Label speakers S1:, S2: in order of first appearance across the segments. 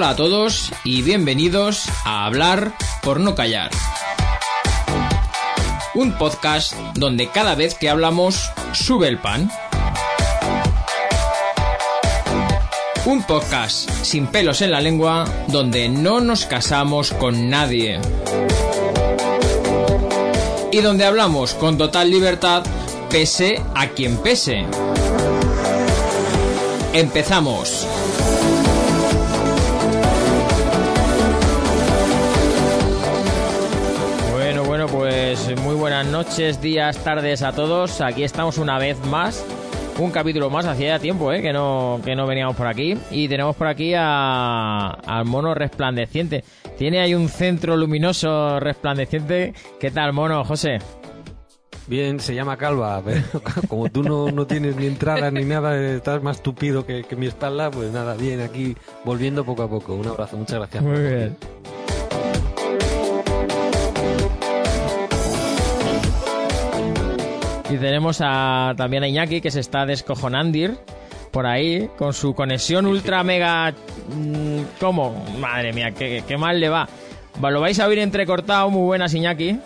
S1: Hola a todos y bienvenidos a Hablar por no callar. Un podcast donde cada vez que hablamos sube el pan. Un podcast sin pelos en la lengua donde no nos casamos con nadie. Y donde hablamos con total libertad pese a quien pese. Empezamos. Buenas noches, días, tardes a todos. Aquí estamos una vez más. Un capítulo más, hacía ya tiempo ¿eh? que, no, que no veníamos por aquí. Y tenemos por aquí a, al mono resplandeciente. Tiene ahí un centro luminoso resplandeciente. ¿Qué tal, mono, José?
S2: Bien, se llama calva, pero como tú no, no tienes ni entrada ni nada, estás más tupido que, que mi espalda, pues nada, bien, aquí volviendo poco a poco. Un abrazo, muchas gracias.
S1: Muy bien. Y tenemos a, también a Iñaki que se está descojonandir por ahí con su conexión ultra mega... mm, ¿Cómo? Madre mía, qué, qué mal le va. Va, Lo vais a oír entrecortado, muy buenas Iñaki.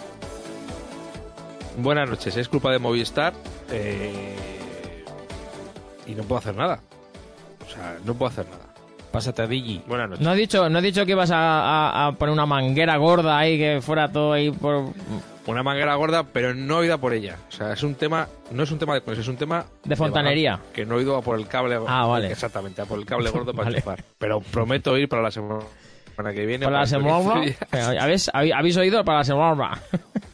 S3: Buenas noches, es culpa de Movistar eh, y no puedo hacer nada. O sea, no puedo hacer nada.
S2: Pásate a Digi.
S3: Buenas noches.
S1: No has dicho, no has dicho que ibas a, a- a poner una manguera gorda ahí que fuera todo ahí por...
S3: Una manguera gorda, pero no he ido a por ella. O sea, es un tema, no es un tema de conexión, es un tema
S1: De fontanería.
S3: bajar, que no he ido a por el cable.
S1: Ah, vale.
S3: Exactamente, a por el cable gordo para
S1: Vale.
S3: Pero prometo ir para la semana que viene.
S1: Para la semana. ¿Habéis, habéis habéis oído? Para la semana.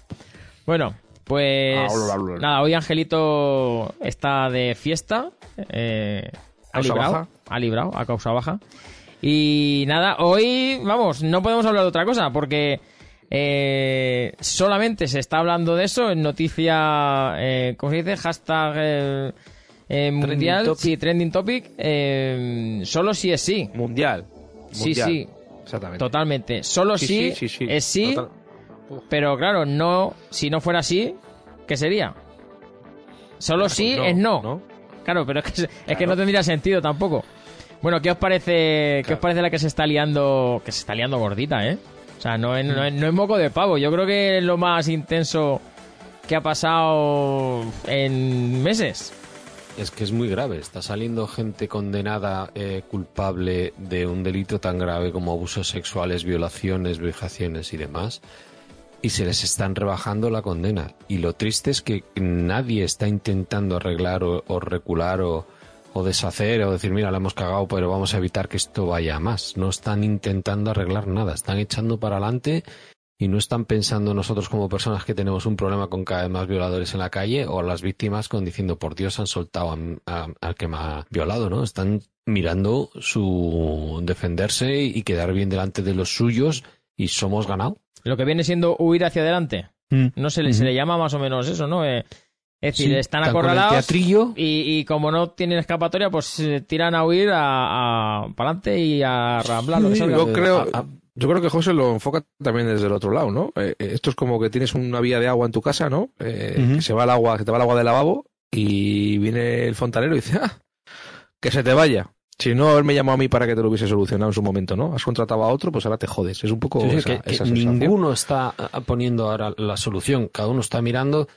S1: bueno, pues.
S3: Ah, bla, bla, bla.
S1: Nada, hoy Angelito está de fiesta. Eh, ha librado.
S3: baja.
S1: Ha librado, a causa baja. Y nada, hoy, vamos, no podemos hablar de otra cosa porque. Eh, solamente se está hablando de eso en noticia, eh, ¿cómo se dice? Hashtag eh, eh, mundial,
S2: topic.
S1: sí, trending topic, eh, solo si es sí.
S3: Mundial.
S1: Sí,
S3: Mundial.
S1: sí,
S3: Exactamente.
S1: Totalmente. Solo
S3: Sí,
S1: sí,
S3: sí, sí, sí.
S1: es sí,
S3: Total-
S1: pero claro, no, si no fuera así, ¿qué sería? Solo
S3: Pues
S1: sí
S3: no,
S1: es no.
S3: ¿no?
S1: Claro, pero es que, es que
S3: Claro.
S1: no tendría sentido tampoco. Bueno, ¿qué os parece, qué os
S3: Claro.
S1: parece la que se está liando, que se está liando gordita, eh? O sea, no es, no no es moco de pavo. Yo creo que es lo más intenso que ha pasado en meses.
S2: Es que es muy grave, está saliendo gente condenada, eh, culpable de un delito tan grave como abusos sexuales, violaciones, vejaciones y demás, y se les están rebajando la condena. Y lo triste es que nadie está intentando arreglar o, o recular o, o deshacer o decir, mira, la hemos cagado, pero vamos a evitar que esto vaya a más. No están intentando arreglar nada, están echando para adelante y no están pensando nosotros como personas que tenemos un problema con cada vez más violadores en la calle o las víctimas con diciendo, por Dios, han soltado a- a- al que me ha violado, ¿no? Están mirando su defenderse y quedar bien delante de los suyos y somos ganado.
S1: Lo que viene siendo huir hacia adelante. No se le, se le llama más o menos eso, ¿no? Eh, es decir,
S2: Sí,
S1: están
S2: están con el
S1: acorralados y, y como no tienen escapatoria, pues eh, tiran a huir a, para adelante y a ramblar lo que
S3: Sí,
S1: salga.
S3: yo creo,
S2: a- a-
S3: yo creo que José lo enfoca también desde el otro lado, ¿no? Eh, eh, esto es como que tienes una vía de agua en tu casa, ¿no? Eh. Que se va el agua, que te va el agua del lavabo y viene el fontanero y dice, ah, que se te vaya. Si no haberme llamado a mí para que te lo hubiese solucionado en su momento, ¿no? Has contratado a otro, pues ahora te jodes. Es un poco
S2: Sí,
S3: esa,
S2: que, que
S3: esa
S2: ninguno está ah, poniendo ahora la solución. Cada uno está mirando,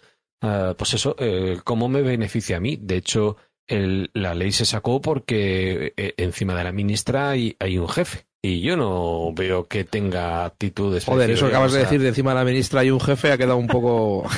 S2: ah, pues eso, eh, cómo me beneficia a mí. De hecho, el- la ley se sacó porque eh, encima de la ministra hay, hay un jefe. Y yo no veo que tenga actitudes.
S3: Joder, eso que acabas de decir de encima de la ministra y un jefe ha quedado un poco...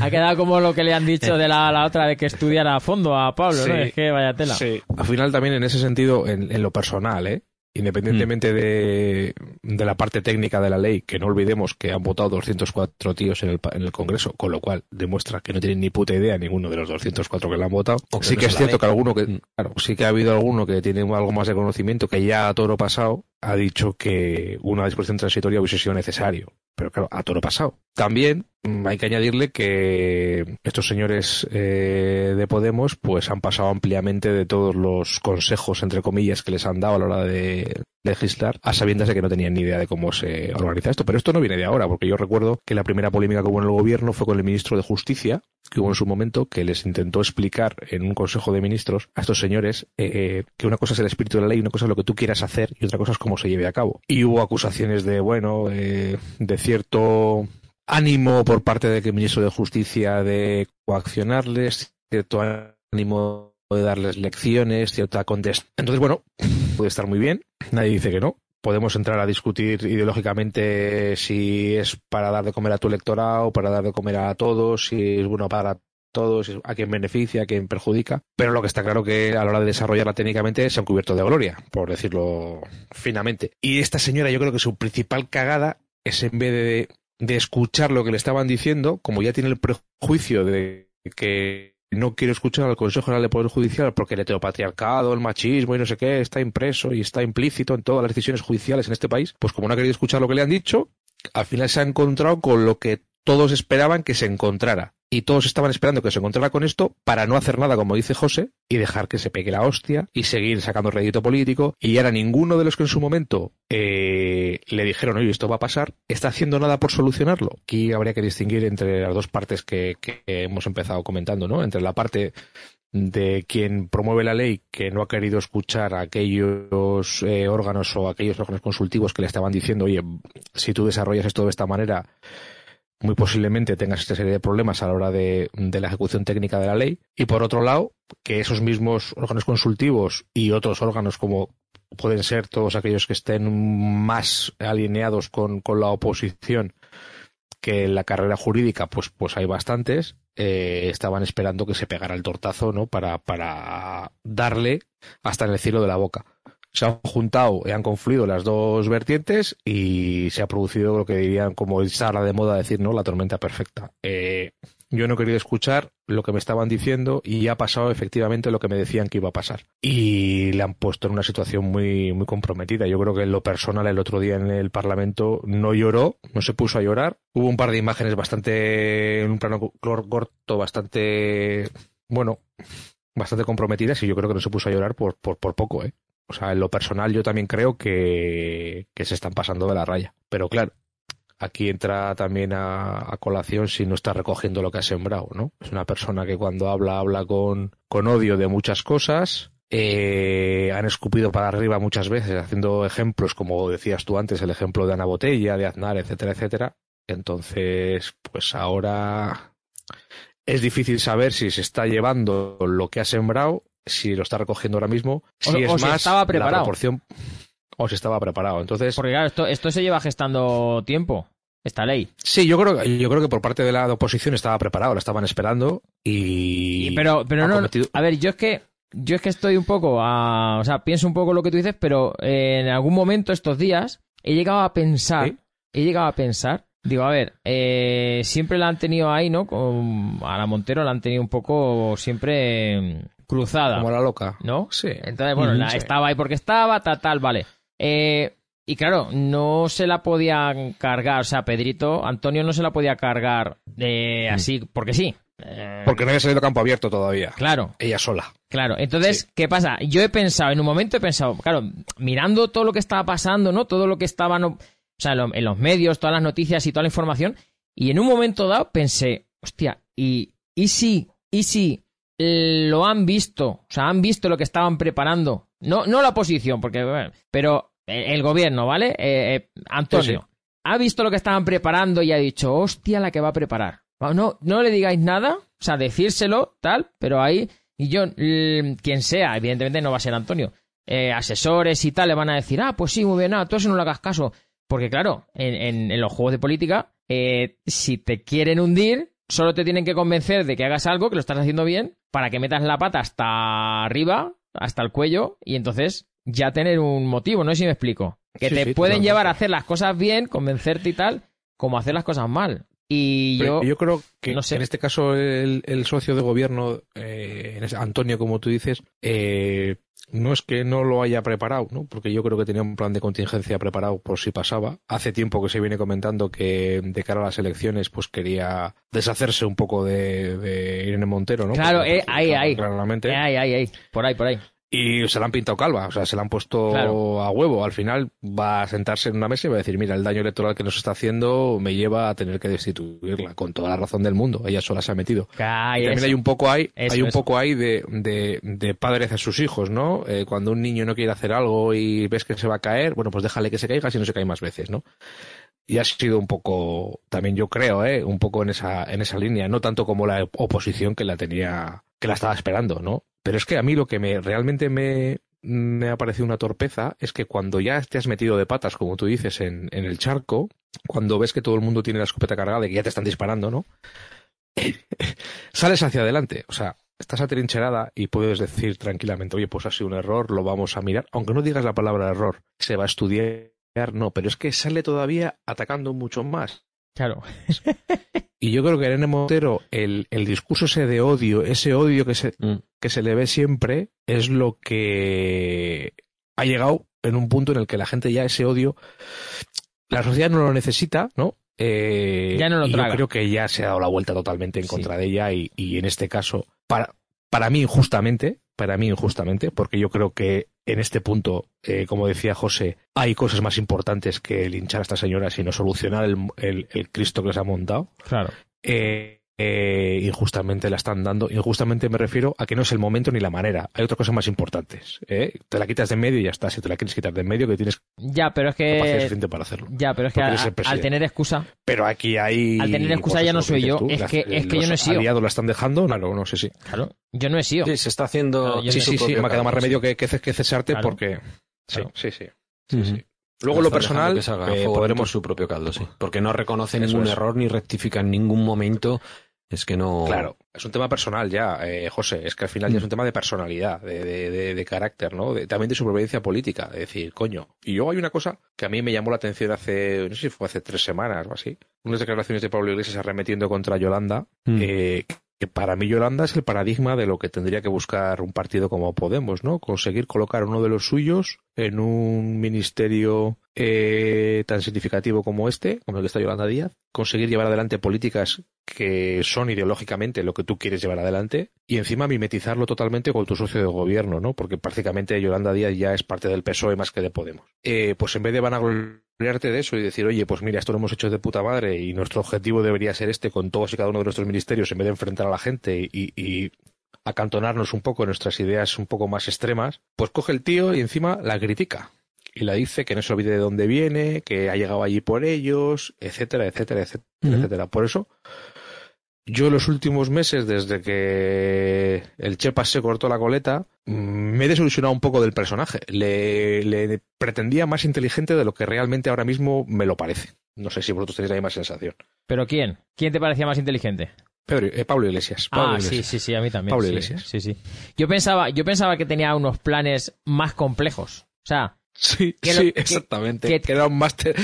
S1: Ha quedado como lo que le han dicho de la, la otra de que estudiara a fondo a Pablo, ¿no? Es que vaya tela.
S3: Sí. Al final también en ese sentido, en, en lo personal, ¿eh? Independientemente de, de la parte técnica de la ley, que no olvidemos que han votado 204 tíos en el, en el Congreso, con lo cual demuestra que no tienen ni puta idea ninguno de los 204 que le han votado. Sí que es
S2: la
S3: cierto que alguno que,
S2: Mm.
S3: claro, sí que ha habido alguno que tiene algo más de conocimiento, que ya a toro pasado ha dicho que una disposición transitoria hubiese sido necesario. Pero claro, a toro pasado. También mm, hay que añadirle que estos señores eh, de Podemos pues han pasado ampliamente de todos los consejos, entre comillas, que les han dado a la hora de, legislar a sabiendas de que no tenían ni idea de cómo se organiza esto. Pero esto no viene de ahora, porque yo recuerdo que la primera polémica que hubo en el gobierno fue con el ministro de Justicia, que hubo en su momento, que les intentó explicar en un consejo de ministros a estos señores eh, que una cosa es el espíritu de la ley, una cosa es lo que tú quieras hacer y otra cosa es cómo se lleve a cabo. Y hubo acusaciones de, bueno, eh, de cierto ánimo por parte del ministro de Justicia de coaccionarles, cierto ánimo de darles lecciones, cierta condescendencia. Entonces, bueno, puede estar muy bien, nadie dice que no. Podemos entrar a discutir ideológicamente si es para dar de comer a tu electorado, para dar de comer a todos, si es bueno para todos, a quien beneficia, a quien perjudica. Pero lo que está claro que a la hora de desarrollarla técnicamente se han cubierto de gloria, por decirlo finamente. Y esta señora, yo creo que su principal cagada es en vez de, de escuchar lo que le estaban diciendo, como ya tiene el prejuicio de que no quiero escuchar al Consejo General de Poder Judicial porque el heteropatriarcado, el machismo y no sé qué está impreso y está implícito en todas las decisiones judiciales en este país, pues como no ha querido escuchar lo que le han dicho, al final se ha encontrado con lo que todos esperaban que se encontrara y todos estaban esperando que se encontrara con esto para no hacer nada, como dice José, y dejar que se pegue la hostia y seguir sacando rédito político. Y ahora ninguno de los que en su momento eh, le dijeron, oye, esto va a pasar, está haciendo nada por solucionarlo. Aquí habría que distinguir entre las dos partes que, hemos empezado comentando, ¿no? Entre la parte de quien promueve la ley que no ha querido escuchar a aquellos eh, órganos o aquellos órganos consultivos que le estaban diciendo, oye, si tú desarrollas esto de esta manera, muy posiblemente tengas esta serie de problemas a la hora de, la ejecución técnica de la ley. Y por otro lado, que esos mismos órganos consultivos y otros órganos como pueden ser todos aquellos que estén más alineados con, la oposición que en la carrera jurídica, pues, pues hay bastantes, eh, estaban esperando que se pegara el tortazo, ¿no? Para, para darle hasta en el cielo de la boca se han juntado y han confluido las dos vertientes y se ha producido lo que dirían, como está de moda decir, ¿no? La tormenta perfecta. Eh, yo no he querido escuchar lo que me estaban diciendo y ha pasado efectivamente lo que me decían que iba a pasar. Y le han puesto en una situación muy, muy comprometida. Yo creo que en lo personal el otro día en el Parlamento no lloró, no se puso a llorar. Hubo un par de imágenes bastante, en un plano corto, bastante, bueno, bastante comprometidas y yo creo que no se puso a llorar por, por, por poco, ¿eh? O sea, en lo personal yo también creo que, se están pasando de la raya. Pero claro, aquí entra también a, colación si no está recogiendo lo que ha sembrado, ¿no? Es una persona que cuando habla, habla con, con odio de muchas cosas. Eh, han escupido para arriba muchas veces, haciendo ejemplos, como decías tú antes, el ejemplo de Ana Botella, de Aznar, etcétera, etcétera. Entonces, pues ahora es difícil saber si se está llevando lo que ha sembrado si lo está recogiendo ahora mismo, si es más
S1: estaba preparado.
S3: la proporción o si estaba preparado. Entonces,
S1: porque claro, esto, esto se lleva gestando tiempo. Esta ley.
S3: Sí, yo creo, yo creo que por parte de la oposición estaba preparado, la estaban esperando y.
S1: pero, pero no, a ver, yo es que yo es que estoy un poco a, o sea, pienso un poco lo que tú dices, pero en algún momento estos días he llegado a pensar, he llegado a pensar, digo, a ver, eh, siempre la han tenido ahí, ¿no? Con, a la Montero la han tenido un poco siempre cruzada.
S3: Como la loca.
S1: ¿No?
S3: Sí.
S1: Entonces, bueno, estaba ahí porque estaba, tal, tal, vale. Eh, y claro, no se la podía cargar, o sea, Pedrito, Antonio no se la podía cargar de mm. así, porque sí.
S3: Eh, porque no había salido campo abierto todavía.
S1: Claro.
S3: Ella sola.
S1: Claro. Entonces, ¿qué pasa? Yo he pensado, en un momento he pensado, claro, mirando todo lo que estaba pasando, ¿no? Todo lo que estaba, o sea, en los medios, todas las noticias y toda la información, y en un momento dado pensé, hostia, ¿y, y si, y si lo han visto, o sea, han visto lo que estaban preparando. No, no la oposición, porque, pero el gobierno, ¿vale? Eh, eh, Antonio, ha visto lo que estaban preparando y ha dicho, hostia, la que va a preparar. No, no le digáis nada, o sea, decírselo, tal, pero ahí, y yo, quien sea, evidentemente no va a ser Antonio, eh, asesores y tal, le van a decir, ah, pues sí, muy bien, nada, tú eso no le hagas caso. Porque claro, en, en los juegos de política, si te quieren hundir, solo te tienen que convencer de que hagas algo, que lo estás haciendo bien, para que metas la pata hasta arriba, hasta el cuello, y entonces ya tener un motivo, no sé si me explico. Que te pueden llevar a hacer las cosas bien, convencerte y tal, como hacer las cosas mal. Y yo,
S3: yo creo que no sé. en este caso el, socio de gobierno, eh, Antonio, como tú dices, eh, no es que no lo haya preparado, ¿no? porque yo creo que tenía un plan de contingencia preparado por si pasaba. Hace tiempo que se viene comentando que de cara a las elecciones pues quería deshacerse un poco de, Irene Montero, ¿no?
S1: Claro, eh, ahí, ahí. Claramente. Eh, ahí, ahí, ahí. Por ahí, por ahí.
S3: Y se la han pintado calva, o sea, se la han puesto a huevo. Al final va a sentarse en una mesa y va a decir, mira, el daño electoral que nos está haciendo me lleva a tener que destituirla, con toda la razón del mundo. Ella sola se ha metido. y también hay un poco ahí, hay un poco ahí de, de, padres a sus hijos, ¿no? Eh, cuando un niño no quiere hacer algo y ves que se va a caer, bueno, pues déjale que se caiga si no se cae más veces, ¿no? y ha sido un poco, también yo creo, ¿eh? un poco en esa, en esa línea, no tanto como la oposición que la tenía, que la estaba esperando, ¿no? Pero es que a mí lo que me realmente me, me ha parecido una torpeza es que cuando ya te has metido de patas, como tú dices, en, en el charco, cuando ves que todo el mundo tiene la escopeta cargada y que ya te están disparando, ¿no? sales hacia adelante, o sea, estás atrincherada y puedes decir tranquilamente, oye, pues ha sido un error, lo vamos a mirar, aunque no digas la palabra error, se va a estudiar no, pero es que sale todavía atacando mucho más.
S1: Claro.
S3: y yo creo que Irene Montero, el, el discurso ese de odio, ese odio que se, mm. que se le ve siempre, es lo que ha llegado en un punto en el que la gente ya ese odio, la sociedad no lo necesita, ¿no?
S1: Eh, ya no lo traga.
S3: Yo creo que ya se ha dado la vuelta totalmente en contra de ella y, y en este caso, para, para mí injustamente, para mí injustamente, porque yo creo que en este punto, eh, como decía José, hay cosas más importantes que linchar a esta señora, sino solucionar el, el, Cristo que se ha montado.
S1: Claro.
S3: Eh, eh, injustamente la están dando. Injustamente me refiero a que no es el momento ni la manera. Hay otras cosas más importantes. ¿eh? Te la quitas de en medio y ya está. Si te la quieres quitar de en medio, que tienes
S1: ya, pero es que
S3: suficiente para hacerlo.
S1: Ya, pero es que al tener excusa.
S3: Pero aquí hay.
S1: Al tener excusa ya no soy yo. es que, es que yo no he sido.
S3: aliados la están dejando, no, no sé si.
S1: Claro, yo no he sido.
S2: Sí, se está haciendo.
S3: sí, sí, sí. Me ha quedado más remedio que, que, cesarte porque. Sí, sí, sí. Luego lo personal,
S2: eh, podremos su propio caldo, sí. Porque no reconoce ningún error ni rectifica en ningún momento es que no.
S3: Claro, es un tema personal ya, eh, José. Es que al final ya es un tema de personalidad, de, de, de, carácter, ¿no? también de supervivencia política. De decir, coño. Y luego hay una cosa que a mí me llamó la atención hace, no sé si fue hace tres semanas o así. Unas declaraciones de Pablo Iglesias arremetiendo contra Yolanda, mm. eh, que para mí Yolanda es el paradigma de lo que tendría que buscar un partido como Podemos, ¿no? Conseguir colocar uno de los suyos en un ministerio eh, tan significativo como este, como el que está Yolanda Díaz, conseguir llevar adelante políticas que son ideológicamente lo que tú quieres llevar adelante y encima mimetizarlo totalmente con tu socio de gobierno, ¿no? Porque prácticamente Yolanda Díaz ya es parte del PSOE más que de Podemos. Eh, pues en vez de vanagloriarte de eso y decir, oye, pues mira, esto lo hemos hecho de puta madre y nuestro objetivo debería ser este con todos y cada uno de nuestros ministerios en vez de enfrentar a la gente y, y acantonarnos un poco en nuestras ideas un poco más extremas, pues coge el tío y encima la critica y la dice que no se olvide de dónde viene, que ha llegado allí por ellos, etcétera, etcétera, etcétera, etcétera. Por eso, yo los últimos meses, desde que el Chepas se cortó la coleta, mm, me he desilusionado un poco del personaje. Le, le, pretendía más inteligente de lo que realmente ahora mismo me lo parece. No sé si vosotros tenéis la misma sensación.
S1: ¿Pero quién? ¿Quién te parecía más inteligente?
S3: Eh, Pablo Iglesias.
S1: ah, sí, sí, sí, a mí también.
S3: Pablo Iglesias.
S1: Sí, sí. Yo pensaba, yo pensaba que tenía unos planes más complejos. O sea,
S3: Sí, sí, exactamente. Que, era un master,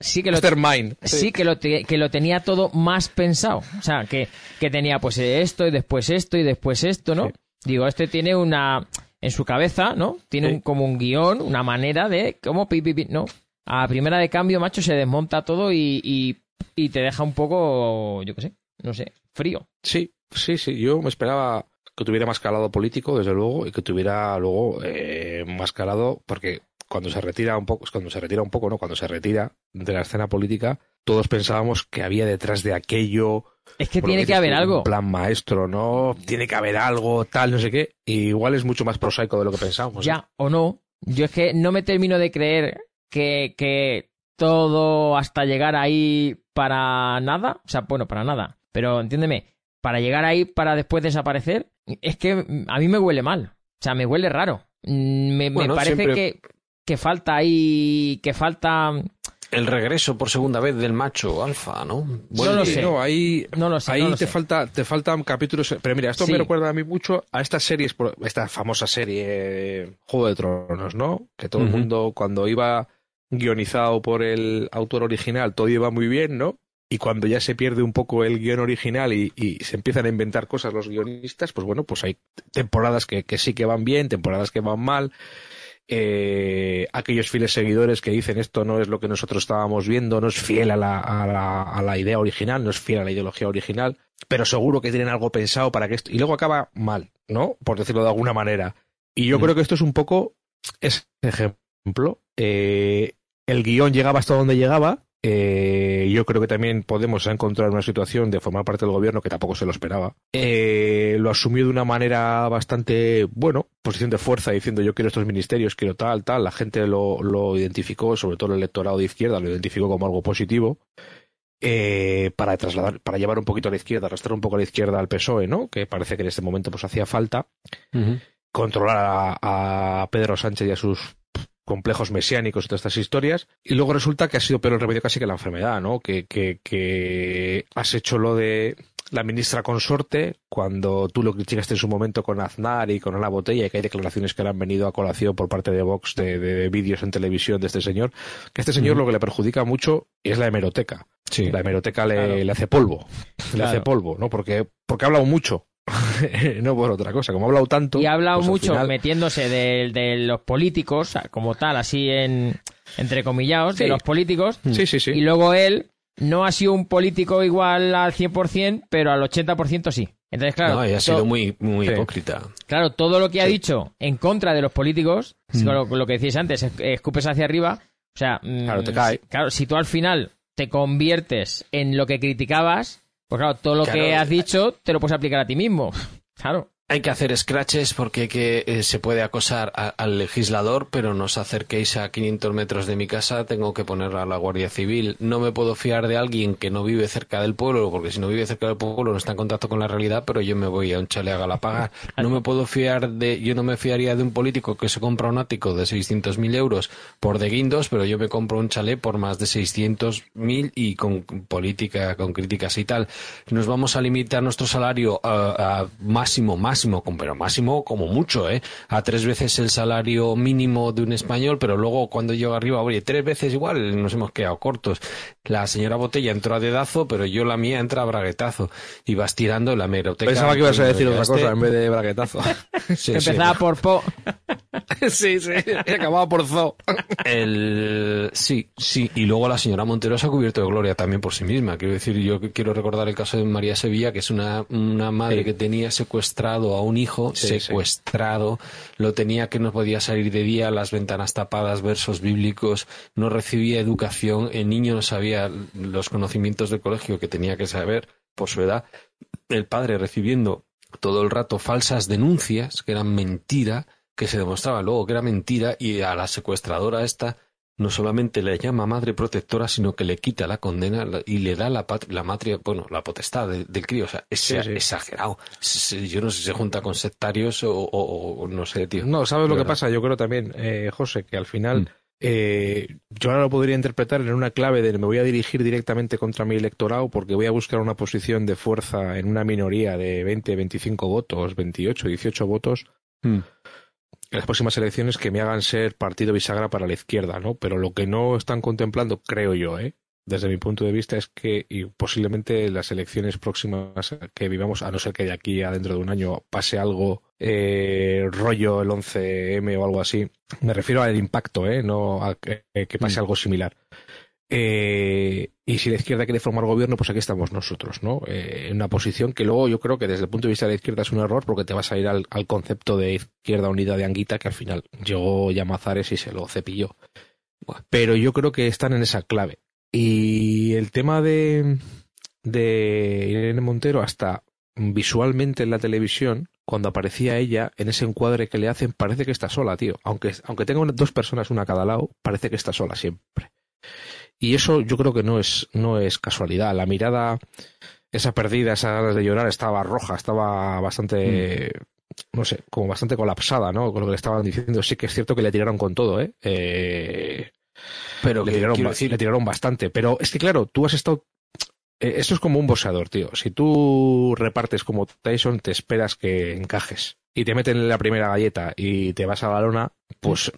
S3: sí que mastermind.
S1: Sí, que, lo que lo tenía todo más pensado. O sea, que, que tenía pues esto y después esto y después esto, ¿no? Digo, este tiene una... En su cabeza, ¿no? Tiene como un guion, una manera de... ¿Cómo? Pi, ¿no? A primera de cambio, macho, se desmonta todo y, y, y te deja un poco, yo qué sé, no sé, frío.
S3: Sí, sí, sí. Yo me esperaba que tuviera más calado político, desde luego, y que tuviera luego eh, más calado, porque cuando se retira un poco, cuando se retira un poco, ¿no? Cuando se retira de la escena política, todos pensábamos que había detrás de aquello.
S1: Es que tiene que haber algo.
S3: Un plan maestro, ¿no? Tiene que haber algo, tal, no sé qué. Y igual es mucho más prosaico de lo que pensábamos.
S1: Ya, o no. Yo es que no me termino de creer que, que todo hasta llegar ahí para nada. O sea, bueno, para nada. Pero entiéndeme, para llegar ahí para después desaparecer, es que a mí me huele mal. O sea, me huele raro. Mm, me, parece que que falta ahí, que falta...
S2: El regreso por segunda vez del macho alfa, ¿no?
S1: Bueno, no lo sé.
S3: No, ahí,
S1: no lo sé,
S3: ahí te, falta, te faltan capítulos. Pero mira, esto me recuerda a mí mucho a estas series, esta famosa serie Juego de Tronos, ¿no? Que todo el mundo, cuando iba guionizado por el autor original, todo iba muy bien, ¿no? Y cuando ya se pierde un poco el guion original y, se empiezan a inventar cosas los guionistas, pues bueno, pues hay temporadas que, que sí que van bien, temporadas que van mal eh, aquellos fieles seguidores que dicen esto no es lo que nosotros estábamos viendo, no es fiel a la, a la, idea original, no es fiel a la ideología original, pero seguro que tienen algo pensado para que esto... Y luego acaba mal, ¿no? Por decirlo de alguna manera. Y yo creo que esto es un poco ese ejemplo. Eh, el guion llegaba hasta donde llegaba. Eh, yo creo que también Podemos encontrar una situación de formar parte del gobierno que tampoco se lo esperaba. Eh, lo asumió de una manera bastante, bueno, posición de fuerza, diciendo yo quiero estos ministerios, quiero tal, tal. La gente lo, lo identificó, sobre todo el electorado de izquierda, lo identificó como algo positivo. Eh, para trasladar, para llevar un poquito a la izquierda, arrastrar un poco a la izquierda al PSOE, ¿no? Que parece que en este momento pues hacía falta controlar a, a Pedro Sánchez y a sus complejos mesiánicos y todas estas historias. Y luego resulta que ha sido peor el remedio casi que la enfermedad, ¿no? Que, que, que has hecho lo de la ministra consorte, cuando tú lo criticaste en su momento con Aznar y con Ana Botella, y que hay declaraciones que le han venido a colación por parte de Vox de, de vídeos en televisión de este señor, que a este señor lo que le perjudica mucho es la hemeroteca.
S2: Sí.
S3: La hemeroteca le,
S1: Claro.
S3: le hace polvo. Le hace polvo, ¿no? Porque, porque ha hablado mucho. no por otra cosa. Como ha hablado tanto.
S1: Y ha hablado
S3: pues
S1: mucho
S3: final-
S1: metiéndose de, de los políticos, como tal, así en entrecomillados, de
S3: Sí.
S1: los políticos.
S3: Sí, sí, sí.
S1: Y luego él no ha sido un político igual al 100%, pero al 80% sí. Entonces, claro,
S2: no, y ha sido muy, muy
S3: Sí.
S2: hipócrita.
S1: claro, todo lo que ha
S3: Sí.
S1: dicho en contra de los políticos,
S2: Mm.
S1: lo, lo que decíais antes, es- escupes hacia arriba, o sea, mm,
S3: Claro, te cae.
S1: si- claro, si tú al final te conviertes en lo que criticabas, pues claro, todo lo
S2: Claro.
S1: que has dicho te lo puedes aplicar a ti mismo. Claro.
S2: Hay que hacer scratches porque que, eh, se puede acosar a- al legislador, pero no os acerquéis a 500 metros de mi casa, tengo que poner a la Guardia Civil. No me puedo fiar de alguien que no vive cerca del pueblo, porque si no vive cerca del pueblo no está en contacto con la realidad, pero yo me voy a un chale a Galapagar. No me puedo fiar de, yo no me fiaría de un político que se compra un ático de 600.000 euros por de guindos, pero yo me compro un chalet por más de 600.000 y con política, con críticas y tal. Nos vamos a limitar nuestro salario a, a máximo, máximo, con- pero máximo como mucho, ¿eh? A tres veces el salario mínimo de un español, pero luego cuando llega arriba, oye, tres veces igual nos hemos quedado cortos. La señora Botella entró a dedazo, pero yo la mía entra a braguetazo. Y vas tirando la meroteca.
S3: Pensaba que ibas a decir otra cosa en vez de braguetazo.
S2: Sí, sí.
S1: Empezaba por Po.
S3: sí, sí. Y acababa por zo.
S2: El... Sí, sí. Y luego la señora Montero se ha cubierto de gloria también por sí misma. Quiero decir, yo quiero recordar el caso de María Sevilla, que es una, una madre
S3: Sí.
S2: que tenía secuestrado a un hijo,
S3: Sí, sí.
S2: secuestrado, lo tenía que no podía salir de día, las ventanas tapadas, versos bíblicos, no recibía educación, el niño no sabía los conocimientos del colegio que tenía que saber por su edad, el padre recibiendo todo el rato falsas denuncias que eran mentira, que se demostraba luego que era mentira y a la secuestradora esta no solamente le llama madre protectora, sino que le quita la condena y le da la, pat- la matria, bueno, la potestad de- del crío. O sea, es
S3: Sí, sí.
S2: exagerado. Yo no sé si se junta con sectarios o, o- o no sé, tío.
S3: No, ¿sabes lo que pasa? Yo creo también, eh, José, que al final
S2: Mm.
S3: eh, yo ahora lo podría interpretar en una clave de me voy a dirigir directamente contra mi electorado porque voy a buscar una posición de fuerza en una minoría de 20, 25 votos, 28, 18 votos
S2: Mm.
S3: En las próximas elecciones que me hagan ser partido bisagra para la izquierda, ¿no? Pero lo que no están contemplando, creo yo, ¿eh? Desde mi punto de vista es que y posiblemente las elecciones próximas que vivamos, a no ser que de aquí a dentro de un año pase algo eh, rollo el 11M o algo así, me refiero al impacto, ¿eh? No a que, que pase
S2: Mm.
S3: algo similar. Eh, y si la izquierda quiere formar gobierno, pues aquí estamos nosotros, ¿no? Eh, en una posición que luego yo creo que desde el punto de vista de la izquierda es un error porque te vas a ir al, al concepto de izquierda unida de Anguita que al final llegó Llamazares y se lo cepilló. Pero yo creo que están en esa clave. Y el tema de, de Irene Montero, hasta visualmente en la televisión, cuando aparecía ella, en ese encuadre que le hacen, parece que está sola, tío. Aunque, aunque tenga una- dos personas una a cada lado, parece que está sola siempre. Y eso yo creo que no es, no es casualidad. La mirada, esa perdida, esas ganas de llorar, estaba roja, estaba bastante, no sé, como bastante colapsada, ¿no? Con lo que le estaban diciendo. Sí que es cierto que le tiraron con todo, ¿eh? eh
S2: Pero
S3: le
S2: que
S3: tiraron,
S2: decir,
S3: le tiraron bastante. Pero es que, claro, tú has estado. eh, esto es como un boxeador, tío. Si tú repartes como Tyson, te esperas que encajes. Y te meten la primera galleta y te vas a la lona, pues.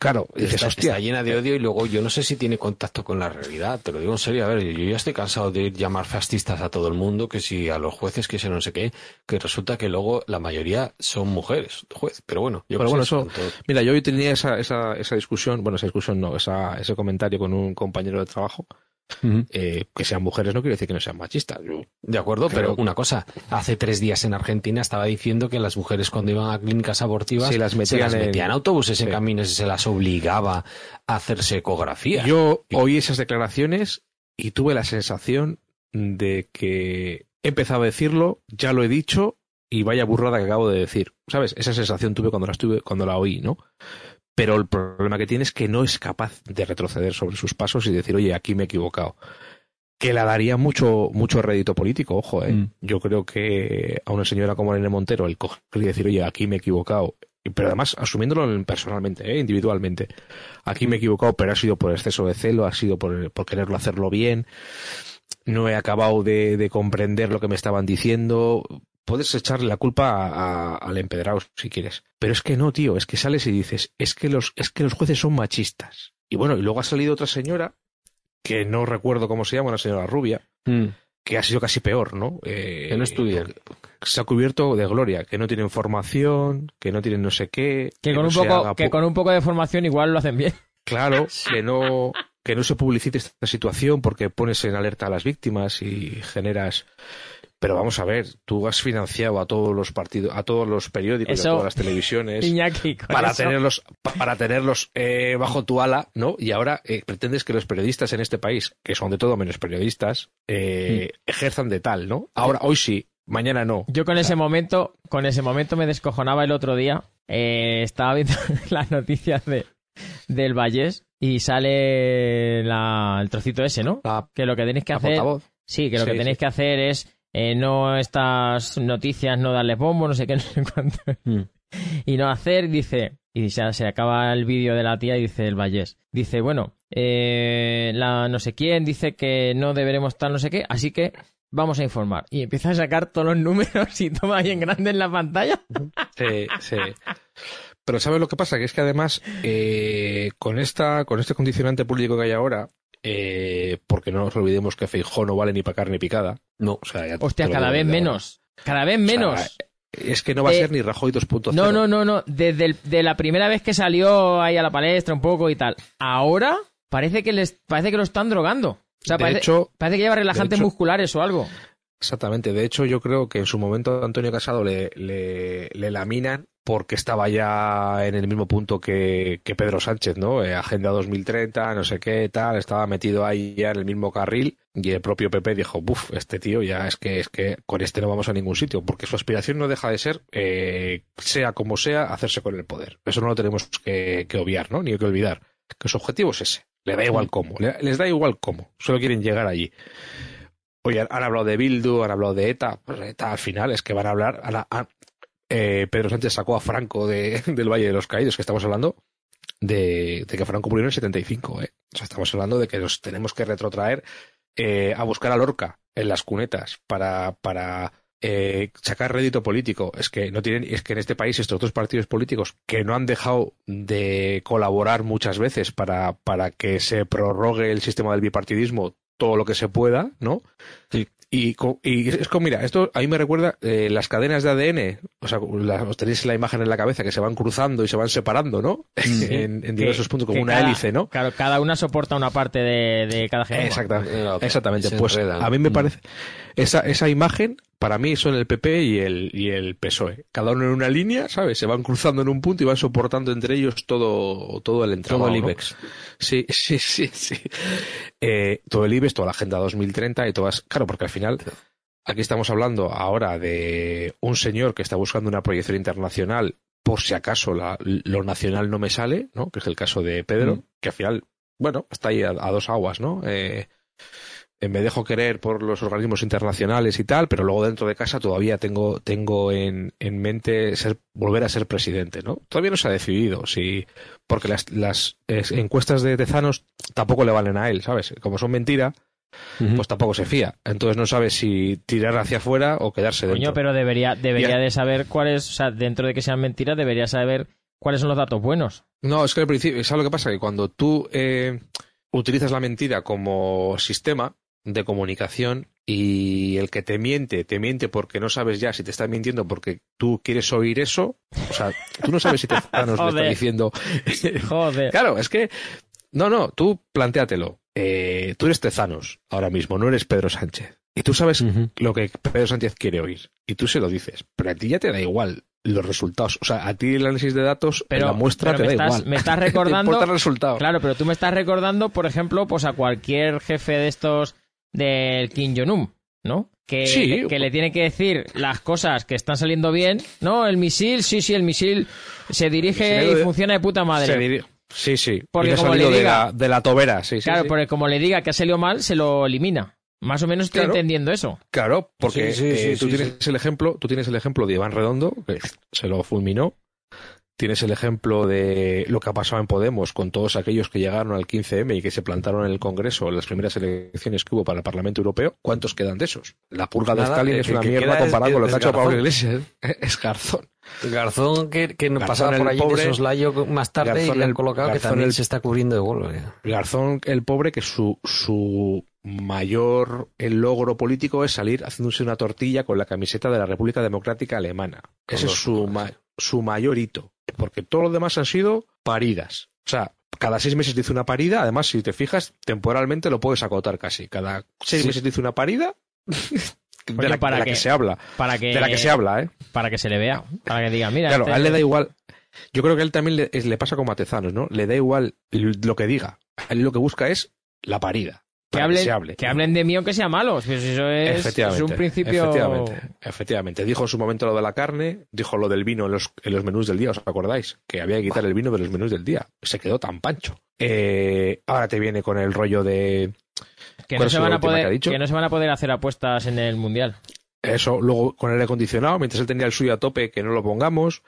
S3: Claro, y dices,
S2: está,
S3: hostia.
S2: está llena de odio y luego yo no sé si tiene contacto con la realidad, te lo digo en serio, a ver, yo ya estoy cansado de llamar fascistas a todo el mundo, que si a los jueces, que si no sé qué, que resulta que luego la mayoría son mujeres, juez, pero bueno, yo
S3: Pero bueno, eso- Mira, yo hoy tenía esa, esa, esa discusión, bueno, esa discusión no, esa, ese comentario con un compañero de trabajo Eh, que sean mujeres no quiere decir que no sean machistas.
S2: de acuerdo, pero una cosa, hace tres días en Argentina estaba diciendo que las mujeres cuando iban a clínicas abortivas
S3: las metían,
S2: se las metían en... autobuses, en camiones y se las obligaba a hacerse ecografía.
S3: Yo oí esas declaraciones y tuve la sensación de que he empezado a decirlo, ya lo he dicho y vaya burrada que acabo de decir. ¿Sabes? Esa sensación tuve cuando la estuve, cuando la oí, ¿no? Pero el problema que tiene es que no es capaz de retroceder sobre sus pasos y decir, oye, aquí me he equivocado. Que la daría mucho, mucho rédito político, ojo, ¿eh? Mm. Yo creo que a una señora como Irene Montero, el coger y decir, oye, aquí me he equivocado, pero además asumiéndolo personalmente, ¿eh? individualmente. Aquí me he equivocado, pero ha sido por exceso de celo, ha sido por, por quererlo hacerlo bien. No he acabado de, de, comprender lo que me estaban diciendo puedes echarle la culpa al empedrado si quieres. Pero es que no, tío, es que sales y dices, es que los, es que los jueces son machistas. Y bueno, y luego ha salido otra señora, que no recuerdo cómo se llama, una señora rubia, mm. que ha sido casi peor, ¿no?
S2: Eh, que no estudia.
S3: Se ha cubierto de gloria, que no tienen formación, que no tienen no sé qué.
S1: Que, con, un poco, que con un poco de formación igual lo hacen bien.
S3: Claro, que no, que no se publicite esta situación porque pones en alerta a las víctimas y generas pero vamos a ver, tú has financiado a todos los partidos, a todos los periódicos, a todas las televisiones para, tenerlos, para tenerlos eh, bajo tu ala, ¿no? Y ahora eh, pretendes que los periodistas en este país, que son de todo menos periodistas, eh, mm. ejerzan de tal, ¿no? Ahora, hoy sí, mañana no.
S1: Yo con ese momento, con ese momento me descojonaba el otro día. estaba viendo las noticias de del Vallés y sale el trocito ese, ¿no? que lo que tenéis que hacer, sí, que lo que tenéis que hacer es eh, no estas noticias, no darles bombo, no sé qué, no sé cuánto. Mm. Y no hacer, dice, y ya se acaba el vídeo de la tía y dice el Vallés. Dice, bueno, eh, la no sé quién dice que no deberemos estar no sé qué, así que vamos a informar. Y empieza a sacar todos los números y toma ahí en grande en la pantalla.
S3: Sí, sí. Pero ¿sabes lo que pasa? Que es que además, eh, con, esta, con este condicionante público que hay ahora, eh, porque no nos olvidemos que Feijó no vale ni para carne picada. No, o sea,
S1: Hostia, cada vez menos. Cada vez menos.
S3: es que no va a ser ni Rajoy 2.0.
S1: No, no, no, no. Desde de la primera vez que salió ahí a la palestra un poco y tal. Ahora parece que les parece que lo están drogando. O sea, parece, hecho, parece que lleva relajantes musculares o algo.
S3: Exactamente. De hecho, yo creo que en su momento Antonio Casado le, le, le laminan porque estaba ya en el mismo punto que, Pedro Sánchez, ¿no? Eh, Agenda 2030, no sé qué, tal, estaba metido ahí ya en el mismo carril y el propio PP dijo, buf, este tío ya es que es que con este no vamos a ningún sitio, porque su aspiración no deja de ser, eh, sea como sea, hacerse con el poder. Eso no lo tenemos que, obviar, ¿no? Ni que olvidar. Que su objetivo es ese. Le da igual cómo, les da igual cómo, solo quieren llegar allí. Oye, han hablado de Bildu, han hablado de ETA, pues ETA al final es que van a hablar, eh, Pedro Sánchez sacó a Franco de, del Valle de los Caídos, que estamos hablando de, que Franco murió en el 75. ¿eh? O sea, estamos hablando de que nos tenemos que retrotraer eh, a buscar a Lorca en las cunetas para, para eh, sacar rédito político. Es que no tienen, es que en este país estos dos partidos políticos que no han dejado de colaborar muchas veces para, para que se prorrogue el sistema del bipartidismo todo lo que se pueda, ¿no? Sí. Y, y, es como, mira, esto a mí me recuerda eh, las cadenas de ADN, o sea, os tenéis la imagen en la cabeza que se van cruzando y se van separando, ¿no? en, diversos puntos, como una hélice, ¿no?
S1: Claro, cada una soporta una parte de, cada genoma.
S3: Exactamente, exactamente. pues a mí me mm. parece, esa, esa imagen para mí son el PP y el, y el PSOE. Cada uno en una línea, ¿sabes? Se van cruzando en un punto y van soportando entre ellos todo, todo el entramado.
S2: Todo el IBEX.
S3: Sí, sí, sí, sí. Eh, todo el IBEX, toda la Agenda 2030 y todas. Claro, porque al final, aquí estamos hablando ahora de un señor que está buscando una proyección internacional por si acaso la, lo nacional no me sale, ¿no? Que es el caso de Pedro, mm. que al final, bueno, está ahí a, a dos aguas, ¿no? Eh, me dejo querer por los organismos internacionales y tal, pero luego dentro de casa todavía tengo, tengo en, en mente ser, volver a ser presidente, ¿no? Todavía no se ha decidido, si, porque las, las encuestas de Tezanos tampoco le valen a él, ¿sabes? Como son mentira, pues tampoco se fía. Entonces no sabe si tirar hacia afuera o quedarse dentro.
S1: Coño, pero debería, debería de saber cuáles, o sea, dentro de que sean mentiras, debería saber cuáles son los datos buenos.
S3: No, es que al principio, ¿sabes lo que pasa? Que cuando tú eh, utilizas la mentira como sistema, de comunicación y el que te miente, te miente porque no sabes ya si te está mintiendo porque tú quieres oír eso. O sea, tú no sabes si te está diciendo.
S1: Joder.
S3: Claro, es que. No, no, tú plantéatelo. eh, tú eres Tezanos ahora mismo, no eres Pedro Sánchez. Y tú sabes lo que Pedro Sánchez quiere oír. Y tú se lo dices. Pero a ti ya te da igual los resultados. O sea, a ti el análisis de datos, pero, la muestra te da igual.
S1: Me estás recordando.
S3: el resultado.
S1: Claro, pero tú me estás recordando, por ejemplo, pues a cualquier jefe de estos del Kim Jong-un, ¿no? Que, que, le tiene que decir las cosas que están saliendo bien. No, el misil, sí, sí, el misil se dirige y funciona de puta madre.
S3: Sí, sí. Porque como le diga, de, la, tobera, sí,
S1: Claro, porque como le diga que ha salido mal, se lo elimina. Más o menos estoy entendiendo eso.
S3: Claro, porque eh, tú tienes el ejemplo, tú tienes el ejemplo de Iván Redondo, que se lo fulminó. Tienes el ejemplo de lo que ha pasado en Podemos con todos aquellos que llegaron al 15M y que se plantaron en el Congreso en las primeras elecciones que hubo para el Parlamento Europeo. ¿Cuántos quedan de esos? La purga de Stalin es una mierda comparado con lo que ha hecho Pablo Iglesias. Es Garzón.
S2: Garzón que, que nos pasaba por allí pobre, de soslayo más tarde y le han colocado que también se está cubriendo de golo.
S3: Garzón, el pobre, que su, su mayor el logro político es salir haciéndose una tortilla con la camiseta de la República Democrática Alemana. Ese es su, su mayor hito. Porque todo lo demás han sido paridas. O sea, cada seis meses dice una parida. Además, si te fijas, temporalmente lo puedes acotar casi. Cada seis meses dice una parida. de la, para que, se habla.
S1: Para que,
S3: de la que se habla, ¿eh?
S1: Para que se le vea. Para que diga, mira.
S3: Claro, este a él le da igual. Yo creo que a él también le, le pasa como a Tezanos, ¿no? Le da igual lo que diga. Él lo que busca es la parida.
S1: Que hablen, que, hablen de mí o que sea malo. Eso es, un principio.
S3: Efectivamente, efectivamente. Dijo en su momento lo de la carne, dijo lo del vino en los, en los menús del día, ¿os acordáis? Que había que quitar el vino de los menús del día. Se quedó tan pancho. Eh, ahora te viene con el rollo de.
S1: Que no, se van a poder, que no se van a poder hacer apuestas en el mundial.
S3: Eso, luego con el aire acondicionado, mientras él tenía el suyo a tope, que no lo pongamos.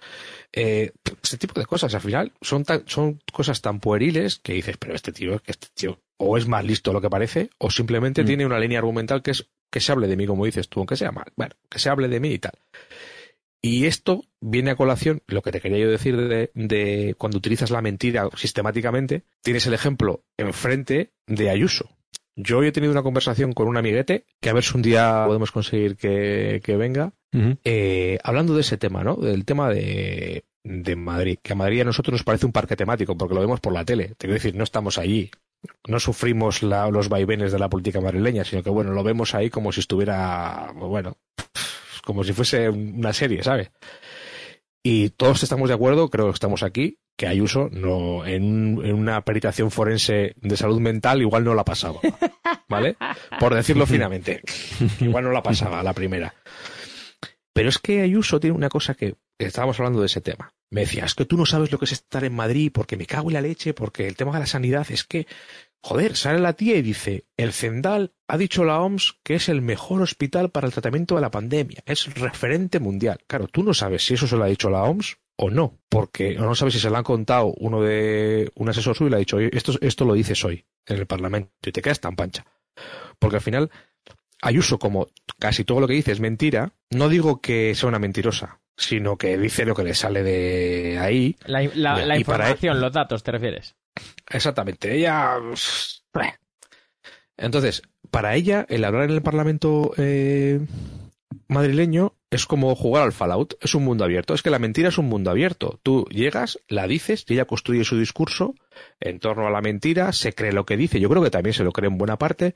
S3: Eh, este tipo de cosas, al final, son, son cosas tan pueriles que dices, pero este tío, este tío, o es más listo de lo que parece, o simplemente mm. tiene una línea argumental que es que se hable de mí, como dices tú, aunque sea mal. Bueno, que se hable de mí y tal. Y esto viene a colación, lo que te quería yo decir de, de cuando utilizas la mentira sistemáticamente, tienes el ejemplo enfrente de Ayuso. Yo hoy he tenido una conversación con un amiguete, que a ver si un día podemos conseguir que, venga, eh, hablando de ese tema, ¿no? Del tema de, de Madrid, que a Madrid a nosotros nos parece un parque temático, porque lo vemos por la tele. Te quiero decir, no estamos allí, no sufrimos los vaivenes de la política madrileña, sino que, bueno, lo vemos ahí como si estuviera, bueno, como si fuese una serie, ¿sabes? Y todos estamos de acuerdo, creo que estamos aquí, que Ayuso no, en, una peritación forense de salud mental igual no la pasaba. ¿Vale? Por decirlo finamente. Igual no la pasaba la primera. Pero es que Ayuso tiene una cosa que estábamos hablando de ese tema. Me decía, es que tú no sabes lo que es estar en Madrid porque me cago en la leche, porque el tema de la sanidad es que Joder, sale la tía y dice, el Zendal ha dicho la OMS que es el mejor hospital para el tratamiento de la pandemia, es referente mundial. Claro, tú no sabes si eso se lo ha dicho la OMS o no, porque no sabes si se lo han contado uno de un asesor suyo y le ha dicho, esto, esto lo dices hoy en el Parlamento y te quedas tan pancha. Porque al final, Ayuso, como casi todo lo que dice es mentira, no digo que sea una mentirosa, sino que dice lo que le sale de ahí.
S1: La, la, información, los datos, ¿te refieres?
S3: Exactamente. Ella. Entonces, para ella, el hablar en el Parlamento eh, madrileño es como jugar al Fallout, es un mundo abierto. Es que la mentira es un mundo abierto. Tú llegas, la dices y ella construye su discurso en torno a la mentira, se cree lo que dice, yo creo que también se lo cree en buena parte,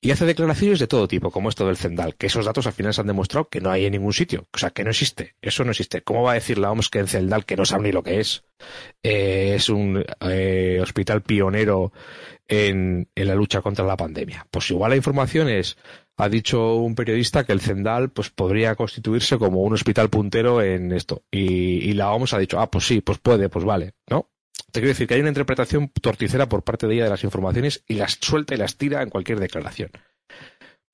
S3: y hace declaraciones de todo tipo, como esto del Zendal, que esos datos al final se han demostrado que no hay en ningún sitio, o sea, que no existe, eso no existe. ¿Cómo va a decir la OMS que en Zendal, que no sabe ni lo que es, eh, es un eh, hospital pionero en, en la lucha contra la pandemia? Pues igual la información es ha dicho un periodista que el Zendal pues podría constituirse como un hospital puntero en esto. Y, la OMS ha dicho, ah, pues sí, pues puede, pues vale, ¿no? Te quiero decir que hay una interpretación torticera por parte de ella de las informaciones y las suelta y las tira en cualquier declaración.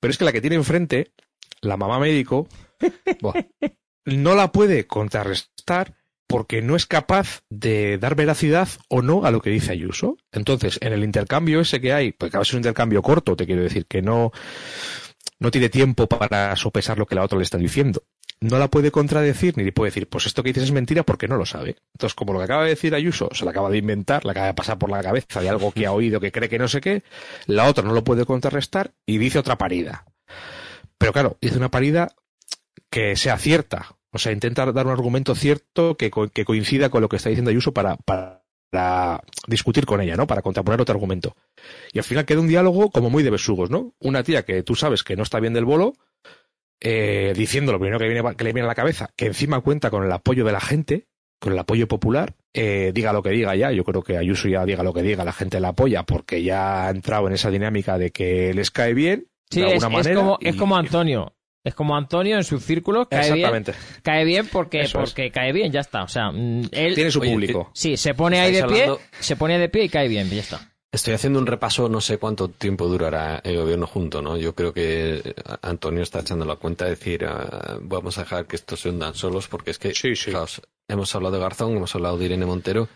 S3: Pero es que la que tiene enfrente, la mamá médico, no la puede contrarrestar porque no es capaz de dar veracidad o no a lo que dice Ayuso. Entonces, en el intercambio ese que hay, pues acaba de ser un intercambio corto, te quiero decir, que no, no tiene tiempo para sopesar lo que la otra le está diciendo. No la puede contradecir ni le puede decir, pues esto que dices es mentira porque no lo sabe. Entonces, como lo que acaba de decir Ayuso se lo acaba de inventar, le acaba de pasar por la cabeza de algo que ha oído, que cree que no sé qué, la otra no lo puede contrarrestar y dice otra parida. Pero claro, dice una parida que sea cierta. O sea, intenta dar un argumento cierto que, que coincida con lo que está diciendo Ayuso para para discutir con ella, ¿no? Para contraponer otro argumento. Y al final queda un diálogo como muy de besugos, ¿no? Una tía que tú sabes que no está bien del bolo, eh, diciendo lo primero que, viene, que le viene a la cabeza, que encima cuenta con el apoyo de la gente, con el apoyo popular, eh, diga lo que diga ya, yo creo que Ayuso ya diga lo que diga, la gente la apoya porque ya ha entrado en esa dinámica de que les cae bien.
S1: Sí,
S3: de alguna
S1: es
S3: manera,
S1: como,
S3: y-
S1: es como Antonio. Es como Antonio en su círculo, cae bien, cae bien porque,
S3: Eso es.
S1: porque cae bien, ya está. O sea, mm, él
S3: Tiene su
S2: Oye,
S3: público.
S1: sí, se pone ahí de pie,
S2: hablando-
S1: se pone de pie y cae bien, ya está.
S2: Estoy haciendo un repaso, no sé cuánto tiempo durará el gobierno junto, ¿no? Yo creo que eh, Antonio está echando la cuenta de decir, ah, vamos a dejar que estos se hundan solos, porque es que,
S3: Sí, sí.
S2: fijaos, hemos hablado de Garzón, hemos hablado de Irene Montero,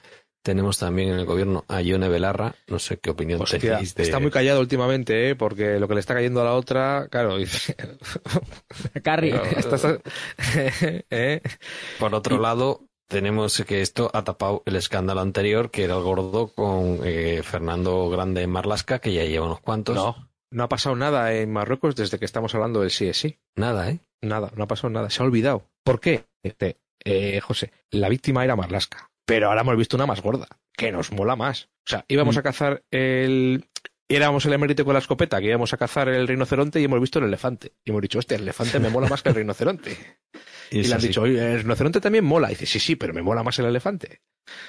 S2: tenemos también en el gobierno a Ione Belarra, no sé qué opinión
S3: Hostia,
S2: tenéis de...
S3: Está muy callado últimamente, ¿eh? porque lo que le está cayendo a la otra, claro, dice.
S1: Carrie,
S3: Está- está- ¿eh?
S2: Por otro
S3: Y-
S2: lado, tenemos que esto ha tapado el escándalo anterior, que era el gordo con eh, Fernando Grande en Marlasca, que ya lleva unos cuantos.
S3: No, no ha pasado nada en Marruecos desde que estamos hablando del sí es sí.
S2: Nada, ¿eh?
S3: Nada, no ha pasado nada. Se ha olvidado. ¿Por qué? Este, eh, José, la víctima era Marlasca. Pero ahora hemos visto una más gorda, que nos mola más. O sea, íbamos
S2: Mm.
S3: a cazar el. Éramos el emérito con la escopeta, que íbamos a cazar el rinoceronte y hemos visto el elefante. Y hemos dicho, hostia, el elefante me mola más que el rinoceronte. Y le han
S2: así.
S3: dicho, oye, el rinoceronte también mola. Y dice, sí, sí, pero me mola más el elefante.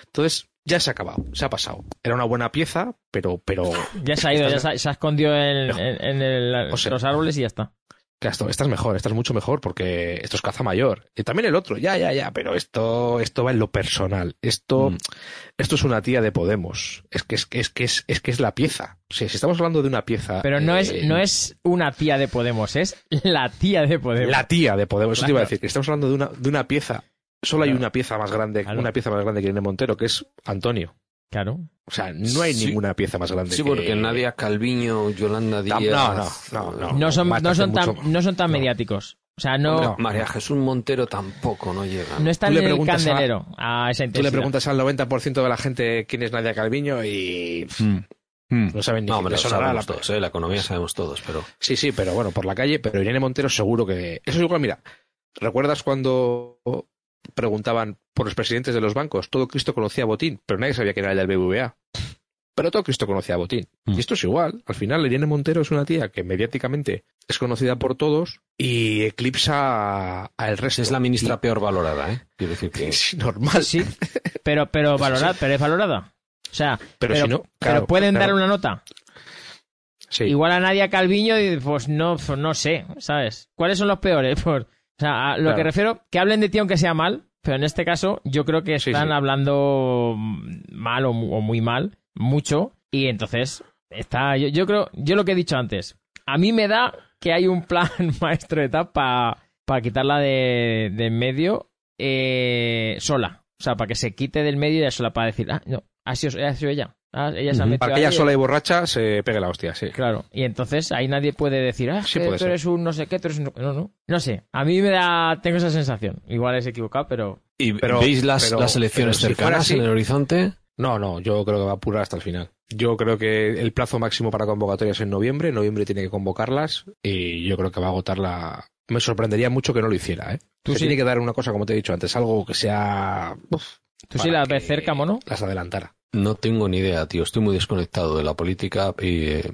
S3: Entonces, ya se ha acabado, se ha pasado. Era una buena pieza, pero, pero
S1: ya se ha ido, ya se ha, se ha escondido en,
S3: No.
S1: en- en el-
S3: O sea-
S1: los árboles y ya está.
S3: Claro, esta es mejor, esta es mucho mejor porque esto es caza mayor. Y también el otro, ya, ya, ya, pero esto, esto va en lo personal. Esto,
S2: Mm.
S3: esto es una tía de Podemos. Es que es, que es, que es, es que es la pieza. O sea, si estamos hablando de una pieza.
S1: Pero no,
S3: eh,
S1: es, no es una tía de Podemos, es la tía de Podemos.
S3: la tía de Podemos. Eso te iba a decir, que estamos hablando de una, de una pieza. Solo hay una pieza más grande, una pieza más grande que Irene Montero, que es Antonio.
S1: Claro.
S3: O sea, no hay
S2: Sí.
S3: ninguna pieza más grande.
S2: Sí,
S3: que-
S2: porque Nadia Calviño, Yolanda Díaz...
S3: no, no, no,
S1: No son, no son, tan, no son tan
S3: no.
S1: mediáticos. O sea, no, no,
S2: María Jesús Montero tampoco no llega.
S3: Tú le
S1: en el
S3: preguntas a-
S1: candelero a, esa
S3: Tú le preguntas al 90% de la gente quién es Nadia Calviño y
S2: Mm. Mm.
S3: no saben ni
S2: No, hombre,
S3: sonará
S2: sabemos
S3: la-
S2: todos, ¿eh? La economía sabemos todos, pero...
S3: Sí, sí, pero bueno, por la calle, pero Irene Montero seguro que... Eso es igual, mira, ¿recuerdas cuando preguntaban por los presidentes de los bancos? Todo Cristo conocía a Botín, pero nadie sabía que era el del BBVA. Pero todo Cristo conocía a Botín.
S2: Mm.
S3: Y esto es igual. Al final, Irene Montero es una tía que mediáticamente es conocida por todos y eclipsa al resto.
S2: Es la ministra peor valorada, ¿eh? Quiero decir que...
S3: Es normal.
S1: Sí, pero, pero valorada, pero es valorada. O sea,
S3: Pero,
S1: pero,
S3: si no,
S1: pero
S3: claro,
S1: pueden
S3: claro,
S1: dar una nota.
S3: sí.
S1: Igual a Nadia Calviño, y pues no, pues no sé, ¿sabes? ¿Cuáles son los peores? Pues, o sea, a lo
S3: Claro.
S1: que refiero, que hablen de ti aunque sea mal, pero en este caso yo creo que están
S3: sí.
S1: hablando mal o, mu- o muy mal, mucho, y entonces está, yo, yo creo, yo lo que he dicho antes, a mí me da que hay un plan maestro de etapa para quitarla de, de en medio eh, sola, o sea, para que se quite del medio y sola, para decir, ah, no, ha sido, ha sido ella, Ah, ella se ha
S2: Ujú.
S1: metido
S3: Para que ella
S1: ahí,
S3: sola y borracha se pegue la hostia, sí.
S1: Claro, y entonces ahí nadie puede decir, ah,
S3: Sí,
S1: que
S3: puede
S1: tú
S3: ser.
S1: eres un no sé qué, tú eres un... No, no. No sé, a mí me da... Tengo esa sensación. Igual es equivocado, pero...
S2: ¿Y
S3: Pero-
S2: veis las,
S3: pero-
S2: las elecciones
S3: pero si fuera
S2: cercanas
S3: así-
S2: en el horizonte?
S3: No, no, yo creo que va a apurar hasta el final. Yo creo que el plazo máximo para convocatorias es en noviembre. En noviembre tiene que convocarlas y yo creo que va a agotarla. Me sorprendería mucho que no lo hiciera, ¿eh?
S1: Tú
S3: Se
S1: sí.
S3: tiene que dar una cosa, como te he dicho antes, algo que sea. uf,
S1: Tú sí las ves cerca, mono.
S3: Las adelantara.
S2: No tengo ni idea, tío. Estoy muy desconectado de la política y eh,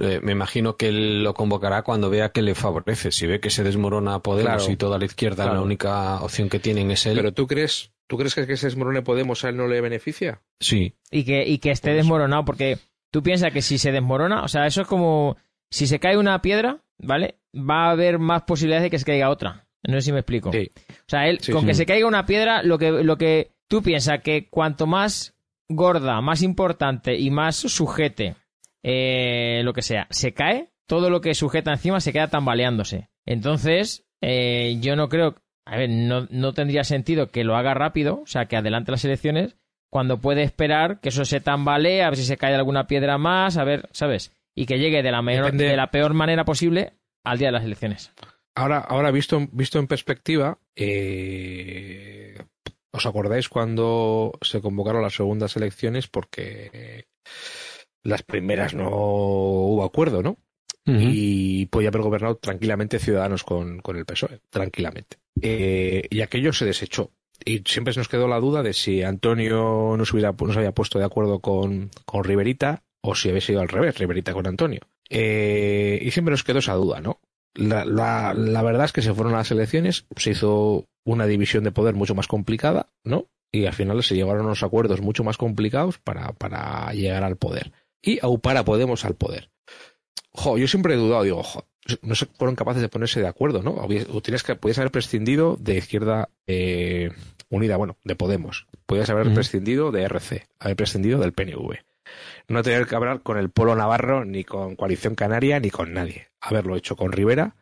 S2: eh, me imagino que él lo convocará cuando vea que le favorece. Si ve que se desmorona Podemos
S3: Claro.
S2: y toda la izquierda
S3: Claro.
S2: la única opción que tienen es él,
S3: Pero tú crees, ¿tú crees que que se desmorone Podemos a él no le beneficia?
S2: sí.
S1: Y que, y que esté
S3: Pues-
S1: desmoronado, porque tú piensas que si se desmorona, o sea, eso es como... Si se cae una piedra, ¿vale? Va a haber más posibilidades de que se caiga otra. No sé si me explico.
S3: Sí.
S1: O sea, él,
S3: Sí,
S1: con
S3: sí.
S1: que se caiga una piedra, lo que, lo que tú piensas que cuanto más gorda, más importante y más sujete, eh, lo que sea, se cae, todo lo que sujeta encima se queda tambaleándose. Entonces, eh, yo no creo, a ver, no, no tendría sentido que lo haga rápido, o sea, que adelante las elecciones, cuando puede esperar que eso se tambalee, a ver si se cae alguna piedra más, a ver, ¿sabes? Y que llegue de la,
S3: Depende-
S1: de la peor manera posible al día de las elecciones.
S3: Ahora, ahora visto, visto en perspectiva, eh, ¿os acordáis cuando se convocaron las segundas elecciones? Porque las primeras no hubo acuerdo, ¿no? y podía haber gobernado tranquilamente Ciudadanos con, con el PSOE, tranquilamente. Eh, y aquello se desechó. y siempre nos quedó la duda de si Antonio no se, hubiera, había puesto de acuerdo con, con Riverita o si había sido al revés, Riverita con Antonio. Eh, y siempre nos quedó esa duda, ¿no? La, la, la, verdad es que se fueron a las elecciones, se hizo una división de poder mucho más complicada, ¿no? Y al final se llevaron unos acuerdos mucho más complicados para, para llegar al poder. Y aupar a Podemos al poder. Jo, yo siempre he dudado, digo, jo, no se fueron capaces de ponerse de acuerdo, ¿no? Tienes que, podías haber prescindido de Izquierda eh, Unida, bueno, de Podemos. Podías haber uh -huh. prescindido de RC, haber prescindido del PNV. No tener que hablar con el Polo Navarro, ni con Coalición Canaria, ni con nadie. Haberlo hecho con Rivera.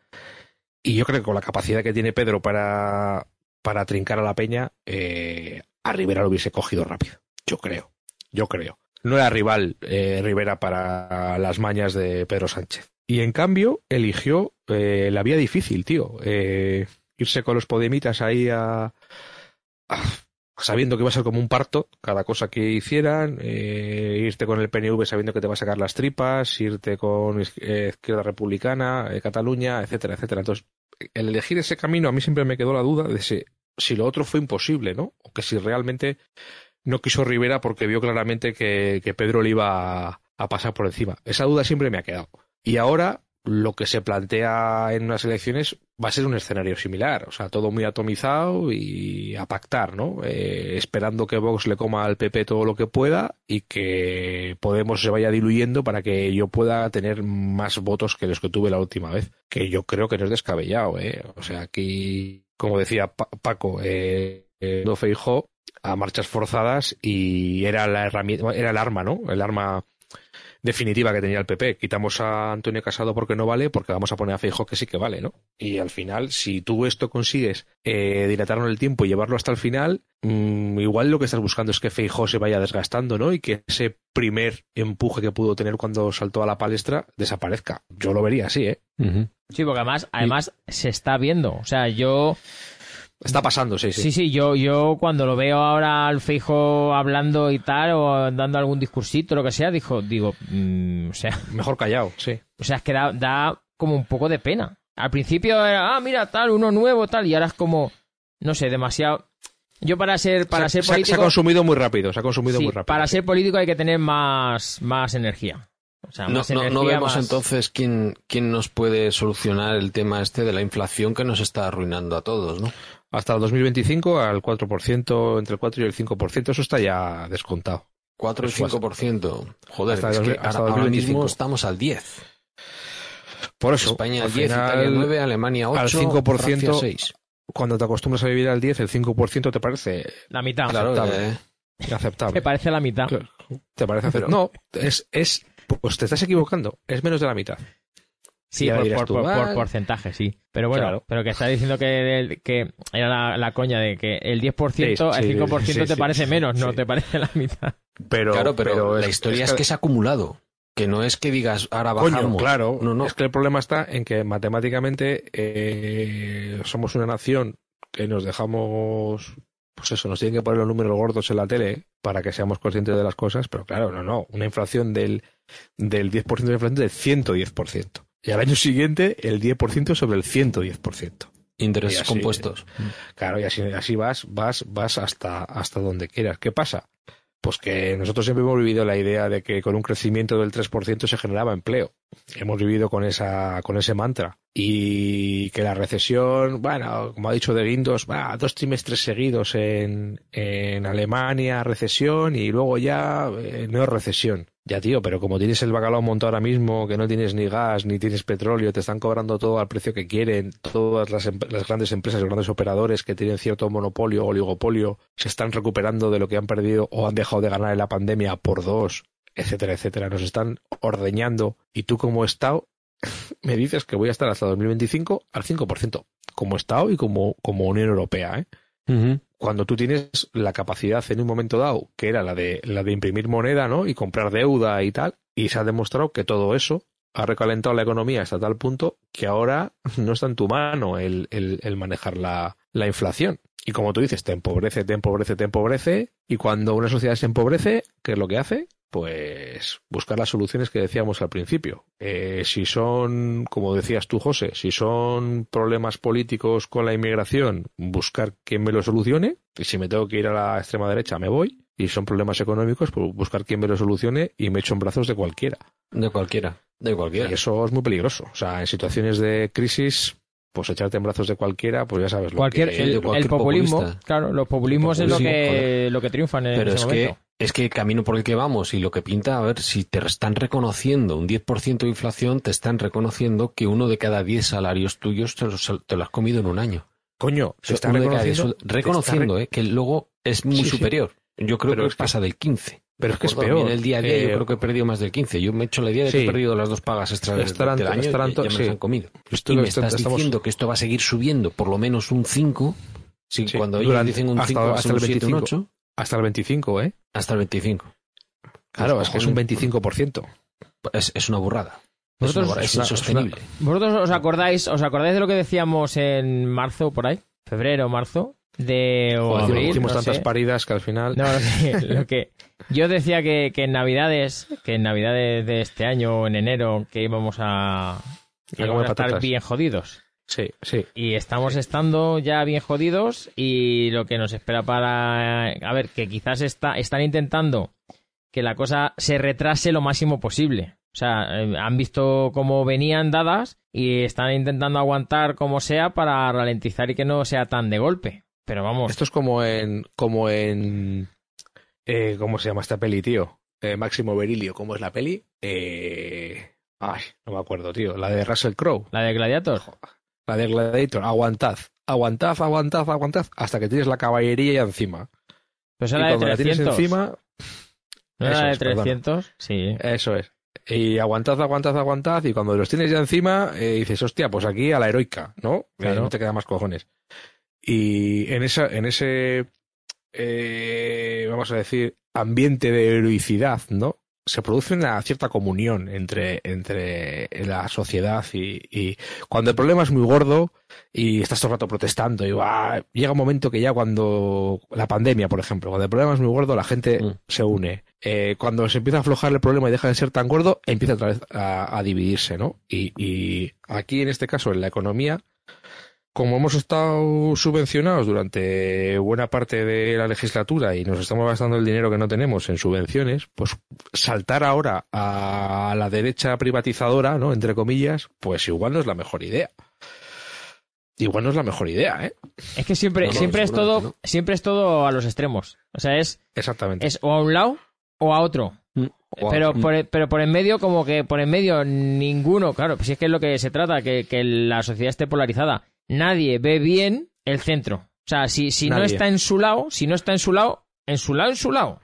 S3: Y yo creo que con la capacidad que tiene Pedro para, para trincar a la peña, eh, a Rivera lo hubiese cogido rápido. Yo creo. Yo creo. No era rival eh, Rivera para las mañas de Pedro Sánchez. Y en cambio, eligió eh, la vía difícil, tío. Eh, irse con los podemitas ahí a, a, sabiendo que iba a ser como un parto, cada cosa que hicieran, eh, irte con el PNV sabiendo que te va a sacar las tripas, irte con eh, Izquierda Republicana, eh, Cataluña, etcétera, etcétera. Entonces, el elegir ese camino a mí siempre me quedó la duda de si, si lo otro fue imposible, ¿no? O que si realmente no quiso Rivera porque vio claramente que, que Pedro le iba a, a pasar por encima. Esa duda siempre me ha quedado. Y ahora lo que se plantea en unas elecciones va a ser un escenario similar, o sea, todo muy atomizado y a pactar, ¿no? Eh, esperando que Vox le coma al PP todo lo que pueda y que Podemos se vaya diluyendo para que yo pueda tener más votos que los que tuve la última vez, que yo creo que no es descabellado, ¿eh? O sea, aquí, como decía Paco, eh, eh, no a marchas forzadas y era la herramienta, era el arma, ¿no? El arma definitiva que tenía el PP. Quitamos a Antonio Casado porque no vale, porque vamos a poner a Feijóo que sí que vale, ¿no? Y al final, si tú esto consigues eh, dilatarlo en el tiempo y llevarlo hasta el final, mmm, igual lo que estás buscando es que Feijóo se vaya desgastando, ¿no? Y que ese primer empuje que pudo tener cuando saltó a la palestra desaparezca. Yo lo vería así, ¿eh?
S1: Uh -huh. Sí, porque además, además y... se está viendo. O sea, yo
S3: Está pasando, sí, sí.
S1: Sí, sí, yo, yo cuando lo veo ahora al fijo hablando y tal, o dando algún discursito, lo que sea, dijo, digo, mmm, o sea.
S3: Mejor callado, sí.
S1: O sea, es que da, da como un poco de pena. Al principio era, ah, mira, tal, uno nuevo, tal, y ahora es como, no sé, demasiado. Yo para ser, para
S3: se,
S1: ser político.
S3: Se ha consumido muy rápido, se ha consumido
S1: sí,
S3: muy rápido.
S1: Para sí. ser político hay que tener más, más energía. O sea,
S2: no,
S1: más
S2: no,
S1: energía,
S2: no, vemos
S1: más...
S2: entonces quién, quién nos puede solucionar el tema este de la inflación que nos está arruinando a todos, ¿no?
S3: Hasta el 2025 al 4%, entre el 4 y el 5%, eso está ya descontado.
S2: 4 y 5%. Joder, hasta es que hasta ahora, ahora mismo estamos al 10.
S3: Por eso,
S2: España al 10, final, Italia 9, Alemania 8,
S3: al 5%,
S2: Francia 6.
S3: Cuando te acostumbras a vivir al 10, el 5% te parece
S1: la mitad.
S3: Claro, aceptable. Eh. aceptable.
S1: Te parece la mitad.
S3: Te parece aceptable. No, es, es, pues te estás equivocando. Es menos de la mitad.
S1: Sí, por, por, por, por, porcentaje, sí. Pero bueno,
S3: Claro.
S1: pero que está diciendo que, que era la, la coña de que el 10%,
S3: Sí,
S1: el
S3: sí,
S1: 5%
S3: sí,
S1: te
S3: sí,
S1: parece
S3: sí,
S1: menos, no te parece la mitad.
S3: Pero,
S2: claro, pero, la
S3: es-
S2: historia es que, es acumulado. Que no es que digas, ahora
S3: Coño,
S2: bajamos.
S3: claro.
S2: No, no.
S3: Es que el problema está en que matemáticamente eh, somos una nación que nos dejamos, pues eso, nos tienen que poner los números gordos en la tele para que seamos conscientes de las cosas, pero claro, no, no. Una inflación del, del 10% de inflación del 110%. Y al año siguiente, el 10% sobre el 110%.
S2: Intereses
S3: así-
S2: compuestos.
S3: Claro, y así, así vas, vas, vas hasta, hasta donde quieras. ¿Qué pasa? Pues que nosotros siempre hemos vivido la idea de que con un crecimiento del 3% se generaba empleo. Hemos vivido con esa, con ese mantra. Y que la recesión, bueno, como ha dicho De Guindos, va, dos trimestres seguidos en, en Alemania, recesión, y luego ya eh, no es recesión. Ya, tío, pero como tienes el bacalao montado ahora mismo, que no tienes ni gas, ni tienes petróleo, te están cobrando todo al precio que quieren, todas las, em- grandes empresas, los grandes operadores que tienen cierto monopolio o oligopolio, se están recuperando de lo que han perdido o han dejado de ganar en la pandemia por dos, etcétera, etcétera. Nos están ordeñando y tú como Estado me dices que voy a estar hasta 2025 al 5%, como Estado y como, como Unión Europea, ¿eh? Cuando tú tienes la capacidad en un momento dado, que era la de, la de imprimir moneda, ¿no? Y comprar deuda y tal, y se ha demostrado que todo eso ha recalentado la economía hasta tal punto que ahora no está en tu mano el, el, manejar la, la inflación. Y como tú dices, te empobrece, te empobrece, te empobrece, y cuando una sociedad se empobrece, ¿qué es lo que hace? Pues buscar las soluciones que decíamos al principio. Eh, si son, como decías tú, José, si son problemas políticos con la inmigración, buscar quién me lo solucione. Y si me tengo que ir a la extrema derecha, me voy. Y son problemas económicos, pues buscar quién me lo solucione y me echo en brazos de cualquiera.
S2: De cualquiera, de cualquiera.
S3: Y eso es muy peligroso. O sea, en situaciones de crisis, pues echarte en brazos de cualquiera, pues ya sabes lo
S1: Cualquier,
S3: que...
S1: el,
S2: cualquier
S1: el populismo,
S2: populista.
S1: claro, los populismos es lo
S2: populismo,
S1: que,
S2: joder.
S1: lo que triunfan en
S2: Pero
S1: ese
S2: es
S1: momento.
S2: que, es que el camino por el que vamos y lo que pinta, a ver, si te están reconociendo un 10% de inflación, te están reconociendo que uno de cada 10 salarios tuyos te los, te lo has comido en un año.
S3: Coño, se está
S2: uno de cada diez
S3: reconociendo...
S2: suel- reconociendo, eh, que luego es muy
S3: Sí, sí.
S2: superior. Yo creo
S3: Pero
S2: que
S3: es que-
S2: pasa del 15.
S3: Pero es que es peor.
S2: En el día a día
S3: Eh,
S2: yo creo que he perdido más del 15. Yo me he hecho la idea de que
S3: Sí.
S2: he perdido las dos pagas extra del,
S3: Estarán-
S2: del año y
S3: estarán
S2: ya
S3: to-
S2: me las han comido.
S3: Esto-
S2: y me
S3: esto-
S2: estás
S3: estamos-
S2: diciendo que esto va a seguir subiendo por lo menos un 5. Si
S3: Sí,
S2: cuando ellos
S3: durante-
S2: dicen un
S3: hasta-
S2: 5 va a
S3: hasta
S2: ser un
S3: el
S2: 7, un
S3: 25.
S2: 8,
S3: Hasta el 25, ¿eh?
S2: hasta el 25.
S3: Claro,
S2: Pues,
S3: es que es un
S2: cojones,
S3: 25%.
S2: Es, es una burrada. Es,
S1: Vosotros-
S2: una es
S3: una-
S2: insostenible.
S1: ¿Vosotros os acordáis, os acordáis de lo que decíamos en marzo, por ahí? Febrero, marzo, de o
S3: Joder,
S1: abril,
S3: hicimos
S1: no
S3: tantas
S1: sé.
S3: paridas que al final...
S1: No, lo que, lo que- yo decía que, que en Navidades, que en Navidades de este año o en enero, que íbamos a, que
S3: comer
S1: íbamos a estar bien jodidos.
S3: Sí, sí.
S1: Y estamos estando ya bien jodidos y lo que nos espera para... A ver, que quizás está, están intentando que la cosa se retrase lo máximo posible. O sea, eh, han visto cómo venían dadas y están intentando aguantar como sea para ralentizar y que no sea tan de golpe. Pero vamos,
S3: Esto es como en... Como en eh, ¿Cómo se llama esta peli, tío? Eh, Máximo Berilio, ¿cómo es la peli? Eh, ay, no me acuerdo, tío. La de Russell Crowe.
S1: la de Gladiator.
S3: La de Gladiator. Aguantad. Aguantad, aguantad, aguantad. Hasta que tienes la caballería encima.
S1: Pues
S3: y
S1: era de
S3: cuando la tienes
S1: 300.
S3: encima...
S1: ¿No era de
S3: es, perdona.
S1: 300? Sí.
S3: Eso es. Y aguantad, aguantad, aguantad. Y cuando los tienes ya encima, eh, dices, hostia, pues aquí a la heroica, ¿no? Eh,
S1: Claro.
S3: no te queda más cojones. Y en, esa, en ese, eh, vamos a decir, ambiente de heroicidad, ¿no? Se produce una cierta comunión entre, entre la sociedad y, y cuando el problema es muy gordo y estás todo el rato protestando y "Buah", llega un momento que ya cuando la pandemia, por ejemplo, cuando el problema es muy gordo, la gente
S2: Mm.
S3: se une. Eh, cuando se empieza a aflojar el problema y deja de ser tan gordo, empieza otra vez a, a dividirse, ¿no? Y, y aquí, en este caso, en la economía, como hemos estado subvencionados durante buena parte de la legislatura y nos estamos gastando el dinero que no tenemos en subvenciones, pues saltar ahora a la derecha privatizadora, ¿no? Entre comillas, pues igual no es la mejor idea. Igual no es la mejor idea, ¿eh?
S1: Es que siempre,
S2: No, no,
S1: siempre es todo,
S2: no.
S1: siempre es todo a los extremos. O sea, es,
S3: Exactamente.
S1: es o a un lado o a otro.
S3: O a-
S1: Pero
S2: Mm.
S1: por, pero por en medio, como que por en medio ninguno, claro, pues si es que es lo que se trata, que, que la sociedad esté polarizada. Nadie ve bien el centro. O sea, si, si no está en su lado, si no está en su lado, en su lado, en su lado.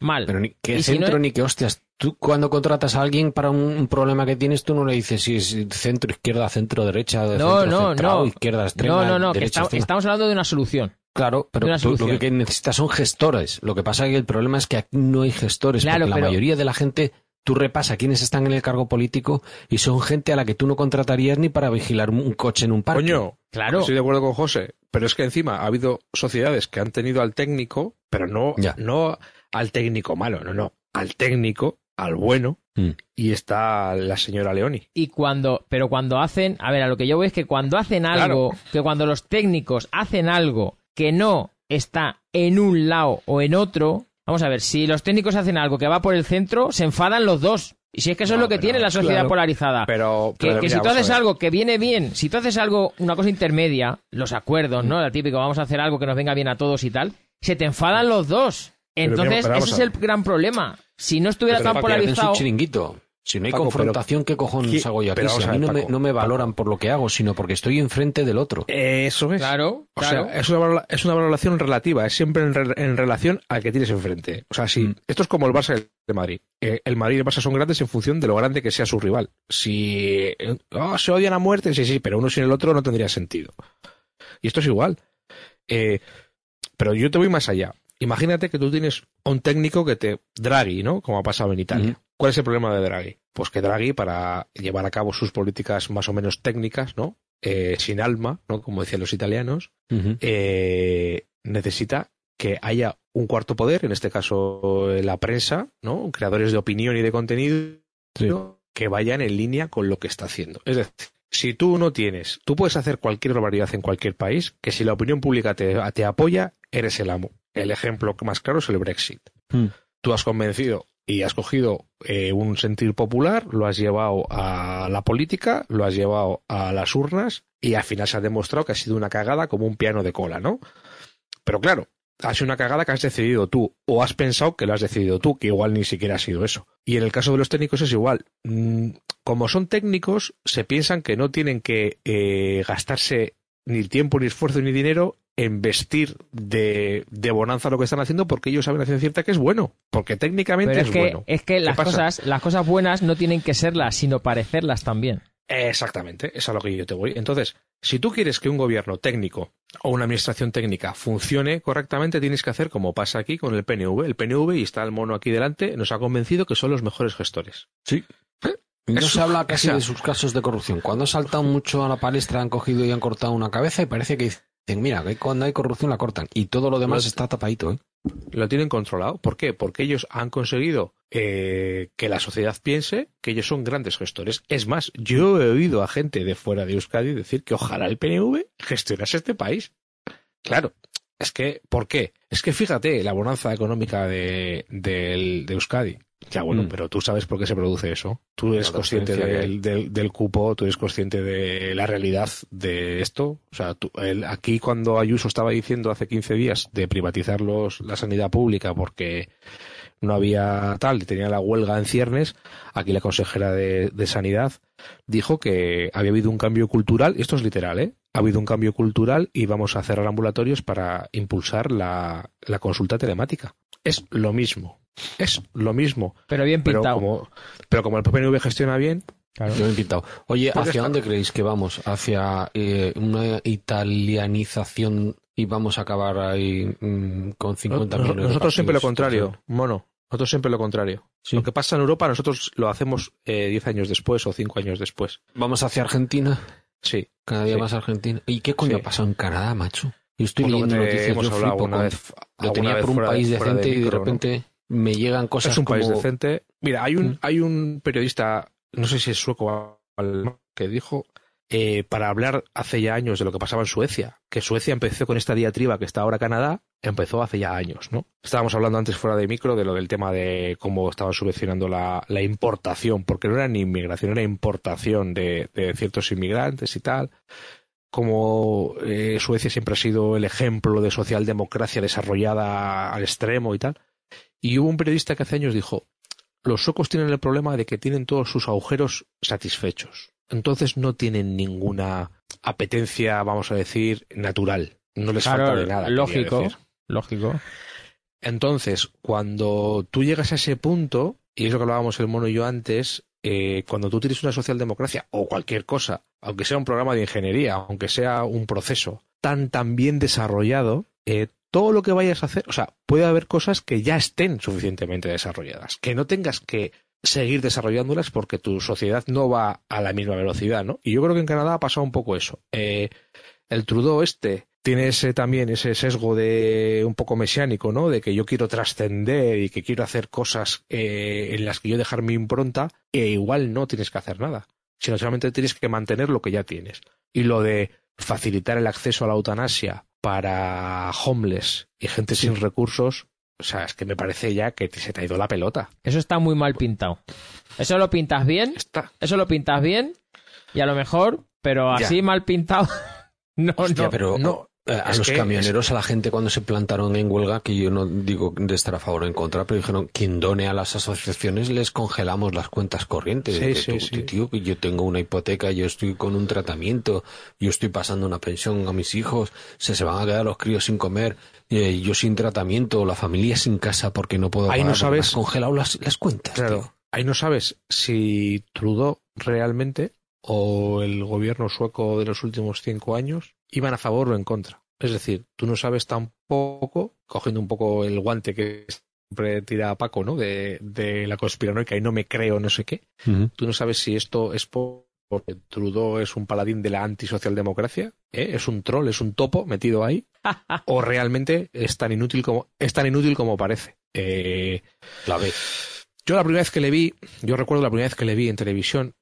S1: Mal.
S2: Pero ni que
S1: si
S2: centro
S1: no-
S2: ni que hostias. Tú cuando contratas a alguien para un, un problema que tienes, tú no le dices si es centro, izquierda, centro, derecha, de
S1: No,
S2: centro,
S1: no,
S2: centrado,
S1: no.
S2: izquierda, extrema,
S1: no, no, no, que está- estamos hablando de una solución.
S2: Claro, pero tú lo que necesitas son gestores. Lo que pasa es que el problema es que aquí no hay gestores,
S1: Claro,
S2: porque la
S1: pero-
S2: mayoría de la gente, tú repasa quiénes están en el cargo político y son gente a la que tú no contratarías ni para vigilar un coche en un parque.
S3: Coño,
S1: Claro.
S3: Estoy de acuerdo con José, pero es que encima ha habido sociedades que han tenido al técnico, pero no,
S2: Ya.
S3: no al técnico malo, no, no, al técnico, al bueno,
S2: Mm.
S3: y está la señora Leoni.
S1: Y cuando, pero cuando hacen, a ver, a lo que yo voy es que cuando hacen algo, que cuando los técnicos hacen algo que no está en un lado o en otro, vamos a ver, si los técnicos hacen algo que va por el centro, se enfadan los dos. Y si es que eso
S3: No,
S1: es lo que
S3: pero-
S1: tiene la sociedad
S3: claro.
S1: polarizada.
S3: Pero,
S1: que,
S3: pero
S1: que
S3: mira,
S1: si tú haces algo que viene bien, si tú haces algo, una cosa intermedia, los acuerdos, ¿no? La típico, vamos a hacer algo que nos venga bien a todos y tal, se te enfadan los dos. Entonces,
S3: pero
S1: ese es el gran problema. Si no estuviera tan polarizado,
S2: chiringuito. Si no hay
S3: Paco,
S2: confrontación, ¿qué cojones
S3: ¿Qué-
S2: hago yo aquí?
S3: pero
S2: Si a
S3: a
S2: mí
S3: ver,
S2: no, me, no me
S3: Paco.
S2: valoran por lo que hago, sino porque estoy enfrente del otro.
S3: Eso es.
S1: claro,
S3: O
S1: claro.
S3: sea, es una, es una valoración relativa, es siempre en, re- en relación al que tienes enfrente. O sea, si
S2: Mm.
S3: esto es como el Barça el Madrid. Eh, el Madrid y el Barça son grandes en función de lo grande que sea su rival. Si eh, oh, se odian a muerte, sí, sí, pero uno sin el otro no tendría sentido. Y esto es igual. Eh, pero yo te voy más allá. Imagínate que tú tienes un técnico que te Draghi, ¿no? Como ha pasado en Italia. ¿Cuál es el problema de Draghi? Pues que Draghi, para llevar a cabo sus políticas más o menos técnicas, ¿no? Eh, sin alma, ¿no? Como decían los italianos, eh, necesita que haya un cuarto poder, en este caso eh, la prensa, ¿no? Creadores de opinión y de contenido que vayan en línea con lo que está haciendo. Es decir, si tú no tienes, tú puedes hacer cualquier barbaridad en cualquier país, que si la opinión pública te, te apoya, eres el amo. El ejemplo más claro es el Brexit.
S2: Hmm.
S3: Tú has convencido y has cogido eh, un sentir popular, lo has llevado a la política, lo has llevado a las urnas y al final se ha demostrado que ha sido una cagada como un piano de cola, ¿no? Pero claro, ha sido una cagada que has decidido tú o has pensado que lo has decidido tú, que igual ni siquiera ha sido eso. Y en el caso de los técnicos es igual. Mm, como son técnicos, se piensan que no tienen que eh, gastarse ni tiempo, ni esfuerzo, ni dinero en vestir de, de bonanza lo que están haciendo porque ellos saben ciencia cierta que es bueno. Porque técnicamente
S1: Pero
S3: es,
S1: es que,
S3: bueno.
S1: es que
S3: ¿Qué
S1: las
S3: pasa?
S1: cosas, las cosas buenas no tienen que serlas, sino parecerlas también.
S3: Exactamente, es a lo que yo te voy. Entonces, si tú quieres que un gobierno técnico o una administración técnica funcione correctamente, tienes que hacer como pasa aquí con el PNV. El PNV, y está el mono aquí delante, nos ha convencido que son los mejores gestores.
S2: Sí. No
S3: Eso-
S2: se habla casi de sus casos de corrupción. Cuando ha saltado mucho a la palestra, han cogido y han cortado una cabeza y parece que dicen, mira, que cuando hay corrupción la cortan. Y todo lo demás
S3: Lo-
S2: está tapadito, ¿eh?
S3: Lo tienen controlado. ¿Por qué? Porque ellos han conseguido eh, que la sociedad piense que ellos son grandes gestores. Es más, yo he oído a gente de fuera de Euskadi decir que ojalá el PNV gestionase este país. Claro, es que, ¿por qué? Es que fíjate la bonanza económica de, de Euskadi. Ya bueno,
S2: Mm.
S3: pero tú sabes por qué se produce eso. Tú eres consciente del, del- del cupo, tú eres consciente de la realidad de esto. O sea, tú- el- aquí cuando Ayuso estaba diciendo hace 15 días de privatizar los, la sanidad pública porque no había tal y tenía la huelga en ciernes, aquí la consejera de, de Sanidad dijo que había habido un cambio cultural, esto es literal, ¿eh? Ha habido un cambio cultural y vamos a cerrar ambulatorios para impulsar la, la consulta telemática. Es lo mismo. Es lo mismo.
S1: Pero bien
S3: Pero
S1: pintado.
S3: como, pero como el PNV gestiona bien,
S1: Claro.
S2: Yo me he pintado. Oye,
S3: Porque
S2: ¿hacia
S3: está-
S2: dónde creéis que vamos? ¿Hacia eh, una italianización y vamos a acabar ahí mm, con 50
S3: Nos-
S2: millones de
S3: nosotros siempre lo contrario, mono. Nosotros siempre lo contrario.
S2: Sí.
S3: Lo que pasa en Europa, nosotros lo hacemos eh, 10 años después o 5 años después.
S2: Vamos hacia Argentina,
S3: Sí.
S2: cada día
S3: Sí.
S2: más Argentina. ¿Y qué coño
S3: Sí.
S2: ha pasado en Canadá, macho? Yo estoy leyendo noticias,
S3: hemos
S2: yo flipo con-
S3: vez.
S2: Lo tenía por un
S3: de-
S2: país decente y de repente me llegan cosas
S3: es un país
S2: como...
S3: decente. Mira, hay un,
S2: Mm.
S3: hay un periodista, no sé si es sueco o alemán, que dijo eh, para hablar hace ya años de lo que pasaba en Suecia, que Suecia empezó con esta diatriba que está ahora Canadá, empezó hace ya años, ¿no? Estábamos hablando antes fuera de micro de lo del tema de cómo estaban subvencionando la, la importación, porque no era ni inmigración, era importación de, de ciertos inmigrantes y tal. Como eh, Suecia siempre ha sido el ejemplo de socialdemocracia desarrollada al extremo y tal. Y hubo un periodista que hace años dijo, los suecos tienen el problema de que tienen todos sus agujeros satisfechos. Entonces no tienen ninguna apetencia, vamos a decir, natural. No les
S1: Claro,
S3: falta de nada.
S1: lógico, lógico.
S3: Entonces, cuando tú llegas a ese punto, y es lo que hablábamos el mono y yo antes, cuando tú tienes una socialdemocracia o cualquier cosa, aunque sea un programa de ingeniería, aunque sea un proceso tan tan bien desarrollado, eh, todo lo que vayas a hacer, o sea, puede haber cosas que ya estén suficientemente desarrolladas, que no tengas que seguir desarrollándolas porque tu sociedad no va a la misma velocidad, ¿no? Y yo creo que en Canadá ha pasado un poco eso. Eh, el Trudeau este tiene ese también ese sesgo de un poco mesiánico, ¿no? De que yo quiero trascender y que quiero hacer cosas eh, en las que yo dejar mi impronta, e igual no tienes que hacer nada, sino solamente tienes que mantener lo que ya tienes. Y lo de facilitar el acceso a la eutanasia para homeless y gente sin recursos, o sea, es que me parece ya que te- se te ha ido la pelota.
S1: Eso está muy mal pintado. Eso lo pintas bien,
S3: Está.
S1: eso lo pintas bien, y a lo mejor, pero
S3: Ya.
S1: así mal pintado. no,
S2: Hostia,
S1: no.
S2: pero
S3: no,
S2: a
S3: es
S2: los
S3: que
S2: camioneros, a la gente cuando se plantaron en huelga, que yo no digo de estar a favor o en contra, pero dijeron, quien done a las asociaciones les congelamos las cuentas corrientes.
S3: Sí,
S2: Que
S3: sí,
S2: tú,
S3: sí.
S2: Tío, yo tengo una hipoteca, yo estoy con un tratamiento, yo estoy pasando una pensión a mis hijos, se, se van a quedar los críos sin comer, eh, yo sin tratamiento, la familia sin casa porque no puedo
S3: Ahí no
S2: pagar,
S3: sabes-
S2: congelado las, las cuentas.
S3: Claro,
S2: tío.
S3: ahí no sabes si Trudeau realmente o el gobierno sueco de los últimos cinco años iban a favor o en contra. Es decir, tú no sabes tampoco, cogiendo un poco el guante que siempre tira Paco, ¿no? De, de la conspiranoica y no me creo, no sé qué. Tú no sabes si esto es por- porque Trudeau es un paladín de la antisocialdemocracia, ¿eh? es un troll, es un topo metido ahí, o realmente es tan inútil como, es tan inútil como parece. Eh,
S2: La ve.
S3: yo la primera vez que le vi, yo recuerdo la primera vez que le vi en televisión,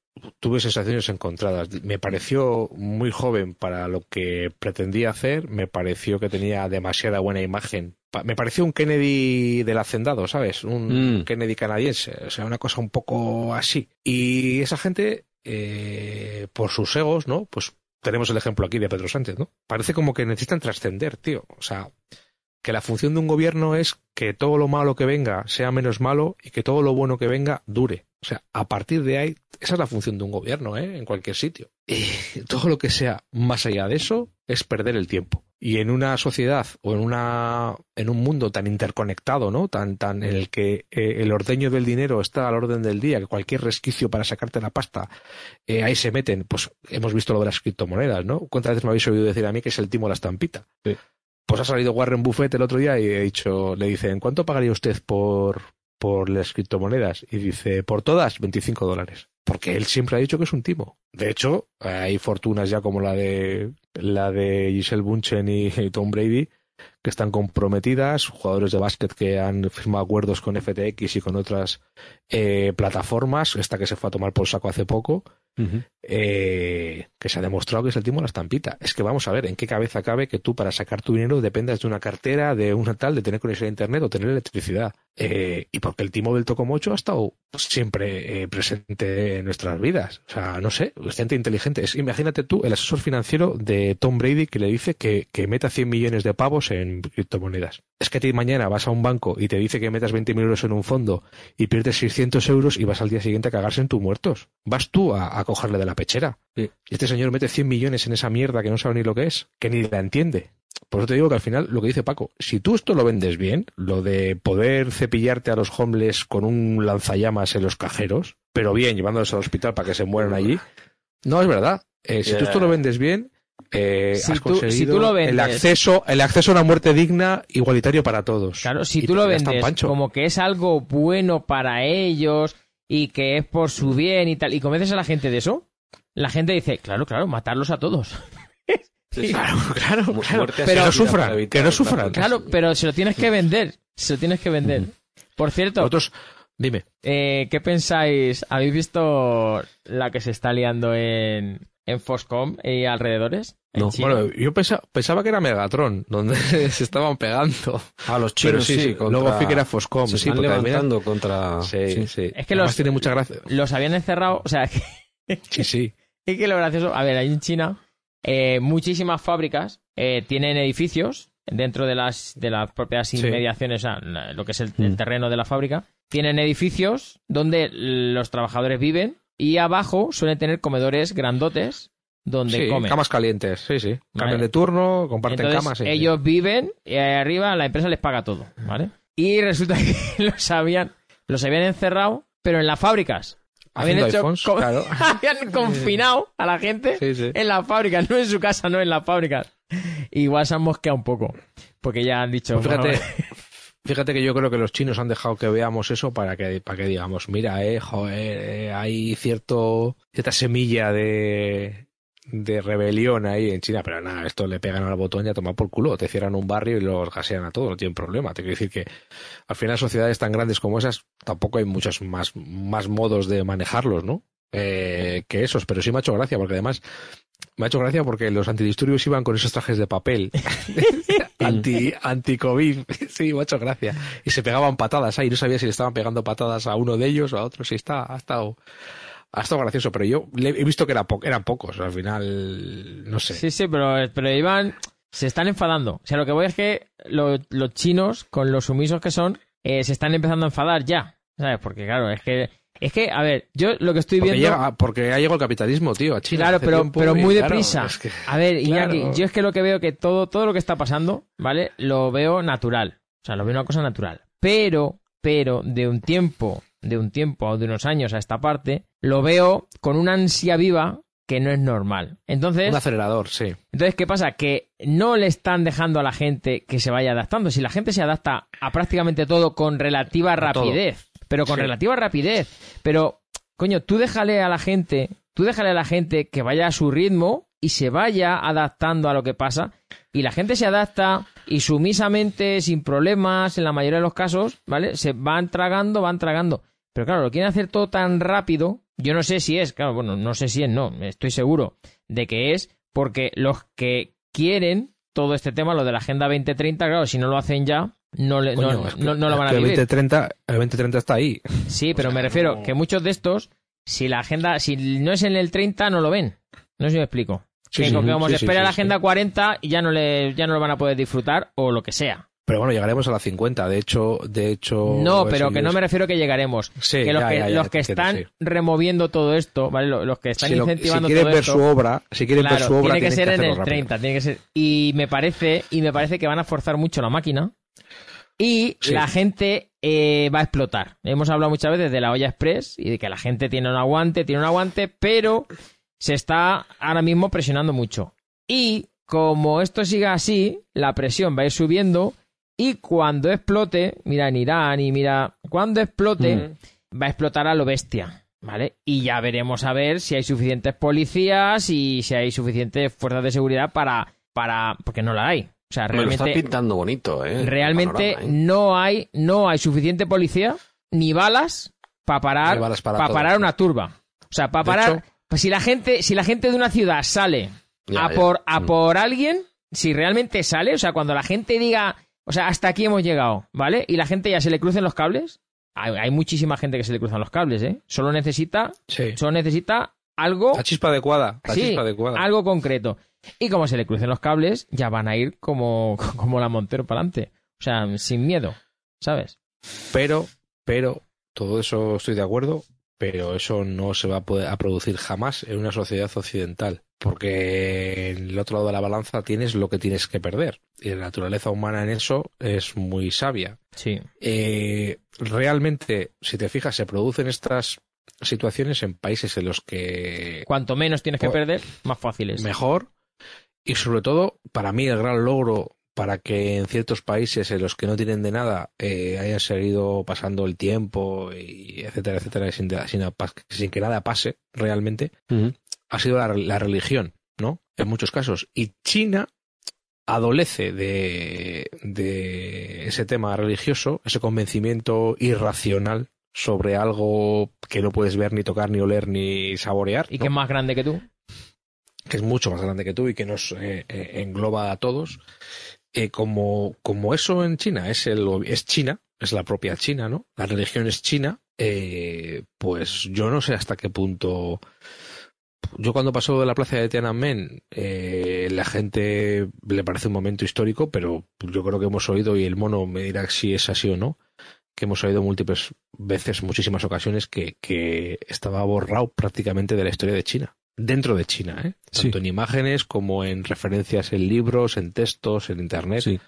S3: tuve sensaciones encontradas. Me pareció muy joven para lo que pretendía hacer, me pareció que tenía demasiada buena imagen. Me pareció un Kennedy del hacendado, ¿sabes? Un
S2: Mm.
S3: Kennedy canadiense, o sea, una cosa un poco así. Y esa gente, eh, por sus egos, ¿no? Pues tenemos el ejemplo aquí de Pedro Sánchez, ¿no? Parece como que necesitan trascender, tío. O sea, que la función de un gobierno es que todo lo malo que venga sea menos malo y que todo lo bueno que venga dure. O sea, a partir de ahí, esa es la función de un gobierno, ¿eh? En cualquier sitio. Y todo lo que sea más allá de eso es perder el tiempo. Y en una sociedad o en una en un mundo tan interconectado, ¿no? Tan tan en el que eh, el ordeño del dinero está al orden del día, que cualquier resquicio para sacarte la pasta eh, ahí se meten. Pues hemos visto lo de las criptomonedas, ¿no? ¿Cuántas veces me habéis oído decir a mí que es el timo a la estampita?
S2: Sí.
S3: Pues ha salido Warren Buffett el otro día y he dicho, le dicen, ¿cuánto pagaría usted por, por las criptomonedas? Y dice, por todas, 25 dólares. Porque él siempre ha dicho que es un timo. De hecho, hay fortunas ya como la de la de Giselle Bunchen y, Tom Brady que están comprometidas, jugadores de básquet que han firmado acuerdos con FTX y con otras eh, plataformas, esta que se fue a tomar por saco hace poco, eh, que se ha demostrado que es el timo de la estampita. Es que vamos a ver, ¿en qué cabeza cabe que tú para sacar tu dinero dependas de una cartera, de una tal, de tener conexión a internet o tener electricidad? Eh, y porque el timo del tocomocho ha estado siempre eh, presente en nuestras vidas. O sea, no sé, gente inteligente. Imagínate tú el asesor financiero de Tom Brady que le dice que, que meta 100 millones de pavos en criptomonedas. Es que a ti mañana vas a un banco y te dice que metas 20.000 euros en un fondo y pierdes 600 euros y vas al día siguiente a cagarse en tus muertos. Vas tú a, a cogerle de la pechera.
S2: Sí.
S3: Y este señor mete 100 millones en esa mierda que no sabe ni lo que es, que ni la entiende. Por eso te digo que al final, lo que dice Paco, si tú esto lo vendes bien, lo de poder cepillarte a los homeless con un lanzallamas en los cajeros, pero bien, llevándolos al hospital para que se mueran allí, no es verdad. Eh, si tú esto lo vendes bien, eh,
S1: Si
S3: has
S1: tú- si
S3: conseguido
S1: tú lo
S3: el acceso, el acceso a una muerte digna, igualitario para todos.
S1: Claro, si
S3: Y
S1: tú lo vendes como que es algo bueno para ellos y que es por su bien y tal, y convences a la gente de eso, la gente dice, claro, claro, matarlos a todos.
S3: Claro, claro, claro. Que no sufran,
S2: evitar
S3: que no sufran.
S1: Claro, pero se lo tienes que vender, se lo tienes que vender. Por cierto,
S3: Nosotros, dime.
S1: eh, ¿qué pensáis? ¿Habéis visto la que se está liando en, en Foscom y alrededores? En
S2: No?
S3: Bueno, yo pensa- pensaba que era Megatron, donde se estaban pegando.
S2: A los
S3: Pero
S2: chinos,
S3: sí, sí,
S2: contra-
S3: luego vi que era Foscom.
S2: Se
S3: sí,
S2: están levantando contra...
S3: Sí, sí.
S1: Es que
S3: Además
S1: los-
S3: tiene mucha gracia.
S1: los habían encerrado, o sea, que,
S3: Sí, sí.
S1: es que lo gracioso, a ver, ahí en China, eh, muchísimas fábricas eh, tienen edificios dentro de las, de las propias
S3: Sí.
S1: inmediaciones, o sea, lo que es el, el
S2: Mm.
S1: terreno de la fábrica, tienen edificios donde los trabajadores viven y abajo suelen tener comedores grandotes donde
S3: Sí,
S1: comen.
S3: camas calientes, sí, sí. Cambian
S1: Vale.
S3: de turno, comparten
S1: Entonces,
S3: camas. sí, sí.
S1: ellos viven y ahí arriba la empresa les paga todo, ¿vale? Y resulta que los habían, los habían encerrado, pero en las fábricas. Habían hecho
S3: iPhones,
S1: co-
S3: claro.
S1: habían confinado a la gente en las fábricas, no en su casa, no en las fábricas. Igual se han mosqueado un poco, porque ya han dicho...
S3: Pues fíjate,
S1: bueno,
S3: fíjate que yo creo que los chinos han dejado que veamos eso para que, para que digamos, mira, eh, eh, hay cierto, cierta semilla de, de rebelión ahí en China, pero nada, esto le pegan al botón y a tomar por culo, te cierran un barrio y los gasean a todos, no tienen problema. Te quiero decir que al final sociedades tan grandes como esas tampoco hay muchos más, más modos de manejarlos, ¿no? Eh, que esos, pero sí me ha hecho gracia, porque además me ha hecho gracia porque los antidisturbios iban con esos trajes de papel anti anti covid sí me ha hecho gracia y se pegaban patadas ahí no sabía si le estaban pegando patadas a uno de ellos o a otro sí está ha estado ha estado gracioso pero yo he visto que era po- eran pocos al final no sé
S1: Sí, sí, pero, pero iban... Se están enfadando. O sea, lo que voy es que lo- los chinos, con los sumisos que son, eh, se están empezando a enfadar ya. ¿Sabes? Porque, claro, es que... Es que, a ver, yo lo que estoy
S3: porque,
S1: viendo...
S3: llega- porque ha llegado el capitalismo tío a China
S1: Claro, pero,
S3: y
S1: muy
S3: claro,
S1: deprisa.
S3: es que-
S1: A ver, Iñaki,
S3: Claro.
S1: yo es que lo que veo que todo, todo lo que está pasando, ¿vale? Lo veo natural. O sea, lo veo una cosa natural. Pero, pero, de un tiempo, de un tiempo o de unos años a esta parte, lo veo con una ansia viva que no es normal. Entonces,
S3: un acelerador sí
S1: entonces, ¿qué pasa? Que no le están dejando a la gente que se vaya adaptando. Si la gente se adapta a prácticamente todo con relativa rapidez, pero con
S3: Sí.
S1: relativa rapidez, pero, coño, tú déjale a la gente, tú déjale a la gente que vaya a su ritmo y se vaya adaptando a lo que pasa y la gente se adapta y sumisamente, sin problemas, en la mayoría de los casos, ¿vale? Se van tragando, van tragando. Pero claro, lo quieren hacer todo tan rápido. Yo no sé si es, claro, bueno, no sé si es, no, estoy seguro de que es porque los que quieren todo este tema, lo de la Agenda 2030, claro, si no lo hacen ya, no, le, no, no, lo van a
S3: el
S1: vivir.
S3: 2030, el 2030 está ahí.
S1: Sí, pero me refiero que muchos de estos, si la agenda, si no es en el 30, no lo ven. No sé si me explico.
S3: Sí,
S1: que
S3: sí,
S1: como
S3: sí,
S1: se espera la agenda 40 y ya no le, ya no lo van a poder disfrutar o lo que sea.
S3: Pero bueno, llegaremos a la 50. De hecho, de hecho.
S1: No,
S3: eso
S1: pero que no me refiero que llegaremos. Que los
S3: ya,
S1: que,
S3: ya,
S1: los están removiendo todo esto, ¿vale? Los, que están
S3: si, lo-
S1: incentivando
S3: si quieren
S1: todo
S3: ver
S1: esto.
S3: su obra, si quieren
S1: claro,
S3: ver su obra,
S1: tiene que ser en el
S3: rápido.
S1: 30, tiene que ser. Y me parece, y me parece que van a forzar mucho la máquina. Y
S3: Sí.
S1: la gente eh, va a explotar. Hemos hablado muchas veces de la olla express y de que la gente tiene un aguante, tiene un aguante, pero se está ahora mismo presionando mucho. Y como esto siga así, la presión va a ir subiendo y cuando explote, mira en Irán y mira, cuando explote, va a explotar a lo bestia. ¿Vale? Y ya veremos a ver si hay suficientes policías y si hay suficientes fuerzas de seguridad para. para porque no la hay. O sea,
S2: Me lo está
S1: realmente,
S2: pintando bonito, ¿eh? El
S1: realmente
S2: panorama, ¿eh?
S1: no hay no hay suficiente policía ni balas para parar
S3: balas para
S1: parar una turba. O sea, para parar
S3: hecho-
S1: pues si la gente si la gente de una ciudad sale
S2: Ya,
S1: a
S2: ya.
S1: por a
S2: Mm.
S1: por alguien, si realmente sale, o sea, cuando la gente diga, o sea, hasta aquí hemos llegado, ¿vale? Y la gente ya se le crucen los cables, hay, hay muchísima gente que se le cruzan los cables, ¿eh? Solo necesita
S3: Sí.
S1: solo necesita algo
S3: La chispa adecuada. La
S1: sí,
S3: chispa adecuada.
S1: algo concreto. Y como se le crucen los cables, ya van a ir como, como la Montero para adelante. O sea, sin miedo, ¿sabes?
S3: Pero, pero, todo eso estoy de acuerdo, pero eso no se va a poder a producir jamás en una sociedad occidental. Porque en el otro lado de la balanza tienes lo que tienes que perder. Y la naturaleza humana en eso es muy sabia.
S1: Sí.
S3: Eh, realmente, si te fijas, se producen estas situaciones en países en los que
S1: Cuanto menos tienes que
S3: Pues-
S1: perder, más fácil es.
S3: mejor y sobre todo para mí el gran logro para que en ciertos países en los que no tienen de nada eh, hayan seguido pasando el tiempo y etcétera etcétera sin, sin, sin que nada pase realmente ha sido la, la religión no en muchos casos y China adolece de, de ese tema religioso ese convencimiento irracional sobre algo que no puedes ver ni tocar ni oler ni saborear
S1: Y
S3: ¿no?
S1: que es más grande que tú.
S3: Que es mucho más grande que tú y que nos eh, eh, engloba a todos. Eh, como, como eso en China es, el, es China, es la propia China, ¿no? La religión es China, eh, pues yo no sé hasta qué punto. Yo cuando paso de la plaza de Tiananmen, eh, la gente le parece un momento histórico, pero yo creo que hemos oído, y el mono me dirá si es así o no, que hemos oído múltiples veces, muchísimas ocasiones, que, que estaba borrado prácticamente de la historia de China. Dentro de China, ¿eh?
S2: Sí.
S3: Tanto en imágenes como en referencias en libros, en textos, en internet.
S2: Sí.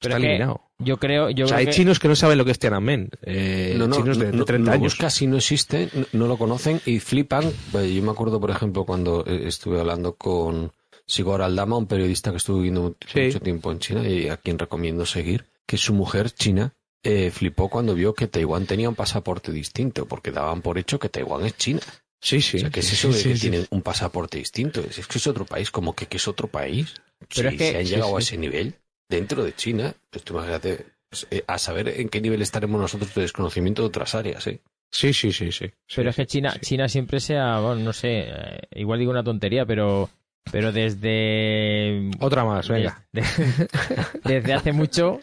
S1: Pero
S3: Está eliminado.
S1: yo creo, yo
S3: o sea,
S1: creo
S3: hay
S1: que-
S3: chinos que no saben lo que es Tiananmen. Eh,
S2: No, no,
S3: chinos de, de
S2: no,
S3: 30
S2: no
S3: años.
S2: casi no existe, no, no lo conocen y flipan. Eh, Yo me acuerdo, por ejemplo, cuando eh, estuve hablando con Sigor Aldama, un periodista que estuvo viviendo
S3: Sí.
S2: mucho tiempo en China y a quien recomiendo seguir, que su mujer china eh, flipó cuando vio que Taiwán tenía un pasaporte distinto, porque daban por hecho que Taiwán es China.
S3: Sí, sí.
S2: o sea, ¿qué es
S3: sí,
S2: eso de
S3: sí,
S2: que
S3: sí.
S2: tienen un pasaporte distinto? Es, es que es otro país, como que, que es otro país.
S1: Pero
S2: si
S1: es que-
S2: se han
S3: sí,
S2: llegado a ese nivel dentro de China, pues tú imagínate pues, eh, a saber en qué nivel estaremos nosotros de desconocimiento de otras áreas, ¿eh?
S3: Sí, sí, sí, sí.
S1: Pero es que China,
S3: sí.
S1: China siempre sea, bueno, no sé, eh, igual digo una tontería, pero, pero desde,
S3: Otra más, venga.
S1: desde, desde hace mucho,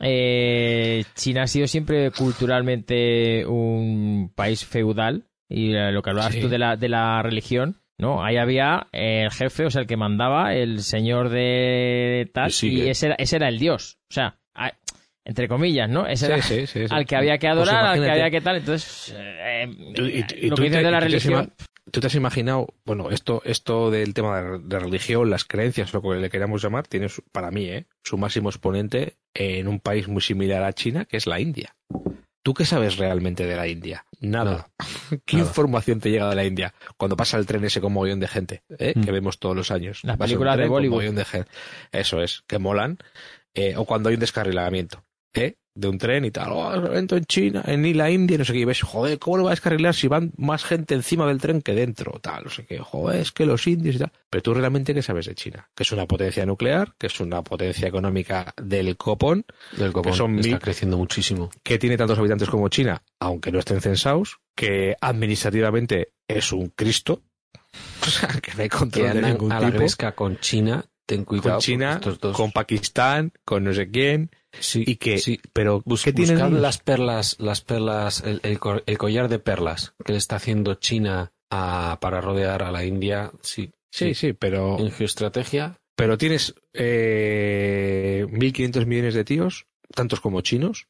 S1: eh, China ha sido siempre culturalmente un país feudal y eh, lo que hablabas
S3: Sí.
S1: tú de la, de la religión, ¿no? Ahí había el jefe, o sea, el que mandaba, el señor de tal, y ese era, ese era el dios, o sea, a- entre comillas, ¿no? Ese
S3: Sí,
S1: era
S3: sí, sí, sí.
S1: al que había que
S3: Pues
S1: adorar, al que había que tal, entonces, eh,
S3: Tú- y- y
S1: lo
S3: tú
S1: que dices de la religión...
S3: ¿Tú te has imaginado, bueno, esto, esto del tema de, de religión, las creencias, lo que le queramos llamar, tiene su- para mí, ¿eh? su máximo exponente en un país muy similar a China, que es la India. ¿Tú qué sabes realmente de la India? Nada. ¿Qué
S2: Nada.
S3: información te llega de la India cuando pasa el tren ese con mogollón de gente, ¿eh?
S2: Mm.
S3: que vemos todos los años?
S1: Las películas de Bollywood.
S3: de gente. Eso es, que molan. eh, o cuando hay un descarrilamiento. ¿eh? De un tren y tal, oh, evento en China, en la India, no sé qué, y ves, joder, ¿cómo lo va a descarrilar si van más gente encima del tren que dentro? Tal, no sé qué, joder, es que los indios y tal. Pero tú realmente, ¿qué sabes de China? Que es una potencia nuclear, que es una potencia económica del copón,
S2: Del copón,
S3: que son
S2: está
S3: mil-
S2: creciendo muchísimo.
S3: que tiene tantos habitantes como China, aunque no estén censados, que administrativamente es un Cristo, o sea, que no hay
S2: Que
S3: control de ningún
S2: a la
S3: tipo.
S2: gresca con China, ten cuidado.
S3: Con China,
S2: estos dos-
S3: con Pakistán, con no sé quién,
S2: sí,
S3: y que,
S2: sí.
S3: pero
S2: Bus- las perlas, las perlas, el, el collar de perlas que le está haciendo China a- para rodear a la India. Sí,
S3: Sí, sí, pero,
S2: En geoestrategia,
S3: pero tienes eh, 1.500 millones de tíos, tantos como chinos.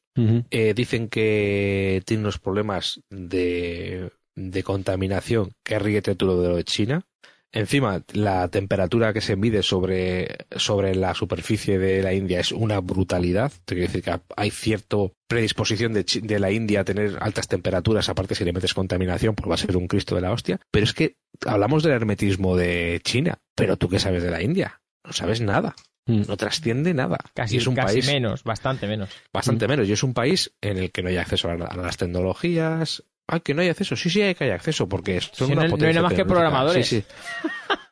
S3: Eh, dicen que tienen unos problemas de, de contaminación que ríete tú de lo de China. Encima, la temperatura que se mide sobre, sobre la superficie de la India es una brutalidad. Te quiero decir que hay cierta predisposición de, de la India a tener altas temperaturas, aparte si le metes contaminación, pues va a ser un Cristo de la hostia. Pero es que hablamos del hermetismo de China, pero tú qué sabes de la India? No sabes nada.
S2: Mm.
S3: No trasciende nada.
S1: Casi,
S3: Y es un
S1: casi
S3: país
S1: menos, bastante menos.
S3: bastante menos. Y es un país en el que no hay acceso a, a las tecnologías. Ah, que no hay acceso. Sí, sí, hay que hay acceso porque son
S1: Si
S3: una
S1: no- no hay
S3: potencia
S1: nada más que programadores.
S3: Sí, sí.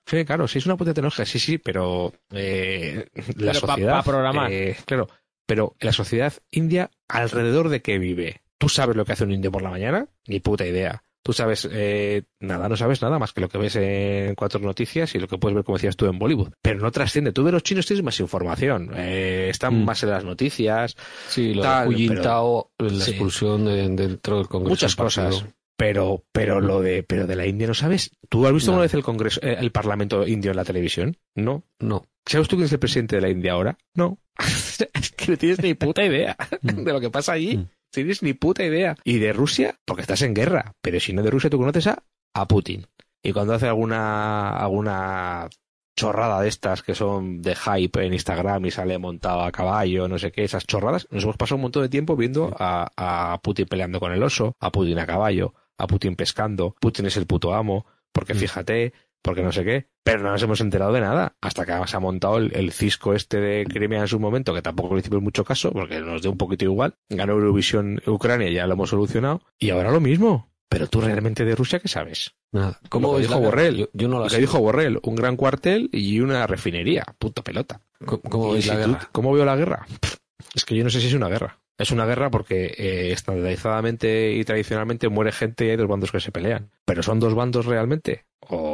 S3: Sí, claro, sí es una potencia tecnológica, sí, sí, pero eh, la
S1: Pero
S3: sociedad.
S1: pa programar.
S3: eh, claro, pero la sociedad india, ¿alrededor de qué vive? ¿Tú sabes lo que hace un indio por la mañana? Ni puta idea. Tú sabes eh, nada, no sabes nada más que lo que ves en cuatro noticias y lo que puedes ver, como decías tú, en Bollywood. Pero no trasciende. Tú de los chinos tienes más información. eh, están
S2: Mm.
S3: más en las noticias,
S2: Sí, lo
S3: Tal,
S2: de
S3: pero-
S2: la
S3: sí.
S2: expulsión de- dentro del Congreso.
S3: muchas cosas. Pero, pero lo de, pero de la India no sabes. ¿Tú has visto
S2: No.
S3: alguna vez el Congreso, eh, el Parlamento indio en la televisión? No.
S2: No.
S3: ¿Sabes tú quién es el presidente de la India ahora? No. es que no tienes ni puta idea
S2: Mm.
S3: de lo que pasa allí. Tienes ni puta idea. Y de Rusia, porque estás en guerra. Pero si no de Rusia, tú conoces a, a Putin. Y cuando hace alguna, alguna chorrada de estas que son de hype en Instagram y sale montado a caballo, no sé qué, esas chorradas, nos hemos pasado un montón de tiempo viendo a, a Putin peleando con el oso, a Putin a caballo, a Putin pescando, Putin es el puto amo, porque fíjate, porque no sé qué, pero no nos hemos enterado de nada, hasta que se ha montado el, el cisco este de Crimea en su momento, que tampoco le hicimos mucho caso, porque nos dio un poquito igual, ganó Eurovisión Ucrania, ya lo hemos solucionado, y ahora lo mismo. Pero tú realmente de Rusia, ¿qué sabes?
S2: Nada.
S3: Lo
S2: ¿Cómo
S3: que dijo? Borrell.
S2: Yo, yo no
S3: Lo
S2: la
S3: que dijo Borrell, un gran cuartel y una refinería, puta pelota.
S2: ¿Cómo, cómo la
S3: tú-
S2: guerra?
S3: ¿Cómo veo la guerra? Es que yo no sé si es una guerra. Es una guerra porque eh, estandarizadamente y tradicionalmente muere gente y hay dos bandos que se pelean. ¿Pero son dos bandos realmente? O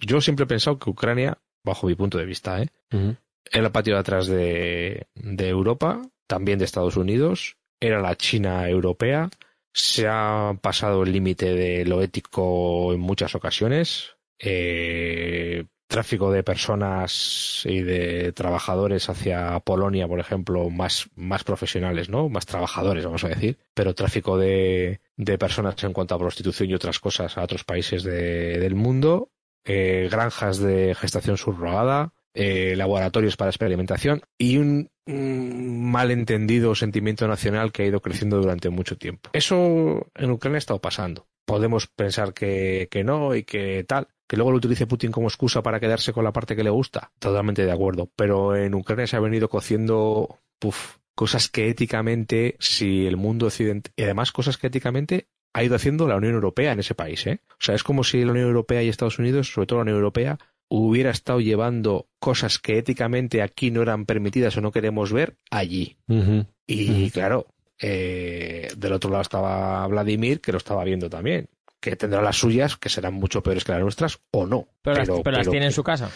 S3: yo siempre he pensado que Ucrania, bajo mi punto de vista, ¿eh? Era el patio de atrás de, de Europa, también de Estados Unidos, era la China europea, se ha pasado el límite de lo ético en muchas ocasiones, eh, tráfico de personas y de trabajadores hacia Polonia, por ejemplo, más, más profesionales, ¿no? Más trabajadores, vamos a decir, pero tráfico de, de personas en cuanto a prostitución y otras cosas a otros países de- del mundo, eh, granjas de gestación subrogada, eh, laboratorios para experimentación y un, un malentendido sentimiento nacional que ha ido creciendo durante mucho tiempo. Eso en Ucrania ha estado pasando. Podemos pensar que, que no y que tal, que luego lo utilice Putin como excusa para quedarse con la parte que le gusta. Totalmente de acuerdo. Pero en Ucrania se ha venido cociendo cosas que éticamente, si el mundo occidental, y además cosas que éticamente ha ido haciendo la Unión Europea en ese país. ¿eh? O sea, es como si la Unión Europea y Estados Unidos, sobre todo la Unión Europea, hubiera estado llevando cosas que éticamente aquí no eran permitidas o no queremos ver allí. Y claro, eh, del otro lado estaba Vladimir, que lo estaba viendo también. Que tendrá las suyas, que serán mucho peores que las nuestras, o no.
S1: Pero, las, pero las tiene en su casa.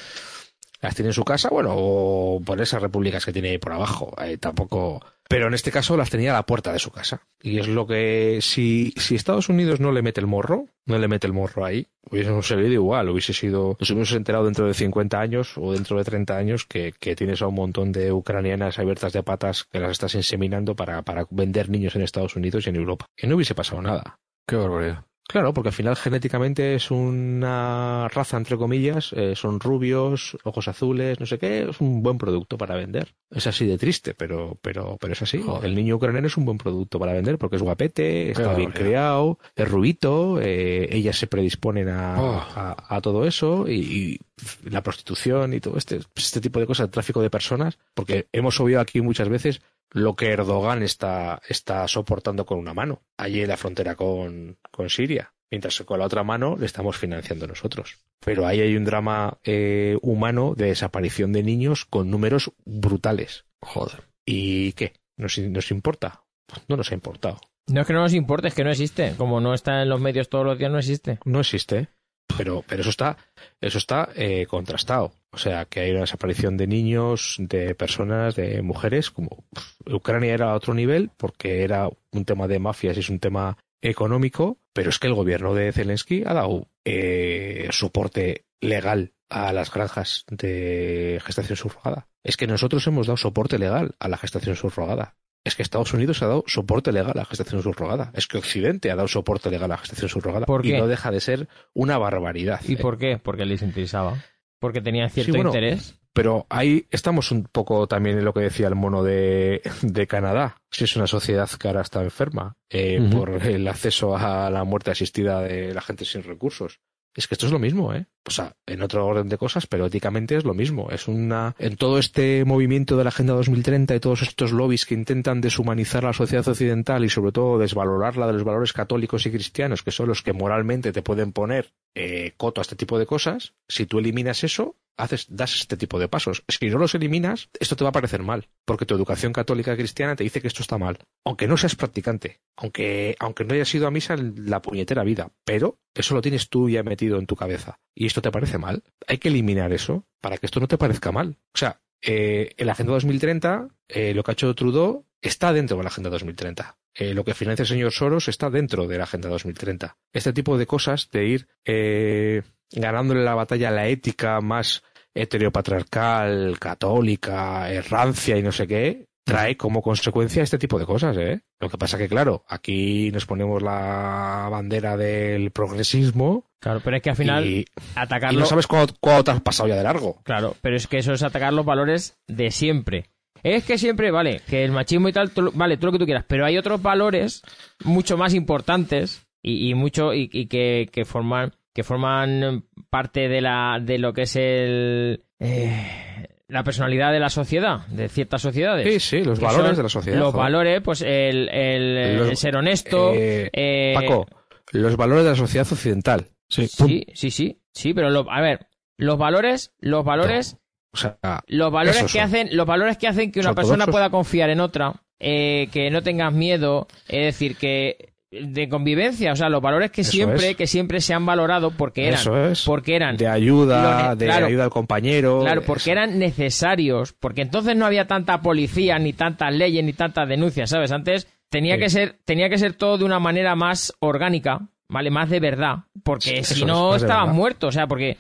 S3: Las tiene en su casa, bueno, o por esas repúblicas que tiene por abajo. eh, tampoco. Pero en este caso las tenía a la puerta de su casa. Y es lo que. Si, si Estados Unidos no le mete el morro, no le mete el morro ahí, hubiésemos seguido igual. Hubiese sido. Nos hubiésemos enterado dentro de 50 años o dentro de 30 años que, que tienes a un montón de ucranianas abiertas de patas que las estás inseminando para, para vender niños en Estados Unidos y en Europa. Y no hubiese pasado nada.
S2: Qué barbaridad.
S3: Claro, porque al final genéticamente es una raza, entre comillas, eh, son rubios, ojos azules, no sé qué, es un buen producto para vender. Es así de triste, pero, pero, pero es así.
S2: Joder.
S3: El niño ucraniano es un buen producto para vender porque es guapete, está bien criado, es rubito, eh, ellas se predisponen a,
S2: Oh.
S3: a, a todo eso y, y la prostitución y todo este, este tipo de cosas, el tráfico de personas, porque hemos obviado aquí muchas veces lo que Erdogan está, está soportando con una mano, allí en la frontera con, con Siria, mientras que con la otra mano le estamos financiando nosotros. Pero ahí hay un drama eh, humano de desaparición de niños con números brutales.
S2: Joder.
S3: ¿Y qué? ¿Nos, nos importa? No nos ha importado.
S1: No es que no nos importe, es que no existe. Como no está en los medios todos los días, no existe.
S3: No existe. Pero, pero eso está, eso está eh, contrastado. O sea, que hay una desaparición de niños, de personas, de mujeres, como Ucrania era a otro nivel, porque era un tema de mafias y es un tema económico, pero es que el gobierno de Zelensky ha dado eh, soporte legal a las granjas de gestación subrogada. Es que nosotros hemos dado soporte legal a la gestación subrogada. Es que Estados Unidos ha dado soporte legal a la gestación subrogada. Es que Occidente ha dado soporte legal a la gestación subrogada.
S1: ¿Por
S3: Y
S1: qué?
S3: no deja de ser una barbaridad.
S1: ¿Y
S3: ¿eh?
S1: por qué? Porque les interesaba. Porque tenían cierto
S3: Sí, bueno,
S1: interés.
S3: Pero ahí estamos un poco también en lo que decía el mono de, de Canadá. Si es una sociedad que ahora está enferma eh, por el acceso a la muerte asistida de la gente sin recursos. Es que esto es lo mismo, ¿eh? O sea, en otro orden de cosas, pero éticamente es lo mismo. Es una. En todo este movimiento de la Agenda 2030 y todos estos lobbies que intentan deshumanizar la sociedad occidental y sobre todo desvalorarla de los valores católicos y cristianos, que son los que moralmente te pueden poner eh, coto a este tipo de cosas, si tú eliminas eso, haces, das este tipo de pasos. Si no los eliminas, esto te va a parecer mal, porque tu educación católica cristiana te dice que esto está mal, aunque no seas practicante, aunque, aunque no hayas ido a misa en la puñetera vida, pero eso lo tienes tú ya metido en tu cabeza. ¿Y esto te parece mal? Hay que eliminar eso para que esto no te parezca mal. O sea, eh, en la Agenda 2030, eh, lo que ha hecho Trudeau está dentro de la Agenda 2030. Eh, lo que financia el señor Soros está dentro de la Agenda 2030. Este tipo de cosas de ir eh, ganándole la batalla a la ética más heteropatriarcal, católica, eh, rancia y no sé qué, trae como consecuencia este tipo de cosas, ¿eh? Lo que pasa que, claro, aquí nos ponemos la bandera del progresismo
S1: Claro, pero es que al final
S3: y, no sabes cuándo, cuándo te has pasado ya de largo.
S1: Claro, pero es que eso es atacar los valores de siempre. Es que siempre, vale, que el machismo y tal, tú- vale, todo lo que tú quieras, pero hay otros valores mucho más importantes y, y mucho y, y que, que forman que forman parte de la de lo que es el eh, la personalidad de la sociedad, de ciertas sociedades.
S3: Sí, sí, los valores
S1: son
S3: de la sociedad.
S1: Los
S3: joder.
S1: valores, pues el, el-
S3: Los-
S1: el ser honesto.
S3: Eh,
S1: eh,
S3: Paco, los valores de la sociedad occidental.
S2: Sí.
S1: Sí, sí, sí, sí, pero lo- a ver, los valores, los valores
S3: O sea,
S1: los valores que
S3: son.
S1: hacen los valores que hacen que una persona pueda confiar en otra eh, que no tengas miedo es decir que de convivencia o sea los valores que
S3: Eso
S1: siempre
S3: es.
S1: que siempre se han valorado porque eran
S3: eso es.
S1: porque eran
S3: de ayuda, de
S1: claro.
S3: ayuda al compañero.
S1: claro porque
S3: eso.
S1: eran necesarios porque entonces no había tanta policía ni tantas leyes ni tantas denuncias sabes antes tenía
S3: Sí.
S1: que ser tenía que ser todo de una manera más orgánica vale más de verdad porque
S3: Sí,
S1: si no
S3: es,
S1: estaban muertos o sea porque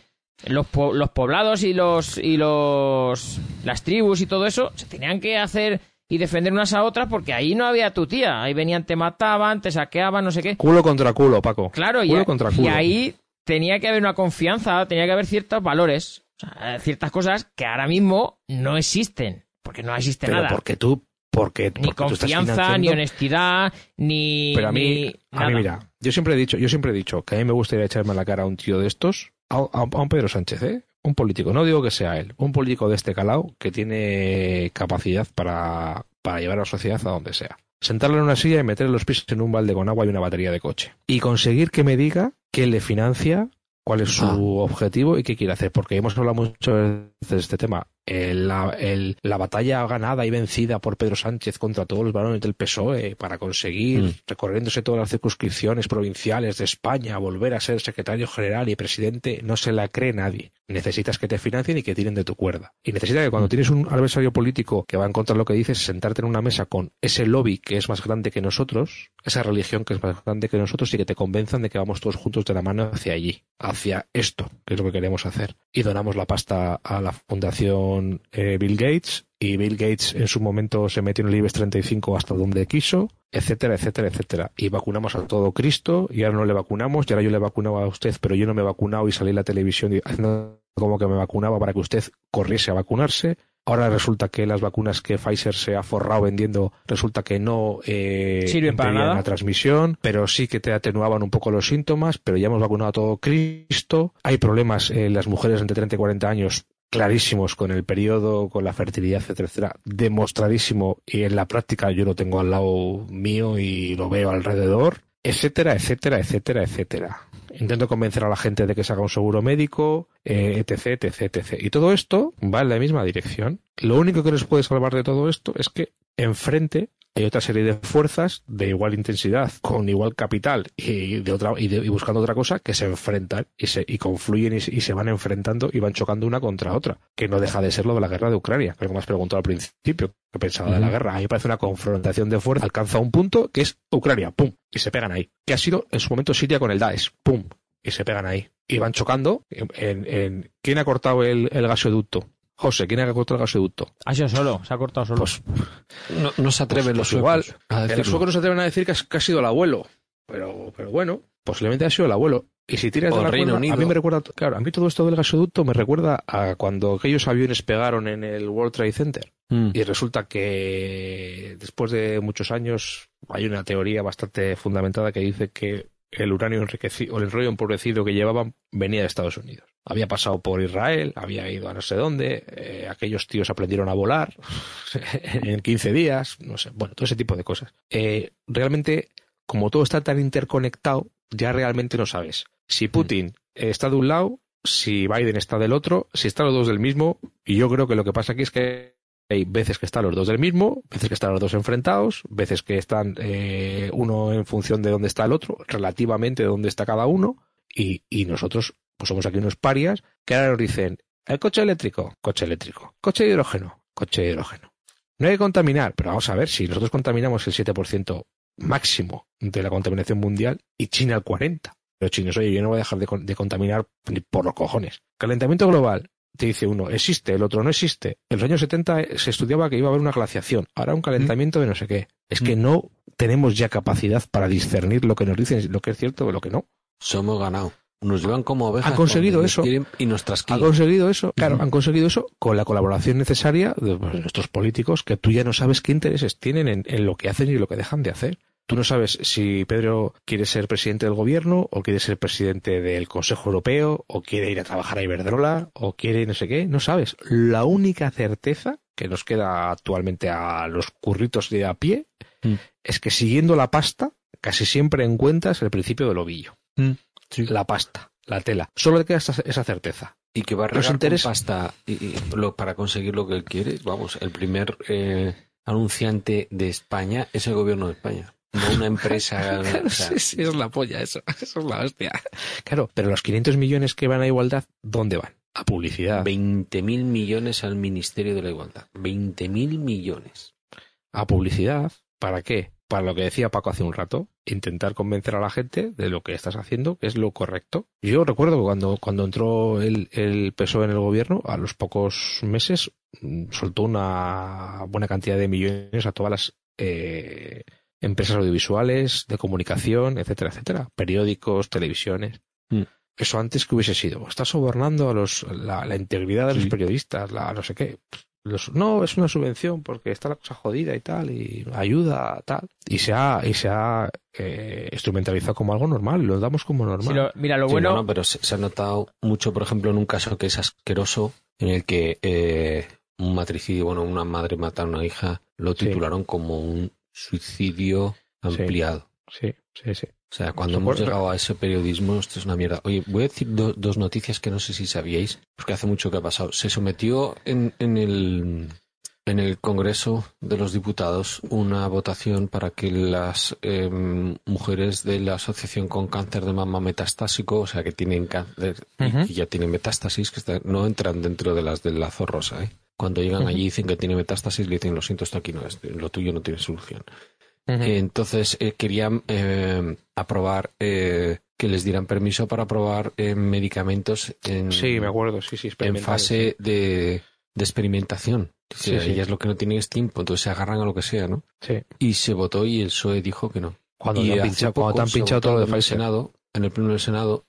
S1: los, po- los poblados y los y los las tribus y todo eso se tenían que hacer y defender unas a otras porque ahí no había tu tía ahí venían te mataban te saqueaban no sé qué
S3: Culo contra culo, Paco.
S1: claro y,
S3: culo
S1: a-
S3: contra
S1: y
S3: culo.
S1: ahí tenía que haber una confianza tenía que haber ciertos valores o sea, ciertas cosas que ahora mismo no existen porque no existe
S3: Pero
S1: nada
S3: porque tú, porque,
S1: ni
S3: porque tú estás
S1: confianza ni honestidad ni
S3: Pero a mí,
S1: ni
S3: a mí mira, yo siempre he dicho, yo siempre he dicho que a mí me gustaría echarme a la cara a un tío de estos, a, a- a un Pedro Sánchez, ¿eh? Un político, no digo que sea él, un político de este calao que tiene capacidad para, para llevar a la sociedad a donde sea. Sentarlo en una silla y meterle los pies en un balde con agua y una batería de coche. Y conseguir que me diga quién le financia, cuál es su
S2: Ah.
S3: objetivo y qué quiere hacer. Porque hemos hablado mucho de este tema. El- la, el- la batalla ganada y vencida por Pedro Sánchez contra todos los varones del PSOE para conseguir,
S2: Mm.
S3: recorriéndose todas las circunscripciones provinciales de España, volver a ser secretario general y presidente, no se la cree nadie. Necesitas que te financien y que tiren de tu cuerda. Y necesitas que cuando tienes un adversario político que va en contra de lo que dices, sentarte en una mesa con ese lobby que es más grande que nosotros, esa religión que es más grande que nosotros y que te convenzan de que vamos todos juntos de la mano hacia allí, hacia esto, que es lo que queremos hacer. Y donamos la pasta a la fundación eh, Bill Gates y Bill Gates en su momento se metió en el IBEX 35 hasta donde quiso, etcétera, etcétera, etcétera. Y vacunamos a todo Cristo y ahora no le vacunamos y ahora yo le vacunaba a usted, pero yo no me he vacunado y salí en la televisión y- haciendo como que me vacunaba para que usted corriese a vacunarse. Ahora resulta que las vacunas que Pfizer se ha forrado vendiendo resulta que no eh,
S1: Sirven para nada.
S3: la transmisión, pero sí que te atenuaban un poco los síntomas, pero ya hemos vacunado a todo Cristo. Hay problemas en las mujeres entre 30 y 40 años clarísimos con el periodo, con la fertilidad, etcétera, etcétera, demostradísimo y en la práctica yo lo tengo al lado mío y lo veo alrededor, etcétera, etcétera, etcétera, etcétera. Intento convencer a la gente de que se haga un seguro médico, eh, etc, etc, etc. Y todo esto va en la misma dirección. Lo único que nos puede salvar de todo esto es que enfrente hay otra serie de fuerzas de igual intensidad, con igual capital y de otra y, de- y buscando otra cosa que se enfrentan y se y confluyen y, se- y se van enfrentando y van chocando una contra otra, que no deja de ser lo de la guerra de Ucrania, que como has preguntado al principio, que pensaba de la guerra, a mí me parece una confrontación de fuerza, alcanza un punto que es Ucrania, pum, y se pegan ahí. Que ha sido en su momento Siria con el Daesh, pum, y se pegan ahí. Y van chocando en- ¿quién ha cortado el, el gasoducto? José, ¿quién ha cortado el gasoducto?
S1: Ha sido solo, se ha cortado solo.
S3: Pues
S2: No, no se atreven
S3: Pues-
S2: los
S3: pues
S2: suecos
S3: igual,
S2: a
S3: En
S2: decirlo.
S3: el sueco no se atreven a decir que, ha sido el abuelo. Pero, pero bueno, posiblemente ha sido el abuelo. Y si tiras
S2: O
S3: de
S2: el
S3: la
S2: Reino
S3: cuerda,
S2: Unido.
S3: a mí me recuerda, claro, a mí todo esto del gasoducto me recuerda a cuando aquellos aviones pegaron en el World Trade Center.
S2: Mm.
S3: Y resulta que después de muchos años hay una teoría bastante fundamentada que dice que el uranio enriquecido, o el rollo empobrecido que llevaban venía de Estados Unidos. Había pasado por Israel, había ido a no sé dónde, eh, aquellos tíos aprendieron a volar en 15 días, no sé, bueno, todo ese tipo de cosas. Eh, realmente, como todo está tan interconectado, ya realmente no sabes si Putin está de un lado, si Biden está del otro, si están los dos del mismo, y yo creo que lo que pasa aquí es que hay veces que están los dos del mismo, veces que están los dos enfrentados, veces que están eh, uno en función de dónde está el otro, relativamente de dónde está cada uno, y, y nosotros pues somos aquí unos parias que ahora nos dicen, el coche eléctrico, coche eléctrico, coche de hidrógeno, coche de hidrógeno. No hay que contaminar, pero vamos a ver, si nosotros contaminamos el 7% máximo de la contaminación mundial y China el 40%. Pero chinos, oye, yo no voy a dejar de, con- de contaminar ni por los cojones. Calentamiento global, te dice uno, existe, el otro no existe. En los años 70 se estudiaba que iba a haber una glaciación, ahora un calentamiento de no sé qué. Es que no tenemos ya capacidad para discernir lo que nos dicen, lo que es cierto o lo que no.
S2: Somos ganado. Nos llevan como ovejas.
S3: Han conseguido eso.
S2: Y nos
S3: Han conseguido eso, claro, han conseguido eso con la colaboración necesaria de pues, nuestros políticos, que tú ya no sabes qué intereses tienen en, en lo que hacen y lo que dejan de hacer. Tú no sabes si Pedro quiere ser presidente del gobierno, o quiere ser presidente del Consejo Europeo, o quiere ir a trabajar a Iberdrola, o quiere no sé qué, no sabes. La única certeza que nos queda actualmente a los curritos de a pie
S2: Mm.
S3: es que siguiendo la pasta, casi siempre encuentras el principio del ovillo.
S2: Sí.
S3: La pasta, la tela. Solo te queda esa, esa certeza.
S2: Y que va a
S3: Los
S2: regar con
S3: intereses-
S2: pasta y, y lo- para conseguir lo que él quiere. Vamos, el primer eh, anunciante de España es el gobierno de España. No una empresa. o sea,
S3: sí, sí, es la polla eso. Eso es la hostia. Claro, pero los 500 millones que van a igualdad, ¿dónde van? A publicidad.
S2: 20.000 millones al Ministerio de la Igualdad. 20.000 millones.
S3: A publicidad. ¿Para qué? Para lo que decía Paco hace un rato, intentar convencer a la gente de lo que estás haciendo, que es lo correcto. Yo recuerdo que cuando, cuando entró el, el PSOE en el gobierno, a los pocos meses mm, soltó una buena cantidad de millones a todas las eh, empresas audiovisuales, de comunicación, etcétera, etcétera. Periódicos, televisiones.
S2: Mm.
S3: Eso antes que hubiese sido. Está sobornando a los, la, la integridad de los periodistas, la no sé qué. Los- no, es una subvención porque está la cosa jodida y tal, y ayuda, tal. Y se ha, y se ha eh, instrumentalizado como algo normal, lo damos como normal.
S1: Lo- mira, lo
S2: Sí,
S1: bueno.
S2: bueno, pero se, se ha notado mucho, por ejemplo, en un caso que es asqueroso, en el que eh, un matricidio, bueno, una madre mata a una hija, lo
S3: Sí.
S2: titularon como un suicidio
S3: Sí.
S2: ampliado.
S3: Sí, sí, sí.
S2: O sea, cuando hemos llegado a ese periodismo, esto es una mierda. Oye, voy a decir do- dos noticias que no sé si sabíais, porque hace mucho que ha pasado. Se sometió en, en el en el Congreso de los Diputados una votación para que las em, mujeres de la asociación con cáncer de mama metastásico, o sea, que tienen cáncer y, ya tienen metástasis, que está- no entran dentro de las del lazo rosa. ¿eh? Cuando llegan
S3: Ujú.
S2: allí y dicen que tiene metástasis, le dicen, lo siento, esto aquí no es, lo tuyo no tiene solución. Entonces eh, querían eh, aprobar eh, que les dieran permiso para aprobar eh, medicamentos en,
S3: sí, me acuerdo, sí, sí.
S2: en fase de, de experimentación.
S3: Sí.
S2: Ellas lo que no tienen es tiempo, entonces se agarran a lo que sea, ¿no?
S3: Sí.
S2: Y se votó y el PSOE dijo que no.
S3: Cuando
S2: y
S3: te han pinchado,
S2: poco
S3: cuando te han
S2: se
S3: pinchado
S2: votó
S3: todo lo de
S2: en el. Senado, en el Pleno del Senado,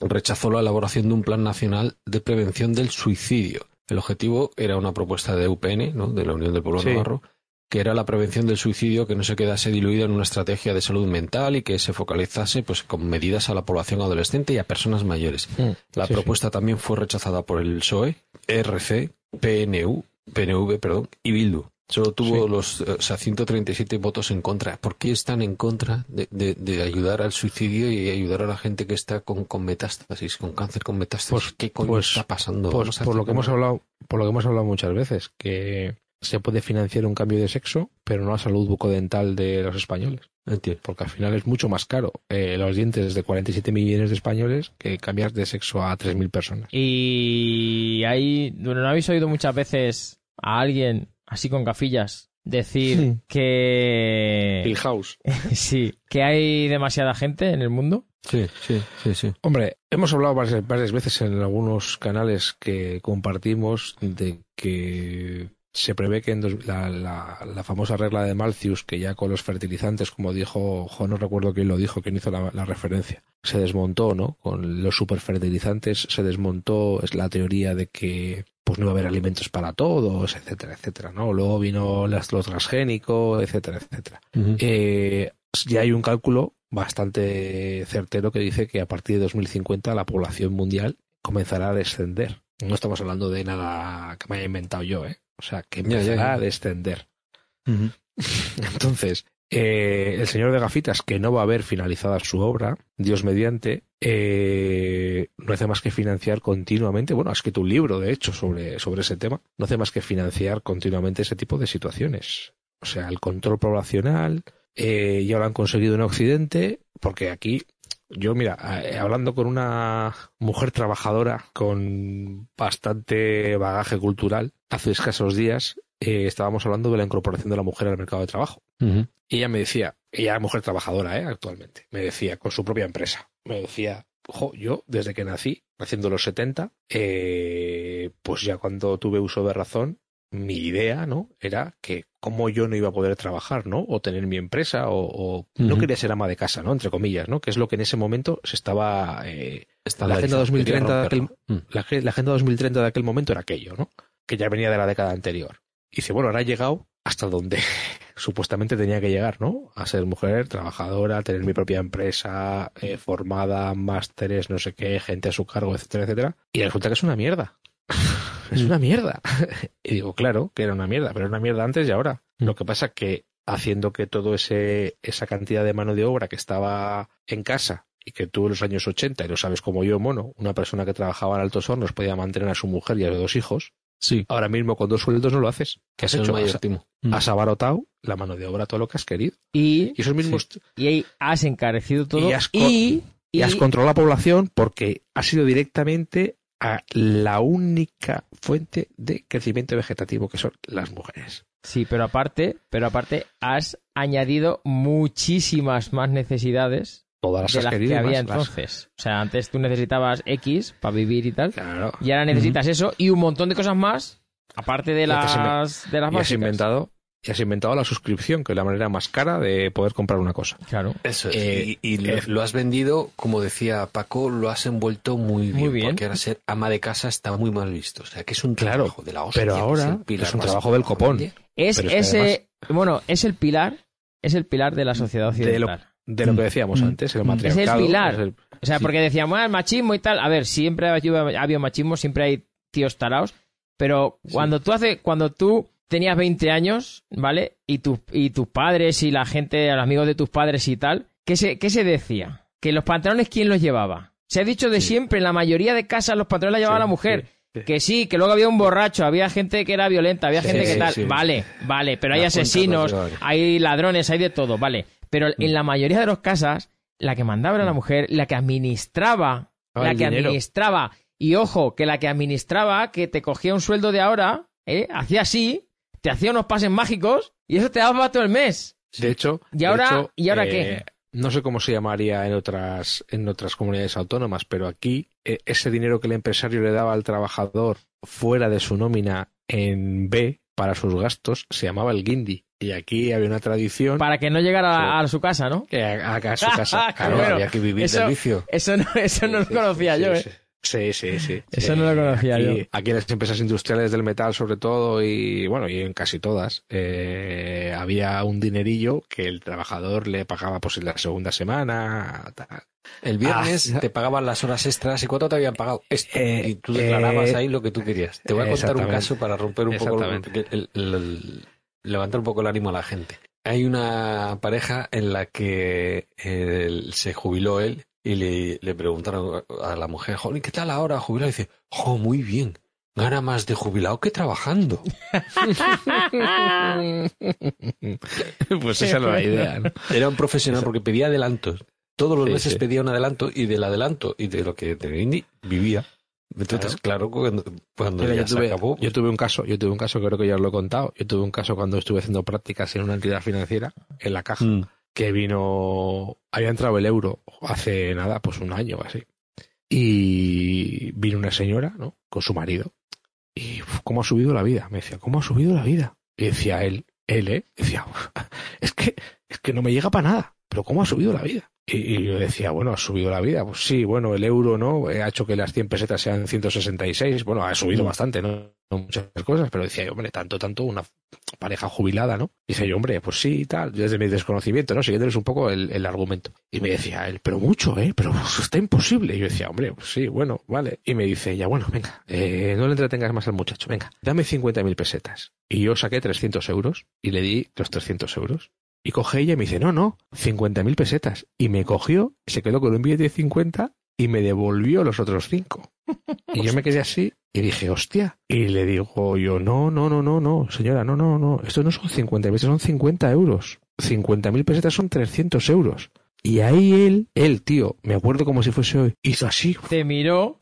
S2: rechazó la elaboración de un plan nacional de prevención del suicidio. El objetivo era una propuesta de UPN, ¿no? de la Unión del Pueblo. Navarro, que era la prevención del suicidio que no se quedase diluido en una estrategia de salud mental y que se focalizase pues con medidas a la población adolescente y a personas mayores.
S3: Mm,
S2: La
S3: sí,
S2: propuesta también fue rechazada por el PSOE, RC, PNU, PNV, perdón, y Bildu. Solo tuvo
S3: Sí.
S2: los eh, o sea, 137 votos en contra. ¿Por qué están en contra de, de- de ayudar al suicidio y ayudar a la gente que está con, con metástasis, con cáncer con metástasis?
S3: Pues-
S2: ¿Qué coño
S3: pues-
S2: está pasando?
S3: Pues por lo que hemos hablado, por lo que hemos hablado muchas veces, que se puede financiar un cambio de sexo, pero no la salud bucodental de los españoles.
S2: Entiendo.
S3: Porque al final es mucho más caro eh, los dientes de 47 millones de españoles que cambiar de sexo a 3.000 personas.
S1: Y ahí, bueno, ¿no habéis oído muchas veces a alguien así con gafillas decir
S3: Sí.
S1: que
S3: House.
S1: sí, que hay demasiada gente en el mundo?
S2: Sí, sí, sí, sí.
S3: Hombre, hemos hablado varias, varias veces en algunos canales que compartimos de que se prevé que en dos- la, la- la famosa regla de Malthus, que ya con los fertilizantes, como dijo, jo, no recuerdo quién lo dijo, quién hizo la, la referencia, se desmontó, ¿no? Con los superfertilizantes se desmontó, es la teoría de que pues no iba a haber alimentos para todos, etcétera, etcétera, ¿no? Luego vino el ácido transgénico, etcétera, etcétera. Eh, ya hay un cálculo bastante certero que dice que a partir de 2050 la población mundial comenzará a descender. No estamos hablando de nada que me haya inventado yo, ¿eh? O sea, que
S2: Ya, ya,
S3: empezará
S2: ya.
S3: a descender. Entonces, eh, el señor de gafitas, que no va a haber finalizada su obra, Dios mediante, eh, no hace más que financiar continuamente, bueno, ha escrito un libro, de hecho, sobre, sobre ese tema, no hace más que financiar continuamente ese tipo de situaciones. O sea, el control poblacional, eh, ya lo han conseguido en Occidente, porque aquí, yo mira, hablando con una mujer trabajadora con bastante bagaje cultural, hace escasos días, eh, estábamos hablando de la incorporación de la mujer al mercado de trabajo. Y ella me decía, ella es mujer trabajadora, ¿eh? actualmente, me decía, con su propia empresa, me decía, ojo, yo desde que nací, naciendo en los 70, eh, pues ya cuando tuve uso de razón, mi idea, ¿no? Era que cómo yo no iba a poder trabajar, ¿no? O tener mi empresa, o, o no quería ser ama de casa, ¿no? Entre comillas, ¿no? Que es lo que en ese momento se estaba... eh, la Agenda 2030 de aquel, la Agenda 2030 de aquel momento era aquello, ¿no? Que ya venía de la década anterior. Y dice, bueno, ahora ha llegado hasta donde supuestamente tenía que llegar, ¿no? A ser mujer, trabajadora, tener mi propia empresa, eh, formada, másteres, no sé qué, gente a su cargo, etcétera, etcétera. Y resulta que es una mierda. es una mierda. y digo, claro, que era una mierda, pero era una mierda antes y ahora. Lo que pasa que haciendo que todo ese esa cantidad de mano de obra que estaba en casa y que tú en los años 80, y lo sabes como yo, mono, una persona que trabajaba en altos hornos podía mantener a su mujer y a sus dos hijos,
S2: Sí.
S3: ahora mismo con dos sueldos no lo haces. ¿Qué has
S2: Es
S3: hecho?
S2: mayor
S3: Has.
S2: Mm.
S3: has abarotado la mano de obra, todo lo que has querido.
S1: Y,
S3: Y esos mismos
S1: y ahí has encarecido todo
S3: Y has
S1: y,
S3: y has controlado la población porque ha sido directamente a la única fuente de crecimiento vegetativo que son las mujeres.
S1: Sí, pero aparte, pero aparte has añadido muchísimas más necesidades
S3: Todas las
S1: de
S3: has
S1: las
S3: querido
S1: que había entonces. O sea, antes tú necesitabas X para vivir y tal,
S3: Claro.
S1: y ahora necesitas eso y un montón de cosas más, aparte de las, de las
S3: Y has inventado, y has inventado la suscripción, que es la manera más cara de poder comprar una cosa.
S1: Claro.
S2: Eso es.
S3: Eh,
S2: y y lo,
S3: eh,
S2: lo has vendido, como decía Paco, lo has envuelto muy bien.
S1: Muy bien.
S2: Porque ahora ser ama de casa está muy mal visto. O sea, que es un
S3: Claro,
S2: trabajo de la hostia.
S3: pero ahora
S2: pilar
S3: es un trabajo del copón.
S1: Es
S3: es
S1: ese, bueno, es el pilar, es el pilar de la sociedad
S3: De lo-
S1: occidental.
S3: De lo que decíamos
S2: Mm.
S3: antes, el
S2: Mm.
S3: matriarcado.
S1: pilar.
S3: es el-
S1: O sea,
S3: Sí.
S1: porque decíamos, ah, el machismo y tal. A ver, siempre ha habido, ha habido machismo, siempre hay tíos taraos. Pero cuando tú hace, cuando tú tenías 20 años, ¿vale? Y, tu- y tus padres y la gente, los amigos de tus padres y tal, ¿qué se, qué se decía? Que los pantalones, ¿quién los llevaba? Se ha dicho de
S2: Sí.
S1: siempre, en la mayoría de casas los pantalones los llevaba
S3: Sí,
S1: la mujer. Que sí, que luego había un borracho, había gente que era violenta, había
S2: Sí,
S1: gente que tal.
S2: sí.
S1: Vale, vale, pero hay asesinos, hay ladrones, hay de todo, vale. Pero
S3: Mm.
S1: en la mayoría de los casas, la que mandaba era la mujer, la que administraba,
S3: Ah,
S1: la que
S3: dinero.
S1: administraba. Y ojo, que la que administraba, que te cogía un sueldo de ahora, ¿eh? hacía así, te hacía unos pases mágicos y eso te daba todo el mes.
S3: De hecho,
S1: ¿Y ahora-
S3: hecho,
S1: y ahora
S3: eh,
S1: qué?
S3: No sé cómo se llamaría en otras, en otras comunidades autónomas, pero aquí eh, ese dinero que el empresario le daba al trabajador fuera de su nómina en B para sus gastos se llamaba el guindi. Y aquí había una tradición
S1: Para que no llegara
S3: Sí.
S1: a, a su casa, ¿no?
S3: que a, a- a su casa.
S1: Qué
S2: Claro,
S1: bueno.
S2: había que vivir
S1: Eso-
S2: del vicio.
S1: Eso no, eso no lo conocía
S3: sí,
S1: yo,
S3: sí.
S1: ¿eh?
S3: Sí, sí, sí.
S1: Eso no lo conocía
S3: aquí,
S1: yo.
S3: Aquí en las empresas industriales del metal, sobre todo, y bueno, y en casi todas, eh, había un dinerillo que el trabajador le pagaba pues en la segunda semana, tal.
S2: El viernes
S3: Ah,
S2: te pagaban las horas extras y cuánto te habían pagado esto.
S3: Eh,
S2: y tú declarabas
S3: eh,
S2: ahí lo que tú querías. Te voy a contar un caso para romper un poco, el- el- el- levantar un poco el ánimo a la gente. Hay una pareja en la que eh, se jubiló él y le, le preguntaron a la mujer, Jolín, ¿qué tal ahora jubilado? Y dice, jo, muy bien. Gana más de jubilado que trabajando.
S3: pues esa era la idea, ¿no?
S2: Era un profesional porque pedía adelantos. Todos los
S3: Sí,
S2: meses
S3: sí.
S2: pedía un adelanto y del adelanto y de lo que tenía vivía. Entonces, claro, cuando, cuando
S3: Mira,
S2: ya
S3: yo,
S2: se
S3: tuve,
S2: acabó,
S3: yo tuve un caso, yo tuve un caso, creo que ya os lo he contado. Yo tuve un caso cuando estuve haciendo prácticas en una entidad financiera, en la caja,
S2: Mm.
S3: que vino, había entrado el euro hace nada, pues un año o así. Y vino una señora, ¿no? Con su marido. Y uf, ¿cómo ha subido la vida? Me decía, ¿cómo ha subido la vida? Y decía él, él, ¿eh? Decía, "Uf, es que, es que no me llega para nada. Pero ¿cómo ha subido la vida? Y, yo decía, bueno, ha subido la vida. Pues sí, bueno, el euro, ¿no? Eh, Ha hecho que las 100 pesetas sean 166. Bueno, ha subido bastante, ¿no? Muchas cosas, pero decía yo, hombre, tanto, tanto, una pareja jubilada, ¿no? Y dice yo, hombre, pues sí, y tal, desde mi desconocimiento, ¿no? Siguiéndoles un poco el, el argumento. Y me decía él, pero mucho, ¿eh? Pero pues, está imposible. Y yo decía, hombre, pues sí, bueno, vale. Y me dice ella, bueno, venga, eh, no le entretengas más al muchacho, venga, dame 50.000 pesetas. Y yo saqué 300 euros y le di los 300 euros. Y coge ella y me dice, no, no, 50.000 pesetas. Y me cogió, se quedó con un billete de 50 y me devolvió los otros 5. Y yo me quedé así y dije, hostia. Y le digo yo, no, no, no, no, no, señora, no, no, no. Esto no son 50 pesetas, son 50 euros. 50.000 pesetas son 300 euros. Y ahí él, él, tío, me acuerdo como si fuese hoy, hizo así,
S1: Te miró.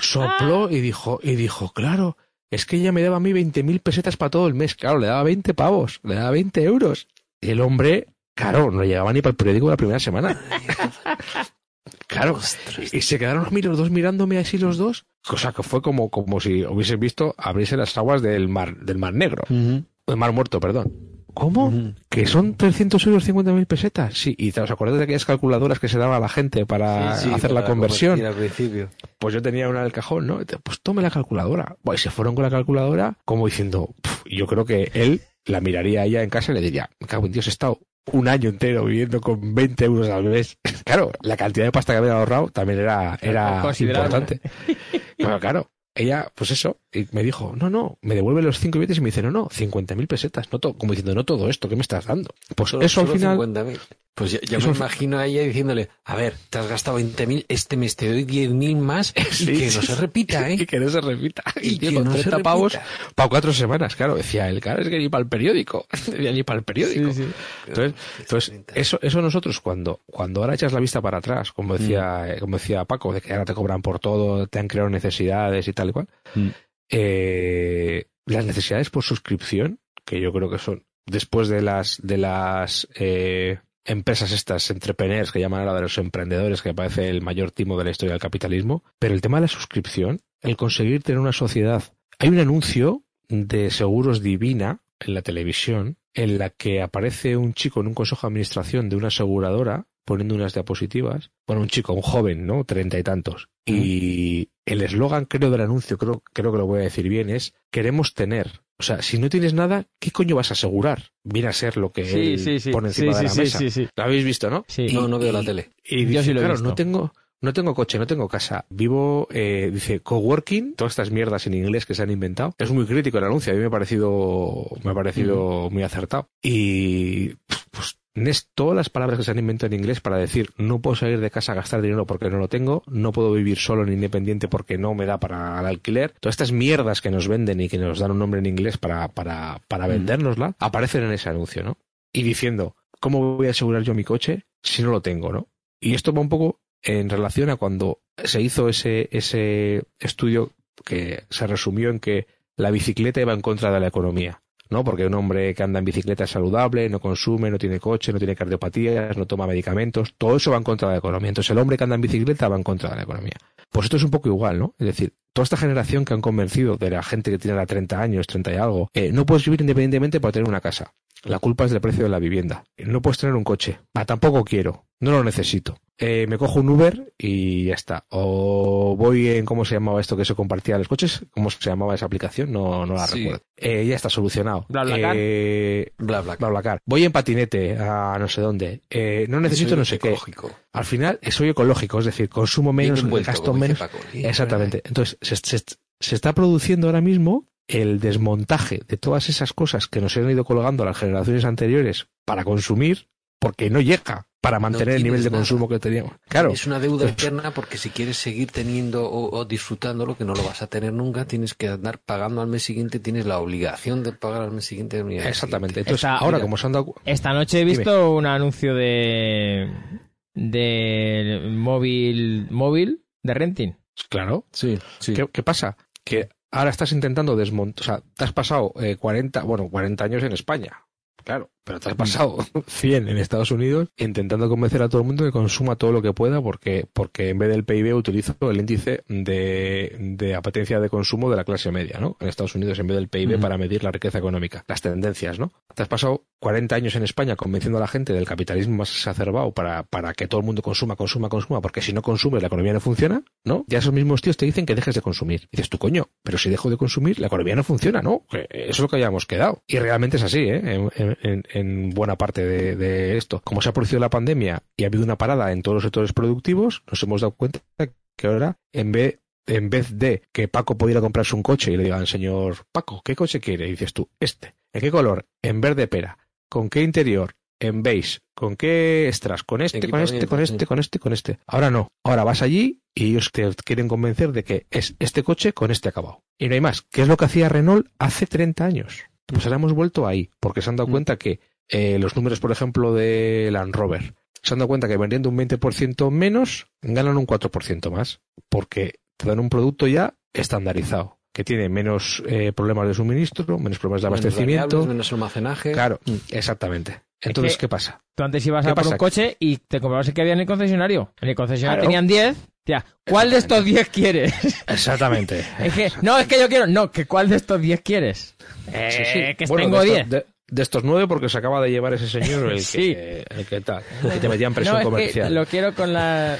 S3: sopló y dijo, y dijo, claro, es que ella me daba a mí 20.000 pesetas para todo el mes. Claro, le daba 20 pavos, le daba 20 euros. El hombre, claro, no llegaba ni para el periódico la primera semana. Claro, y se quedaron a mí los dos mirándome así los dos, cosa que fue como, como si hubiesen visto abrirse las aguas del mar, del mar negro, del mar muerto, perdón. ¿Cómo? ¿Que son 300 euros 50.000 pesetas? Sí, y ¿os acordáis de aquellas calculadoras que se daba a la gente para
S2: Sí, sí,
S3: hacer la conversión?
S2: Al principio.
S3: Pues yo tenía una en el cajón, ¿no? Pues tome la calculadora. Y se fueron con la calculadora como diciendo, yo creo que él la miraría ella en casa y le diría, me cago en Dios, he estado un año entero viviendo con 20 euros al mes. Claro, la cantidad de pasta que había ahorrado también era, era importante. Bueno, claro, ella, pues eso, y me dijo, no, no, me devuelve los cinco billetes y me dice, no, no, 50.000 pesetas, no to- como diciendo, no todo esto, ¿qué me estás dando? Pues
S2: Solo-
S3: eso al final...
S2: 50.000. Pues ya, me imagino a ella diciéndole, a ver, te has gastado 20.000, este mes te doy 10.000 más
S3: Sí,
S2: que no se repita, ¿eh?
S3: Que no se repita.
S2: Y
S3: Y
S2: que
S3: con
S2: no se
S3: 30 pavos para cuatro semanas, claro. Decía él, claro, es que ni para el periódico. Ni para el periódico.
S1: Sí.
S3: Entonces, entonces eso, eso nosotros cuando, cuando ahora echas la vista para atrás, como decía, eh, como decía Paco, de que ahora te cobran por todo, te han creado necesidades y tal y cual,
S2: Mm.
S3: eh, las necesidades por suscripción, que yo creo que son después de las de las eh, empresas estas entrepreneurs que llaman ahora de los emprendedores, que me parece el mayor timo de la historia del capitalismo, pero el tema de la suscripción, el conseguir tener una sociedad. Hay un anuncio de Seguros Divina en la televisión en la que aparece un chico en un consejo de administración de una aseguradora poniendo unas diapositivas. Bueno, un chico, un joven, ¿no? Treinta y tantos. Y el eslogan, creo, del anuncio, creo, creo que lo voy a decir bien, es queremos tener. O sea, si no tienes nada, ¿qué coño vas a asegurar? Viene a ser lo que
S1: Sí,
S3: él
S1: sí, sí.
S3: pone encima
S1: sí,
S3: de la
S1: sí,
S3: mesa.
S1: sí, sí.
S3: Lo habéis visto, ¿no?
S1: Sí.
S2: No, no veo la tele.
S3: Y
S1: Yo
S3: dice,
S1: sí lo he
S3: claro,
S1: visto.
S3: no tengo, no tengo coche, no tengo casa. Vivo, eh, dice, coworking, todas estas mierdas en inglés que se han inventado. Es muy crítico el anuncio, a mí me ha parecido, me ha parecido muy acertado. Y, pues, es todas las palabras que se han inventado en inglés para decir, no puedo salir de casa a gastar dinero porque no lo tengo, no puedo vivir solo ni independiente porque no me da para el alquiler. Todas estas mierdas que nos venden y que nos dan un nombre en inglés para, para, para vendérnosla, aparecen en ese anuncio, ¿no? Y diciendo, ¿cómo voy a asegurar yo mi coche si no lo tengo, no? Y esto va un poco en relación a cuando se hizo ese, ese estudio que se resumió en que la bicicleta iba en contra de la economía. ¿No? Porque un hombre que anda en bicicleta es saludable, no consume, no tiene coche, no tiene cardiopatías, no toma medicamentos, todo eso va en contra de la economía. Entonces el hombre que anda en bicicleta va en contra de la economía. Pues esto es un poco igual, ¿no? Es decir, toda esta generación que han convencido de la gente que tiene ahora 30 años, 30 y algo, eh, no puedes vivir independientemente para tener una casa. La culpa es del precio de la vivienda. No puedes tener un coche. Ah, tampoco quiero. No lo necesito. Eh, me cojo un Uber y ya está. O voy en, ¿cómo se llamaba esto que se compartía los coches? ¿Cómo se llamaba esa aplicación? No, no la
S2: Sí.
S3: recuerdo. Eh, ya está solucionado.
S1: BlaBlaCar.
S3: Eh,
S2: Bla, bla,
S3: BlaBlaCar. Voy en patinete a no sé dónde. Eh, no necesito
S2: Soy
S3: no sé qué. Al final soy ecológico, es decir, consumo menos,
S2: envuelto,
S3: gasto menos.
S2: Paco.
S3: Exactamente. Entonces, se, se- se está produciendo ahora mismo el desmontaje de todas esas cosas que nos han ido colgando las generaciones anteriores para consumir, porque no llega para mantener el nivel de
S2: nada.
S3: consumo que teníamos. Claro,
S2: Es una deuda eterna porque si quieres seguir teniendo o, o disfrutando lo que no lo vas a tener nunca, tienes que andar pagando al mes siguiente, tienes la obligación de pagar al mes siguiente. al mes
S3: exactamente.
S2: siguiente.
S3: Entonces, ahora
S2: mira,
S3: como se han dado...
S1: Esta noche he visto un anuncio de de móvil móvil de renting.
S3: Claro,
S2: Sí, sí.
S3: ¿Qué, qué pasa? Que ahora estás intentando desmontar, o sea, te has pasado eh, 40, bueno, 40 años en España, claro, pero te has pasado 100 en Estados Unidos intentando convencer a todo el mundo que consuma todo lo que pueda porque, porque en vez del PIB utilizo el índice de, de apetencia de consumo de la clase media, ¿no? En Estados Unidos en vez del PIB para medir la riqueza económica, las tendencias, ¿no? Te has pasado 40 años en España convenciendo a la gente del capitalismo más exacerbado para, para que todo el mundo consuma, consuma, consuma, porque si no consumes la economía no funciona, ¿no? Ya esos mismos tíos te dicen que dejes de consumir. Y dices tú, coño, pero si dejo de consumir, la economía no funciona, ¿no? Eso es lo que habíamos quedado. Y realmente es así, ¿eh? En, en- en buena parte de, de esto. Como se ha producido la pandemia y ha habido una parada en todos los sectores productivos, nos hemos dado cuenta que ahora, en vez en vez de que Paco pudiera comprarse un coche y le digan, señor Paco, ¿qué coche quiere? Y dices tú, este. ¿En qué color? En verde pera. ¿Con qué interior? En beige. ¿Con qué extras? Con este, con este, con este, con este, con este. Ahora no. Ahora vas allí y ellos te quieren convencer de que es este coche con este acabado. Y no hay más. ¿Qué es lo que hacía Renault hace 30 años? Pues ahora hemos vuelto ahí, porque se han dado
S2: Mm.
S3: cuenta que eh, los números, por ejemplo, de Land Rover, se han dado cuenta que vendiendo un 20% menos, ganan un 4% más, porque te dan un producto ya estandarizado, que tiene menos eh, problemas de suministro, menos problemas de
S2: Menos
S3: abastecimiento.
S2: menos almacenaje.
S3: Claro, exactamente. Entonces,
S1: que-
S3: ¿qué pasa?
S1: Tú antes ibas
S3: ¿Qué
S1: a por un coche y te comprabas el que había en el concesionario. En el concesionario
S3: Claro.
S1: tenían 10. Tía, ¿cuál de estos 10 quieres?
S3: Exactamente.
S1: es que, no, es que yo quiero. No, que ¿cuál de estos 10 quieres? Eh,
S3: Sí, sí.
S1: que
S3: Bueno,
S1: tengo
S3: de
S1: 10.
S3: estos, de, de estos nueve porque se acaba de llevar ese señor el
S1: Sí.
S3: que, el que tal, que te metían presión
S1: no, es
S3: comercial.
S1: que lo quiero con la.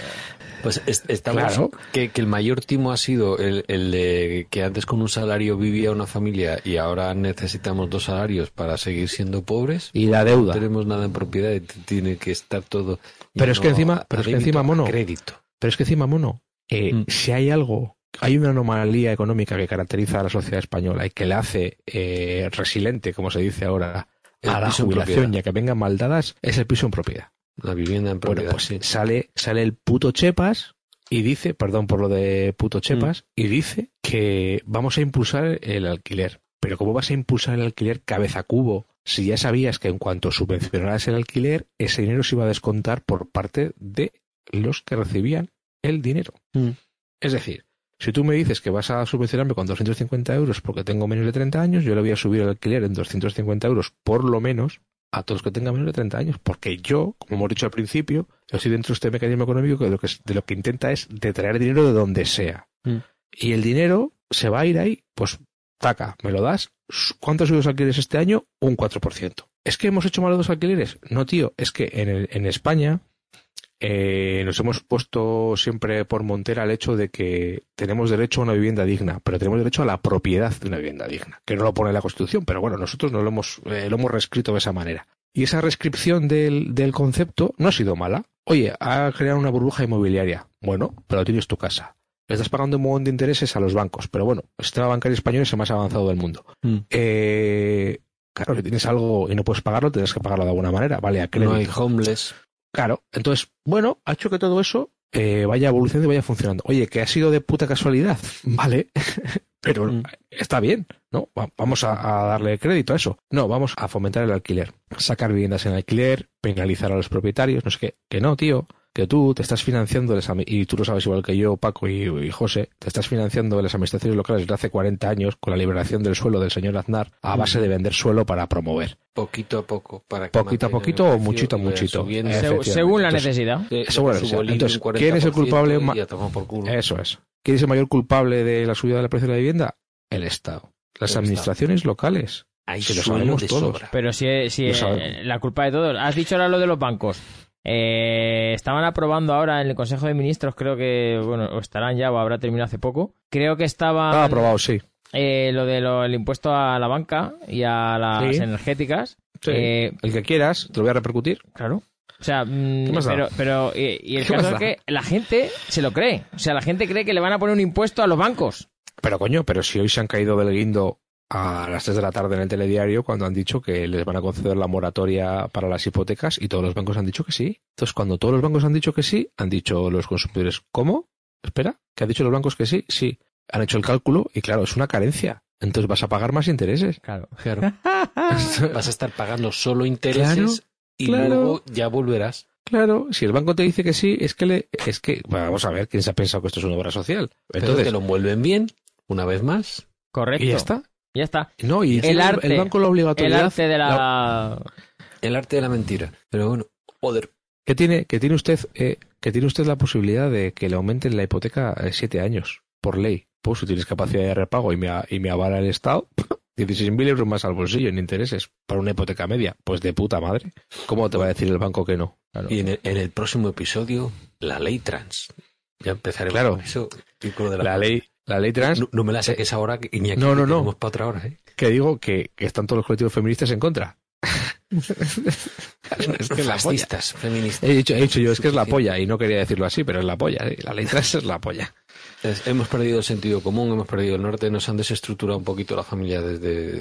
S2: Pues es- estamos
S3: Claro.
S2: que, que el mayor timo ha sido el, el de que antes con un salario vivía una familia y ahora necesitamos dos salarios para seguir siendo pobres.
S3: Y la
S2: No
S3: deuda.
S2: tenemos nada en propiedad y tiene que estar todo.
S3: Pero es que encima- pero es que encima, mono,
S2: Crédito.
S3: Pero es que encima, mono, eh,
S2: Mm.
S3: si hay algo, hay una anomalía económica que caracteriza a la sociedad española y que la hace eh, resiliente, como se dice ahora, a la jubilación y a que vengan maldadas, es el piso en propiedad.
S2: La vivienda en propiedad.
S3: Bueno, pues
S2: sí.
S3: sale, sale el puto Chepas y dice, perdón por lo de puto Chepas, y dice que vamos a impulsar el alquiler. Pero ¿cómo vas a impulsar el alquiler cabeza cubo si ya sabías que en cuanto subvencionaras el alquiler, ese dinero se iba a descontar por parte de los que recibían el dinero?
S2: Mm.
S3: Es decir, si tú me dices que vas a subvencionarme con 250 euros porque tengo menos de 30 años, yo le voy a subir el alquiler en 250 euros por lo menos a todos los que tengan menos de 30 años, porque yo, como hemos dicho al principio, yo estoy dentro de este mecanismo económico que de lo que, de lo que intenta es de traer dinero de donde sea.
S2: Mm.
S3: Y el dinero se va a ir ahí, pues taca, me lo das. ¿Cuántos subidos alquileres este año? Un 4%. ¿Es que hemos hecho mal los alquileres? No, tío, es que en, el- en España eh, nos hemos puesto siempre por montera el hecho de que tenemos derecho a una vivienda digna, pero tenemos derecho a la propiedad de una vivienda digna, que no lo pone la Constitución, pero bueno, nosotros no lo hemos, eh, lo hemos reescrito de esa manera. Y esa reescripción del, del concepto no ha sido mala. Oye, ha creado una burbuja inmobiliaria. Bueno, pero tienes tu casa. Le estás pagando un montón de intereses a los bancos, pero bueno, el sistema bancario español es el más avanzado del mundo.
S2: Mm.
S3: Eh, claro, si tienes algo y no puedes pagarlo, tendrás que pagarlo de alguna manera, vale, a crédito.
S2: No hay homeless.
S3: Claro, entonces, bueno, ha hecho que todo eso eh, vaya evolucionando y vaya funcionando. Oye, que ha sido de puta casualidad, vale, pero
S2: Mm.
S3: está bien, ¿no? Va- Vamos a, a darle crédito a eso. No, vamos a fomentar el alquiler, sacar viviendas en alquiler, penalizar a los propietarios, no sé qué. Que no, tío, que tú te estás financiando, y tú lo sabes igual que yo, Paco y, y José, te estás financiando de las administraciones locales desde hace 40 años con la liberación del suelo del señor Aznar a base de vender suelo para promover.
S2: Poquito a poco. Para que
S3: Poquito a poquito o muchito a
S2: vaya
S3: muchito. Eh,
S1: según la necesidad.
S3: Según la necesidad. Entonces, ¿quién es el
S2: 40%
S3: culpable
S2: por culo.
S3: Eso es. ¿Quién es el mayor culpable de la subida del precio de la vivienda? El Estado. Las
S2: El
S3: administraciones locales. Si lo sabemos todos.
S2: sobra.
S1: Pero si, si eh, la culpa de todos. Has dicho ahora lo de los bancos. Eh, estaban aprobando ahora en el Consejo de Ministros, creo que, bueno, o estarán ya o habrá terminado hace poco. Creo que estaba
S3: Ah, aprobado, sí.
S1: Lo del impuesto a la banca y a las
S3: Sí.
S1: energéticas.
S3: Sí.
S1: Eh,
S3: El que quieras, te lo voy a repercutir.
S1: Claro. O sea, mm, pero, pero y, y el
S3: ¿Qué
S1: caso es que la gente se lo cree. O sea, la gente cree que le van a poner un impuesto a los bancos.
S3: Pero coño, pero si hoy se han caído del guindo a las 3 de la tarde en el telediario cuando han dicho que les van a conceder la moratoria para las hipotecas y todos los bancos han dicho que sí. Entonces, cuando todos los bancos han dicho que sí, han dicho los consumidores, ¿cómo? Espera, ¿que han dicho los bancos que sí? Sí. Han hecho el cálculo y claro, es una carencia. Entonces vas a pagar más intereses.
S1: Claro.
S2: Claro. Vas a estar pagando solo intereses
S3: Claro,
S2: y
S3: claro.
S2: luego ya volverás.
S3: Claro, si el banco te dice que sí, es que le, es que, bueno, vamos a ver, ¿quién se ha pensado que esto es una obra social?
S2: Pero
S3: Entonces,
S2: te lo envuelven bien, una vez más.
S1: Correcto.
S3: y ya está.
S1: Ya está.
S3: No, y
S1: El
S3: el,
S1: arte.
S3: el banco la
S1: El
S3: obligatoriedad
S1: arte de la...
S2: El arte de la mentira. Pero bueno, joder.
S3: que tiene, que tiene usted, eh, que tiene usted la posibilidad de que le aumenten la hipoteca siete años, por ley. Pues si tienes capacidad de repago y me, y me avala el Estado, 16.000 euros más al bolsillo en intereses para una hipoteca media. Pues de puta madre. ¿Cómo te va a decir el banco que no? Claro.
S2: Y en el, en el próximo episodio, la ley trans. Ya empezaremos
S3: Claro.
S2: con eso. de
S3: La ley, la ley trans,
S2: No, no me la saques ahora, que ni aquí
S3: No, no,
S2: que
S3: no.
S2: para otra hora, ¿eh?
S3: que digo que, que están todos los colectivos feministas en contra. es que es la polla.
S2: Fascistas, feministas.
S3: He dicho, he dicho yo, es que es la polla, y no quería decirlo así, pero es la polla. ¿eh? La ley trans es la polla.
S2: Es- hemos perdido el sentido común, hemos perdido el norte, nos han desestructurado un poquito la familia desde...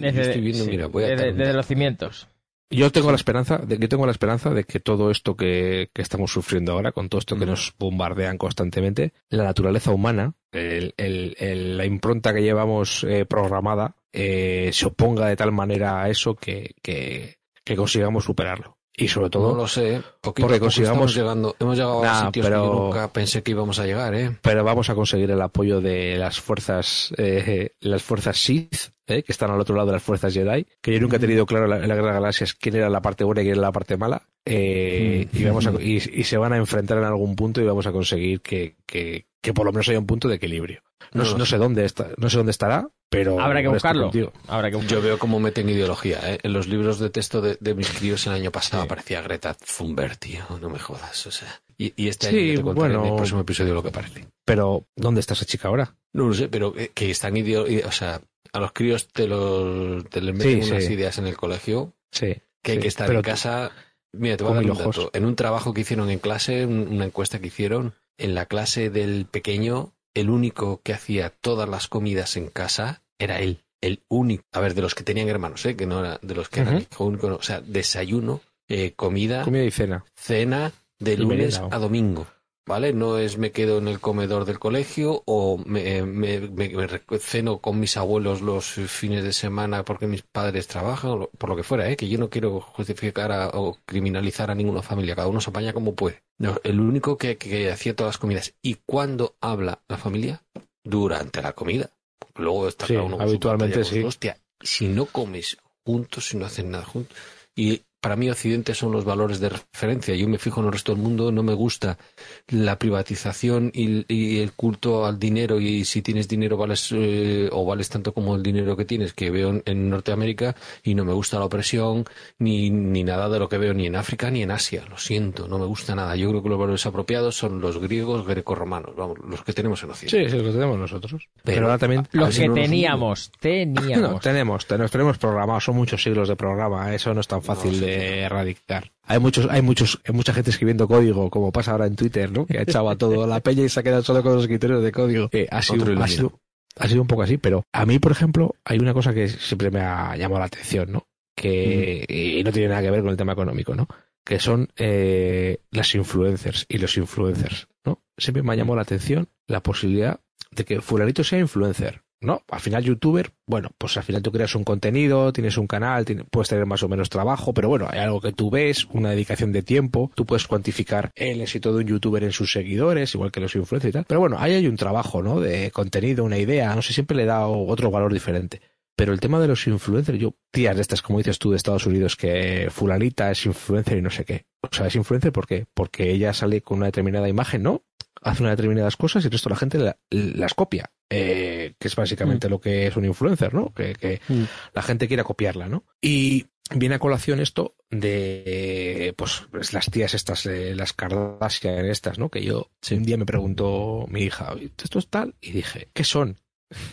S1: Desde,
S2: estoy viendo,
S1: sí,
S2: mira, voy a
S1: desde- desde los cimientos.
S3: Yo tengo la esperanza, de, yo tengo la esperanza de que todo esto que, que estamos sufriendo ahora, con todo esto que nos bombardean constantemente, la naturaleza humana, el- el- el- la impronta que llevamos eh, programada, eh, se oponga de tal manera a eso que, que, que consigamos superarlo. Y sobre todo,
S2: No lo sé, poquito
S3: porque consigamos-
S2: llegando, hemos llegado
S3: Nah,
S2: a sitios que
S3: pero-
S2: yo nunca pensé que íbamos a llegar, ¿eh?
S3: pero vamos a conseguir el apoyo de las fuerzas, eh, las fuerzas Sith, eh, que están al otro lado de las fuerzas Jedi, que yo nunca he tenido claro en la, en la Guerra de Galaxias quién era la parte buena y quién era la parte mala, eh,
S2: Mm.
S3: y, vamos a- y, y se van a enfrentar en algún punto y vamos a conseguir que, que, que por lo menos haya un punto de equilibrio. No,
S2: No lo
S3: no
S2: sé.
S3: dónde está, no sé dónde estará, pero
S1: Habrá que buscarlo. Habrá que buscarlo.
S2: Yo veo cómo meten ideología, ¿eh? En los libros de texto de, de mis críos el año pasado
S3: Sí.
S2: aparecía Greta Thunberg, tío, no me jodas, o sea. Y, y este
S3: Sí,
S2: año te contaré en
S3: bueno.
S2: el próximo episodio lo que parece.
S3: Pero ¿dónde está esa chica ahora?
S2: No lo sé, pero eh, que están ideo o sea, a los críos te los te les meten
S3: Sí,
S2: unas
S3: sí.
S2: ideas en el colegio
S3: Sí.
S2: que hay que estar
S3: pero
S2: en casa. Mira, te voy a dar un dato. En un trabajo que hicieron en clase, un- una encuesta que hicieron, en la clase del pequeño, el único que hacía todas las comidas en casa era él. El único. A ver, de los que tenían hermanos, ¿eh? Que no era de los que eran hijo único, no. O sea, desayuno, eh, comida,
S3: Comida y cena.
S2: cena de
S3: Y
S2: lunes a domingo. ¿Vale? No es me quedo en el comedor del colegio o me, eh, me- me- ceno con mis abuelos los fines de semana porque mis padres trabajan, por lo que fuera, ¿eh? Que yo no quiero justificar a- o criminalizar a ninguna familia, cada uno se apaña como puede. No, el único que, que hacía todas las comidas. ¿Y cuando habla la familia? Durante la comida. Luego está
S3: Sí,
S2: cada uno con su
S3: habitualmente
S2: con su. Hostia, si no comes juntos, si no hacen nada juntos. Y para mí Occidente son los valores de referencia. Yo me fijo en el resto del mundo, no me gusta la privatización y, y el culto al dinero y si tienes dinero vales eh, o vales tanto como el dinero que tienes que veo en, en Norteamérica y no me gusta la opresión ni, ni nada de lo que veo ni en África ni en Asia. Lo siento, no me gusta nada. Yo creo que los valores apropiados son los griegos grecorromanos, vamos, los que tenemos en Occidente.
S3: Sí, sí, lo tenemos nosotros. Pero,
S2: Pero-
S3: ahora también
S1: Los que
S2: no nos
S1: teníamos,
S3: No,
S1: teníamos.
S3: tenemos, tenemos, tenemos programados, son muchos siglos de programa, eso no es tan fácil
S2: sí,
S3: de erradicar. Hay muchos, hay muchos, hay mucha gente escribiendo código, como pasa ahora en Twitter, ¿no? Que ha echado a todo la peña y se ha quedado solo con los escritorios de código. Eh, ha, sido, ha, sido, ha sido un poco así, pero a mí, por ejemplo, hay una cosa que siempre me ha llamado la atención, ¿no? Que, y no tiene nada que ver con el tema económico, ¿no? Que son eh, las influencers y los influencers, ¿no? Siempre me ha llamado la atención la posibilidad de que fulanito sea influencer, ¿no? Al final youtuber, bueno, pues al final tú creas un contenido, tienes un canal, tiene- puedes tener más o menos trabajo, pero bueno, hay algo que tú ves, una dedicación de tiempo, tú puedes cuantificar el éxito de un youtuber en sus seguidores, igual que los influencers y tal. Pero bueno, ahí hay un trabajo, ¿no? De contenido, una idea, no sé, siempre le da otro valor diferente. Pero el tema de los influencers, yo, tías de estas, como dices tú, de Estados Unidos, que fulanita es influencer y no sé qué. O sea, es influencer ¿por qué? Porque ella sale con una determinada imagen, ¿no? Hace unas determinadas cosas y el resto de la gente la- las copia. eh, que es básicamente lo que es un influencer, ¿no? Que, que
S2: Mm.
S3: la gente quiera copiarla, ¿no? Y viene a colación esto de, pues, pues, las tías estas, eh, las Kardashian estas, ¿no? Que yo, un día me preguntó mi hija, "Oye, ¿esto es tal? Y dije, ¿qué son?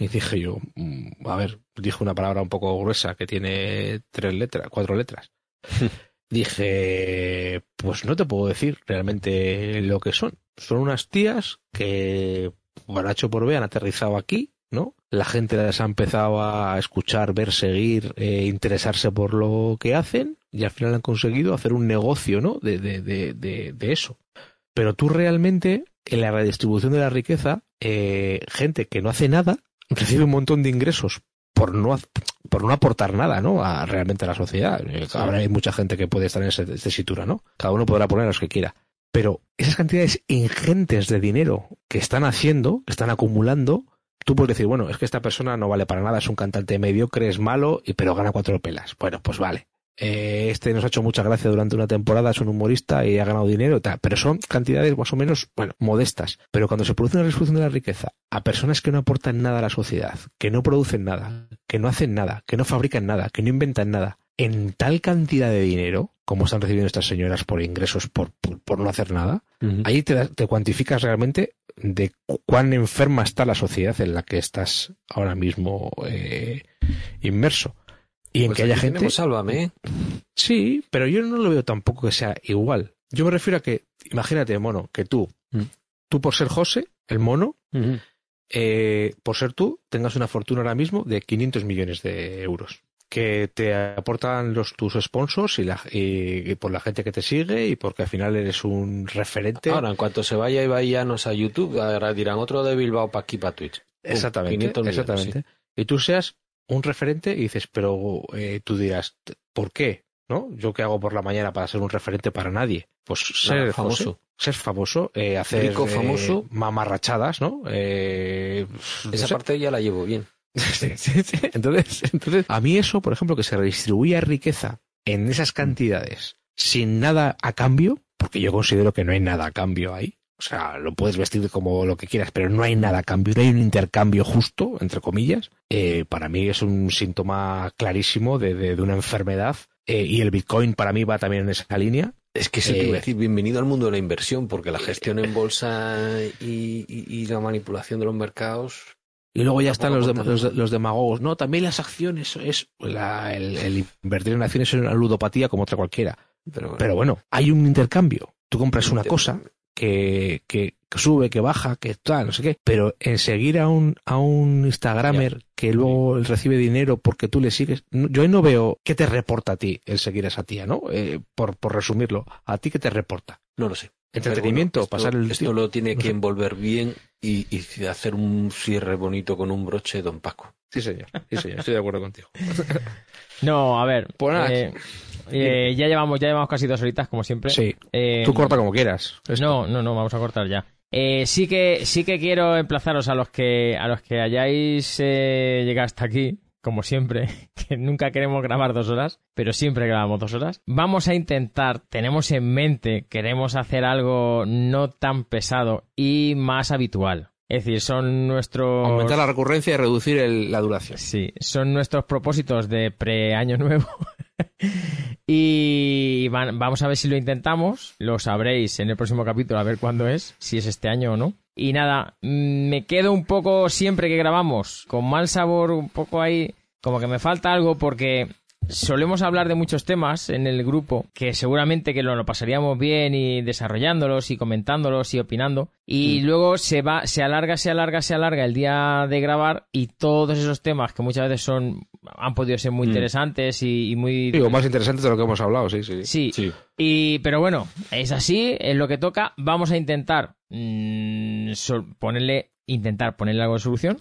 S3: Y dije yo, "Mm, a ver, dije una palabra un poco gruesa que tiene tres letras, cuatro letras. Dije, pues no te puedo decir realmente lo que son. Son unas tías que, por H por B, han aterrizado aquí, ¿no? La gente las ha empezado a escuchar, ver, seguir, eh, interesarse por lo que hacen y al final han conseguido hacer un negocio, ¿no? De, de, de, de, de eso. Pero tú realmente, en la redistribución de la riqueza, eh, gente que no hace nada recibe un montón de ingresos por no, por no aportar nada, ¿no? A, realmente a la sociedad. Eh, Ahora hay mucha gente que puede estar en esa tesitura, ¿no? Cada uno podrá poner los que quiera. Pero esas cantidades ingentes de dinero que están haciendo, que están acumulando, tú puedes decir, bueno, es que esta persona no vale para nada, es un cantante mediocre, es malo, y pero gana cuatro pelas. Bueno, pues vale. Eh, este nos ha hecho mucha gracia durante una temporada, es un humorista y ha ganado dinero tal, pero son cantidades más o menos, bueno, modestas. Pero cuando se produce una distribución de la riqueza a personas que no aportan nada a la sociedad, que no producen nada, que no hacen nada, que no fabrican nada, que no inventan nada, en tal cantidad de dinero, como están recibiendo estas señoras por ingresos por, por, por no hacer nada, ahí te, te cuantificas realmente de cu- cuán enferma está la sociedad en la que estás ahora mismo eh, inmerso. Y en
S2: Pues
S3: que haya gente...
S2: tenemos Sálvame.
S3: Sí, pero yo no lo veo tampoco que sea igual. Yo me refiero a que, imagínate, mono, que tú,
S2: Mm.
S3: tú por ser José, el mono, eh, por ser tú, tengas una fortuna ahora mismo de 500 millones de euros. Que te aportan los tus sponsors y, la, y, y por la gente que te sigue y porque al final eres un referente.
S2: Ahora, en cuanto se vaya Ibaianos a YouTube, ahora dirán otro de Bilbao para aquí, para Twitch.
S3: Exactamente,
S2: 500 millones,
S3: exactamente. Y tú seas un referente y dices, pero eh, tú dirás, ¿por qué? ¿No? Yo qué hago por la mañana para ser un referente para nadie. Pues ser famoso. Ser famoso, eh, hacer
S2: Rico,
S3: eh,
S2: famoso.
S3: mamarrachadas, ¿no? Eh, no
S2: Esa
S3: sé.
S2: parte ya la llevo bien.
S3: Sí, sí, sí. Entonces, entonces, a mí eso, por ejemplo, que se redistribuya riqueza en esas cantidades sin nada a cambio, porque yo considero que no hay nada a cambio ahí. O sea, lo puedes vestir como lo que quieras, pero no hay nada a cambio, no hay un intercambio justo, entre comillas. Eh, para mí es un síntoma clarísimo de, de- de una enfermedad. Eh, y el Bitcoin para mí va también en esa línea.
S2: Es que te
S3: Eh,
S2: iba a decir, bienvenido al mundo de la inversión, porque la gestión en bolsa y, y- y la manipulación de los mercados.
S3: Y luego ya están los, de- los, los demagogos. No, también las acciones es la- el, el invertir en acciones es una ludopatía como otra cualquiera.
S2: Pero, bueno,
S3: Pero bueno, hay un intercambio. Tú compras una cosa que, que sube, que baja, que tal, no sé qué. Pero en seguir a un, a un Instagramer que luego recibe dinero porque tú le sigues, yo ahí no veo qué te reporta a ti el seguir a esa tía, ¿no? Eh, por, por resumirlo, ¿a ti qué te reporta?
S2: no lo sé.
S3: Entretenimiento,
S2: Pero bueno, esto-
S3: pasar el
S2: Esto lo tiene que envolver bien y, y hacer un cierre bonito con un broche, don Paco.
S3: Sí, señor. Sí, señor. Estoy de acuerdo contigo.
S1: No, a ver.
S3: Pues nada.
S1: eh, eh, ya llevamos, ya llevamos casi dos horitas, como siempre.
S3: Sí.
S1: Eh,
S3: Tú corta como quieras. Esto.
S1: No, no, no, vamos a cortar ya. Eh, sí que sí que quiero emplazaros a los que a los que hayáis eh, llegado hasta aquí, como siempre, que nunca queremos grabar dos horas, pero siempre grabamos dos horas. Vamos a intentar, tenemos en mente, queremos hacer algo no tan pesado y más habitual. Es decir, son nuestros
S3: Aumentar la recurrencia y reducir el- la duración.
S1: Sí, son nuestros propósitos de pre-año nuevo. y van- vamos a ver si lo intentamos. Lo sabréis en el próximo capítulo, a ver cuándo es, si es este año o no. Y nada, mm, me quedo un poco siempre que grabamos, con mal sabor, un poco ahí, como que me falta algo porque solemos hablar de muchos temas en el grupo que seguramente que lo, lo pasaríamos bien y desarrollándolos y comentándolos y opinando y luego se va se alarga se alarga se alarga el día de grabar y todos esos temas que muchas veces son han podido ser muy
S2: Mm.
S1: interesantes y, y muy
S3: Digo, más interesante de lo que hemos hablado, sí, sí.
S1: sí,
S2: Sí.
S1: y pero bueno es así es lo que toca vamos a intentar mm, sol- ponerle intentar ponerle algo de solución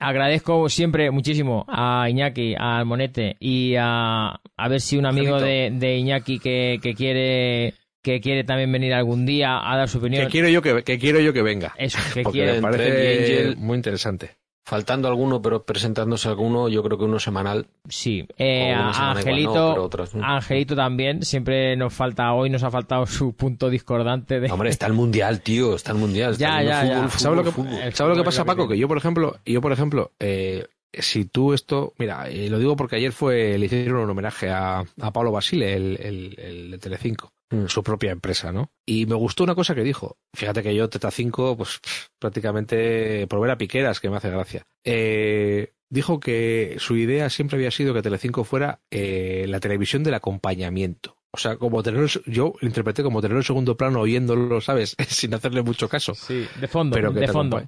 S1: Agradezco siempre muchísimo a Iñaki, a Almonete y a, a ver si un amigo de, de Iñaki que, que quiere que quiere también venir algún día a dar su opinión.
S3: Que quiero yo que, que quiero yo que venga.
S1: Eso, que
S3: Porque
S1: quiere.
S3: me parece muy interesante.
S2: Faltando alguno, pero presentándose alguno, yo creo que uno semanal.
S1: Sí, eh,
S2: una semana igual
S1: Angelito,
S2: no, pero otras no.
S1: Angelito también, siempre nos falta, hoy nos ha faltado su punto discordante de...
S2: Hombre, está el mundial, tío, está el mundial. está
S1: Ya, ya,
S2: fútbol,
S1: ya.
S2: fútbol,
S3: ¿Sabes lo que,
S2: fútbol.
S1: El
S3: ¿sabes lo que
S1: fútbol
S3: pasa, Paco? Que yo, por ejemplo, yo, por ejemplo, eh, si tú esto, mira, eh, lo digo porque ayer fue, le hicieron un homenaje a, a Pablo Basile, el, el, el de Telecinco. Su propia empresa, ¿no? Y me gustó una cosa que dijo. Fíjate que yo, Teta 5, pues pff, prácticamente por ver a Piqueras, que me hace gracia. Eh, dijo que su idea siempre había sido que Telecinco fuera eh, la televisión del acompañamiento. O sea, como tener, yo lo interpreté como tener en segundo plano oyéndolo, ¿sabes? Sin hacerle mucho caso.
S1: Sí, de fondo,
S3: Pero que
S1: de fondo.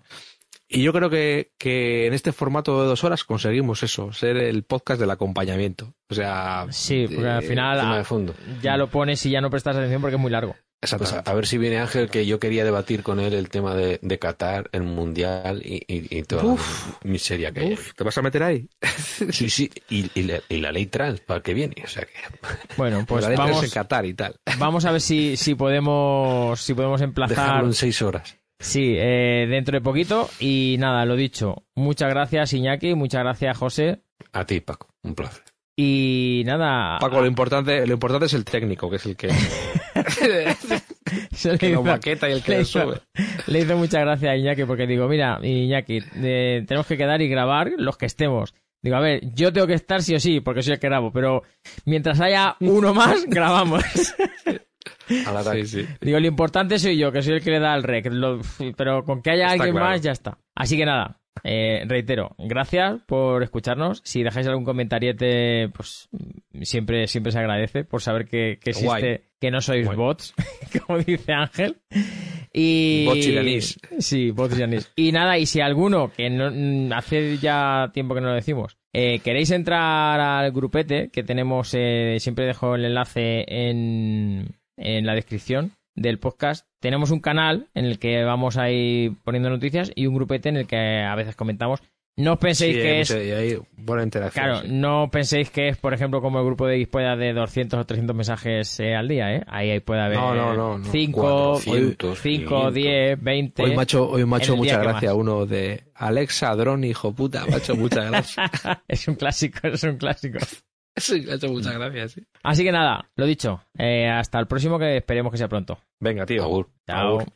S3: Y yo creo que, que en este formato de dos horas conseguimos eso, ser el podcast del acompañamiento. O sea,
S1: Sí, porque al
S3: eh,
S1: final
S2: tema de fondo.
S1: ya lo pones y ya no prestas atención porque es muy largo.
S2: Pues a, ver si viene Ángel, que yo quería debatir con él el tema de, de Qatar, el mundial y, y, y toda
S3: Uf.
S2: la miseria que hay.
S3: Uf, ¿Te vas a meter ahí?
S2: Sí, sí, y, y la, y la ley trans para el que viene. O sea que.
S1: Bueno, pues
S3: La letra es en
S1: vamos,
S3: Qatar y tal.
S1: vamos a ver si, si podemos si podemos emplazar
S2: Dejarlo en seis horas.
S1: Sí eh, dentro de poquito y nada lo dicho muchas gracias Iñaki muchas gracias José
S2: A ti, Paco. Un placer.
S1: y nada
S3: Paco, lo importante, lo importante es el técnico, que es el que,
S1: se le
S3: que lo
S1: hizo-
S3: maqueta y el que
S1: le
S3: lo
S1: hizo-
S3: sube.
S1: Le hice muchas gracias a Iñaki porque digo, mira, Iñaki, eh, tenemos que quedar y grabar los que estemos. Digo, a ver, yo tengo que estar sí o sí, porque soy el que grabo, pero mientras haya uno más, grabamos.
S2: Al ataque.
S3: Sí, sí.
S1: Digo, lo importante soy yo, que soy el que le da el rec, lo- pero con que haya
S3: Está
S1: alguien
S3: claro.
S1: más, ya está. Así que nada, eh, reitero, gracias por escucharnos. Si dejáis algún comentariete, pues siempre, siempre se agradece por saber que, que existe,
S3: Guay.
S1: que no sois
S3: Guay.
S1: bots, como dice Ángel. Y...
S3: Bots iraníes.
S1: Sí, bots iraníes. Y nada, y si alguno, que no, hace ya tiempo que no lo decimos, eh, queréis entrar al grupete que tenemos, eh, siempre dejo el enlace en, en la descripción del podcast. Tenemos un canal en el que vamos a ir poniendo noticias y un grupete en el que a veces comentamos. No os penséis
S3: Sí,
S1: que
S3: hay
S1: es
S3: y hay buena interacción.
S1: Claro,
S3: sí.
S1: no penséis que es, por ejemplo, como el grupo de Xpolla de 200 o 300 mensajes eh, al día, ¿eh? Ahí, ahí puede haber
S3: No, no, no, no.
S1: 5,
S2: 400,
S1: 5,
S2: 500.
S1: 10, 20.
S3: Hoy macho, hoy macho
S1: el día
S3: mucha
S1: que
S3: gracia
S1: más.
S3: uno de Alexa, dron, hijo puta, macho muchas gracias.
S1: es un clásico, es un clásico.
S3: Sí, me ha hecho muchas gracias, sí.
S1: Así que nada, lo dicho, eh, hasta el próximo que esperemos que sea pronto.
S3: Venga, tío.
S2: Agur.
S1: Chao.
S3: Agur.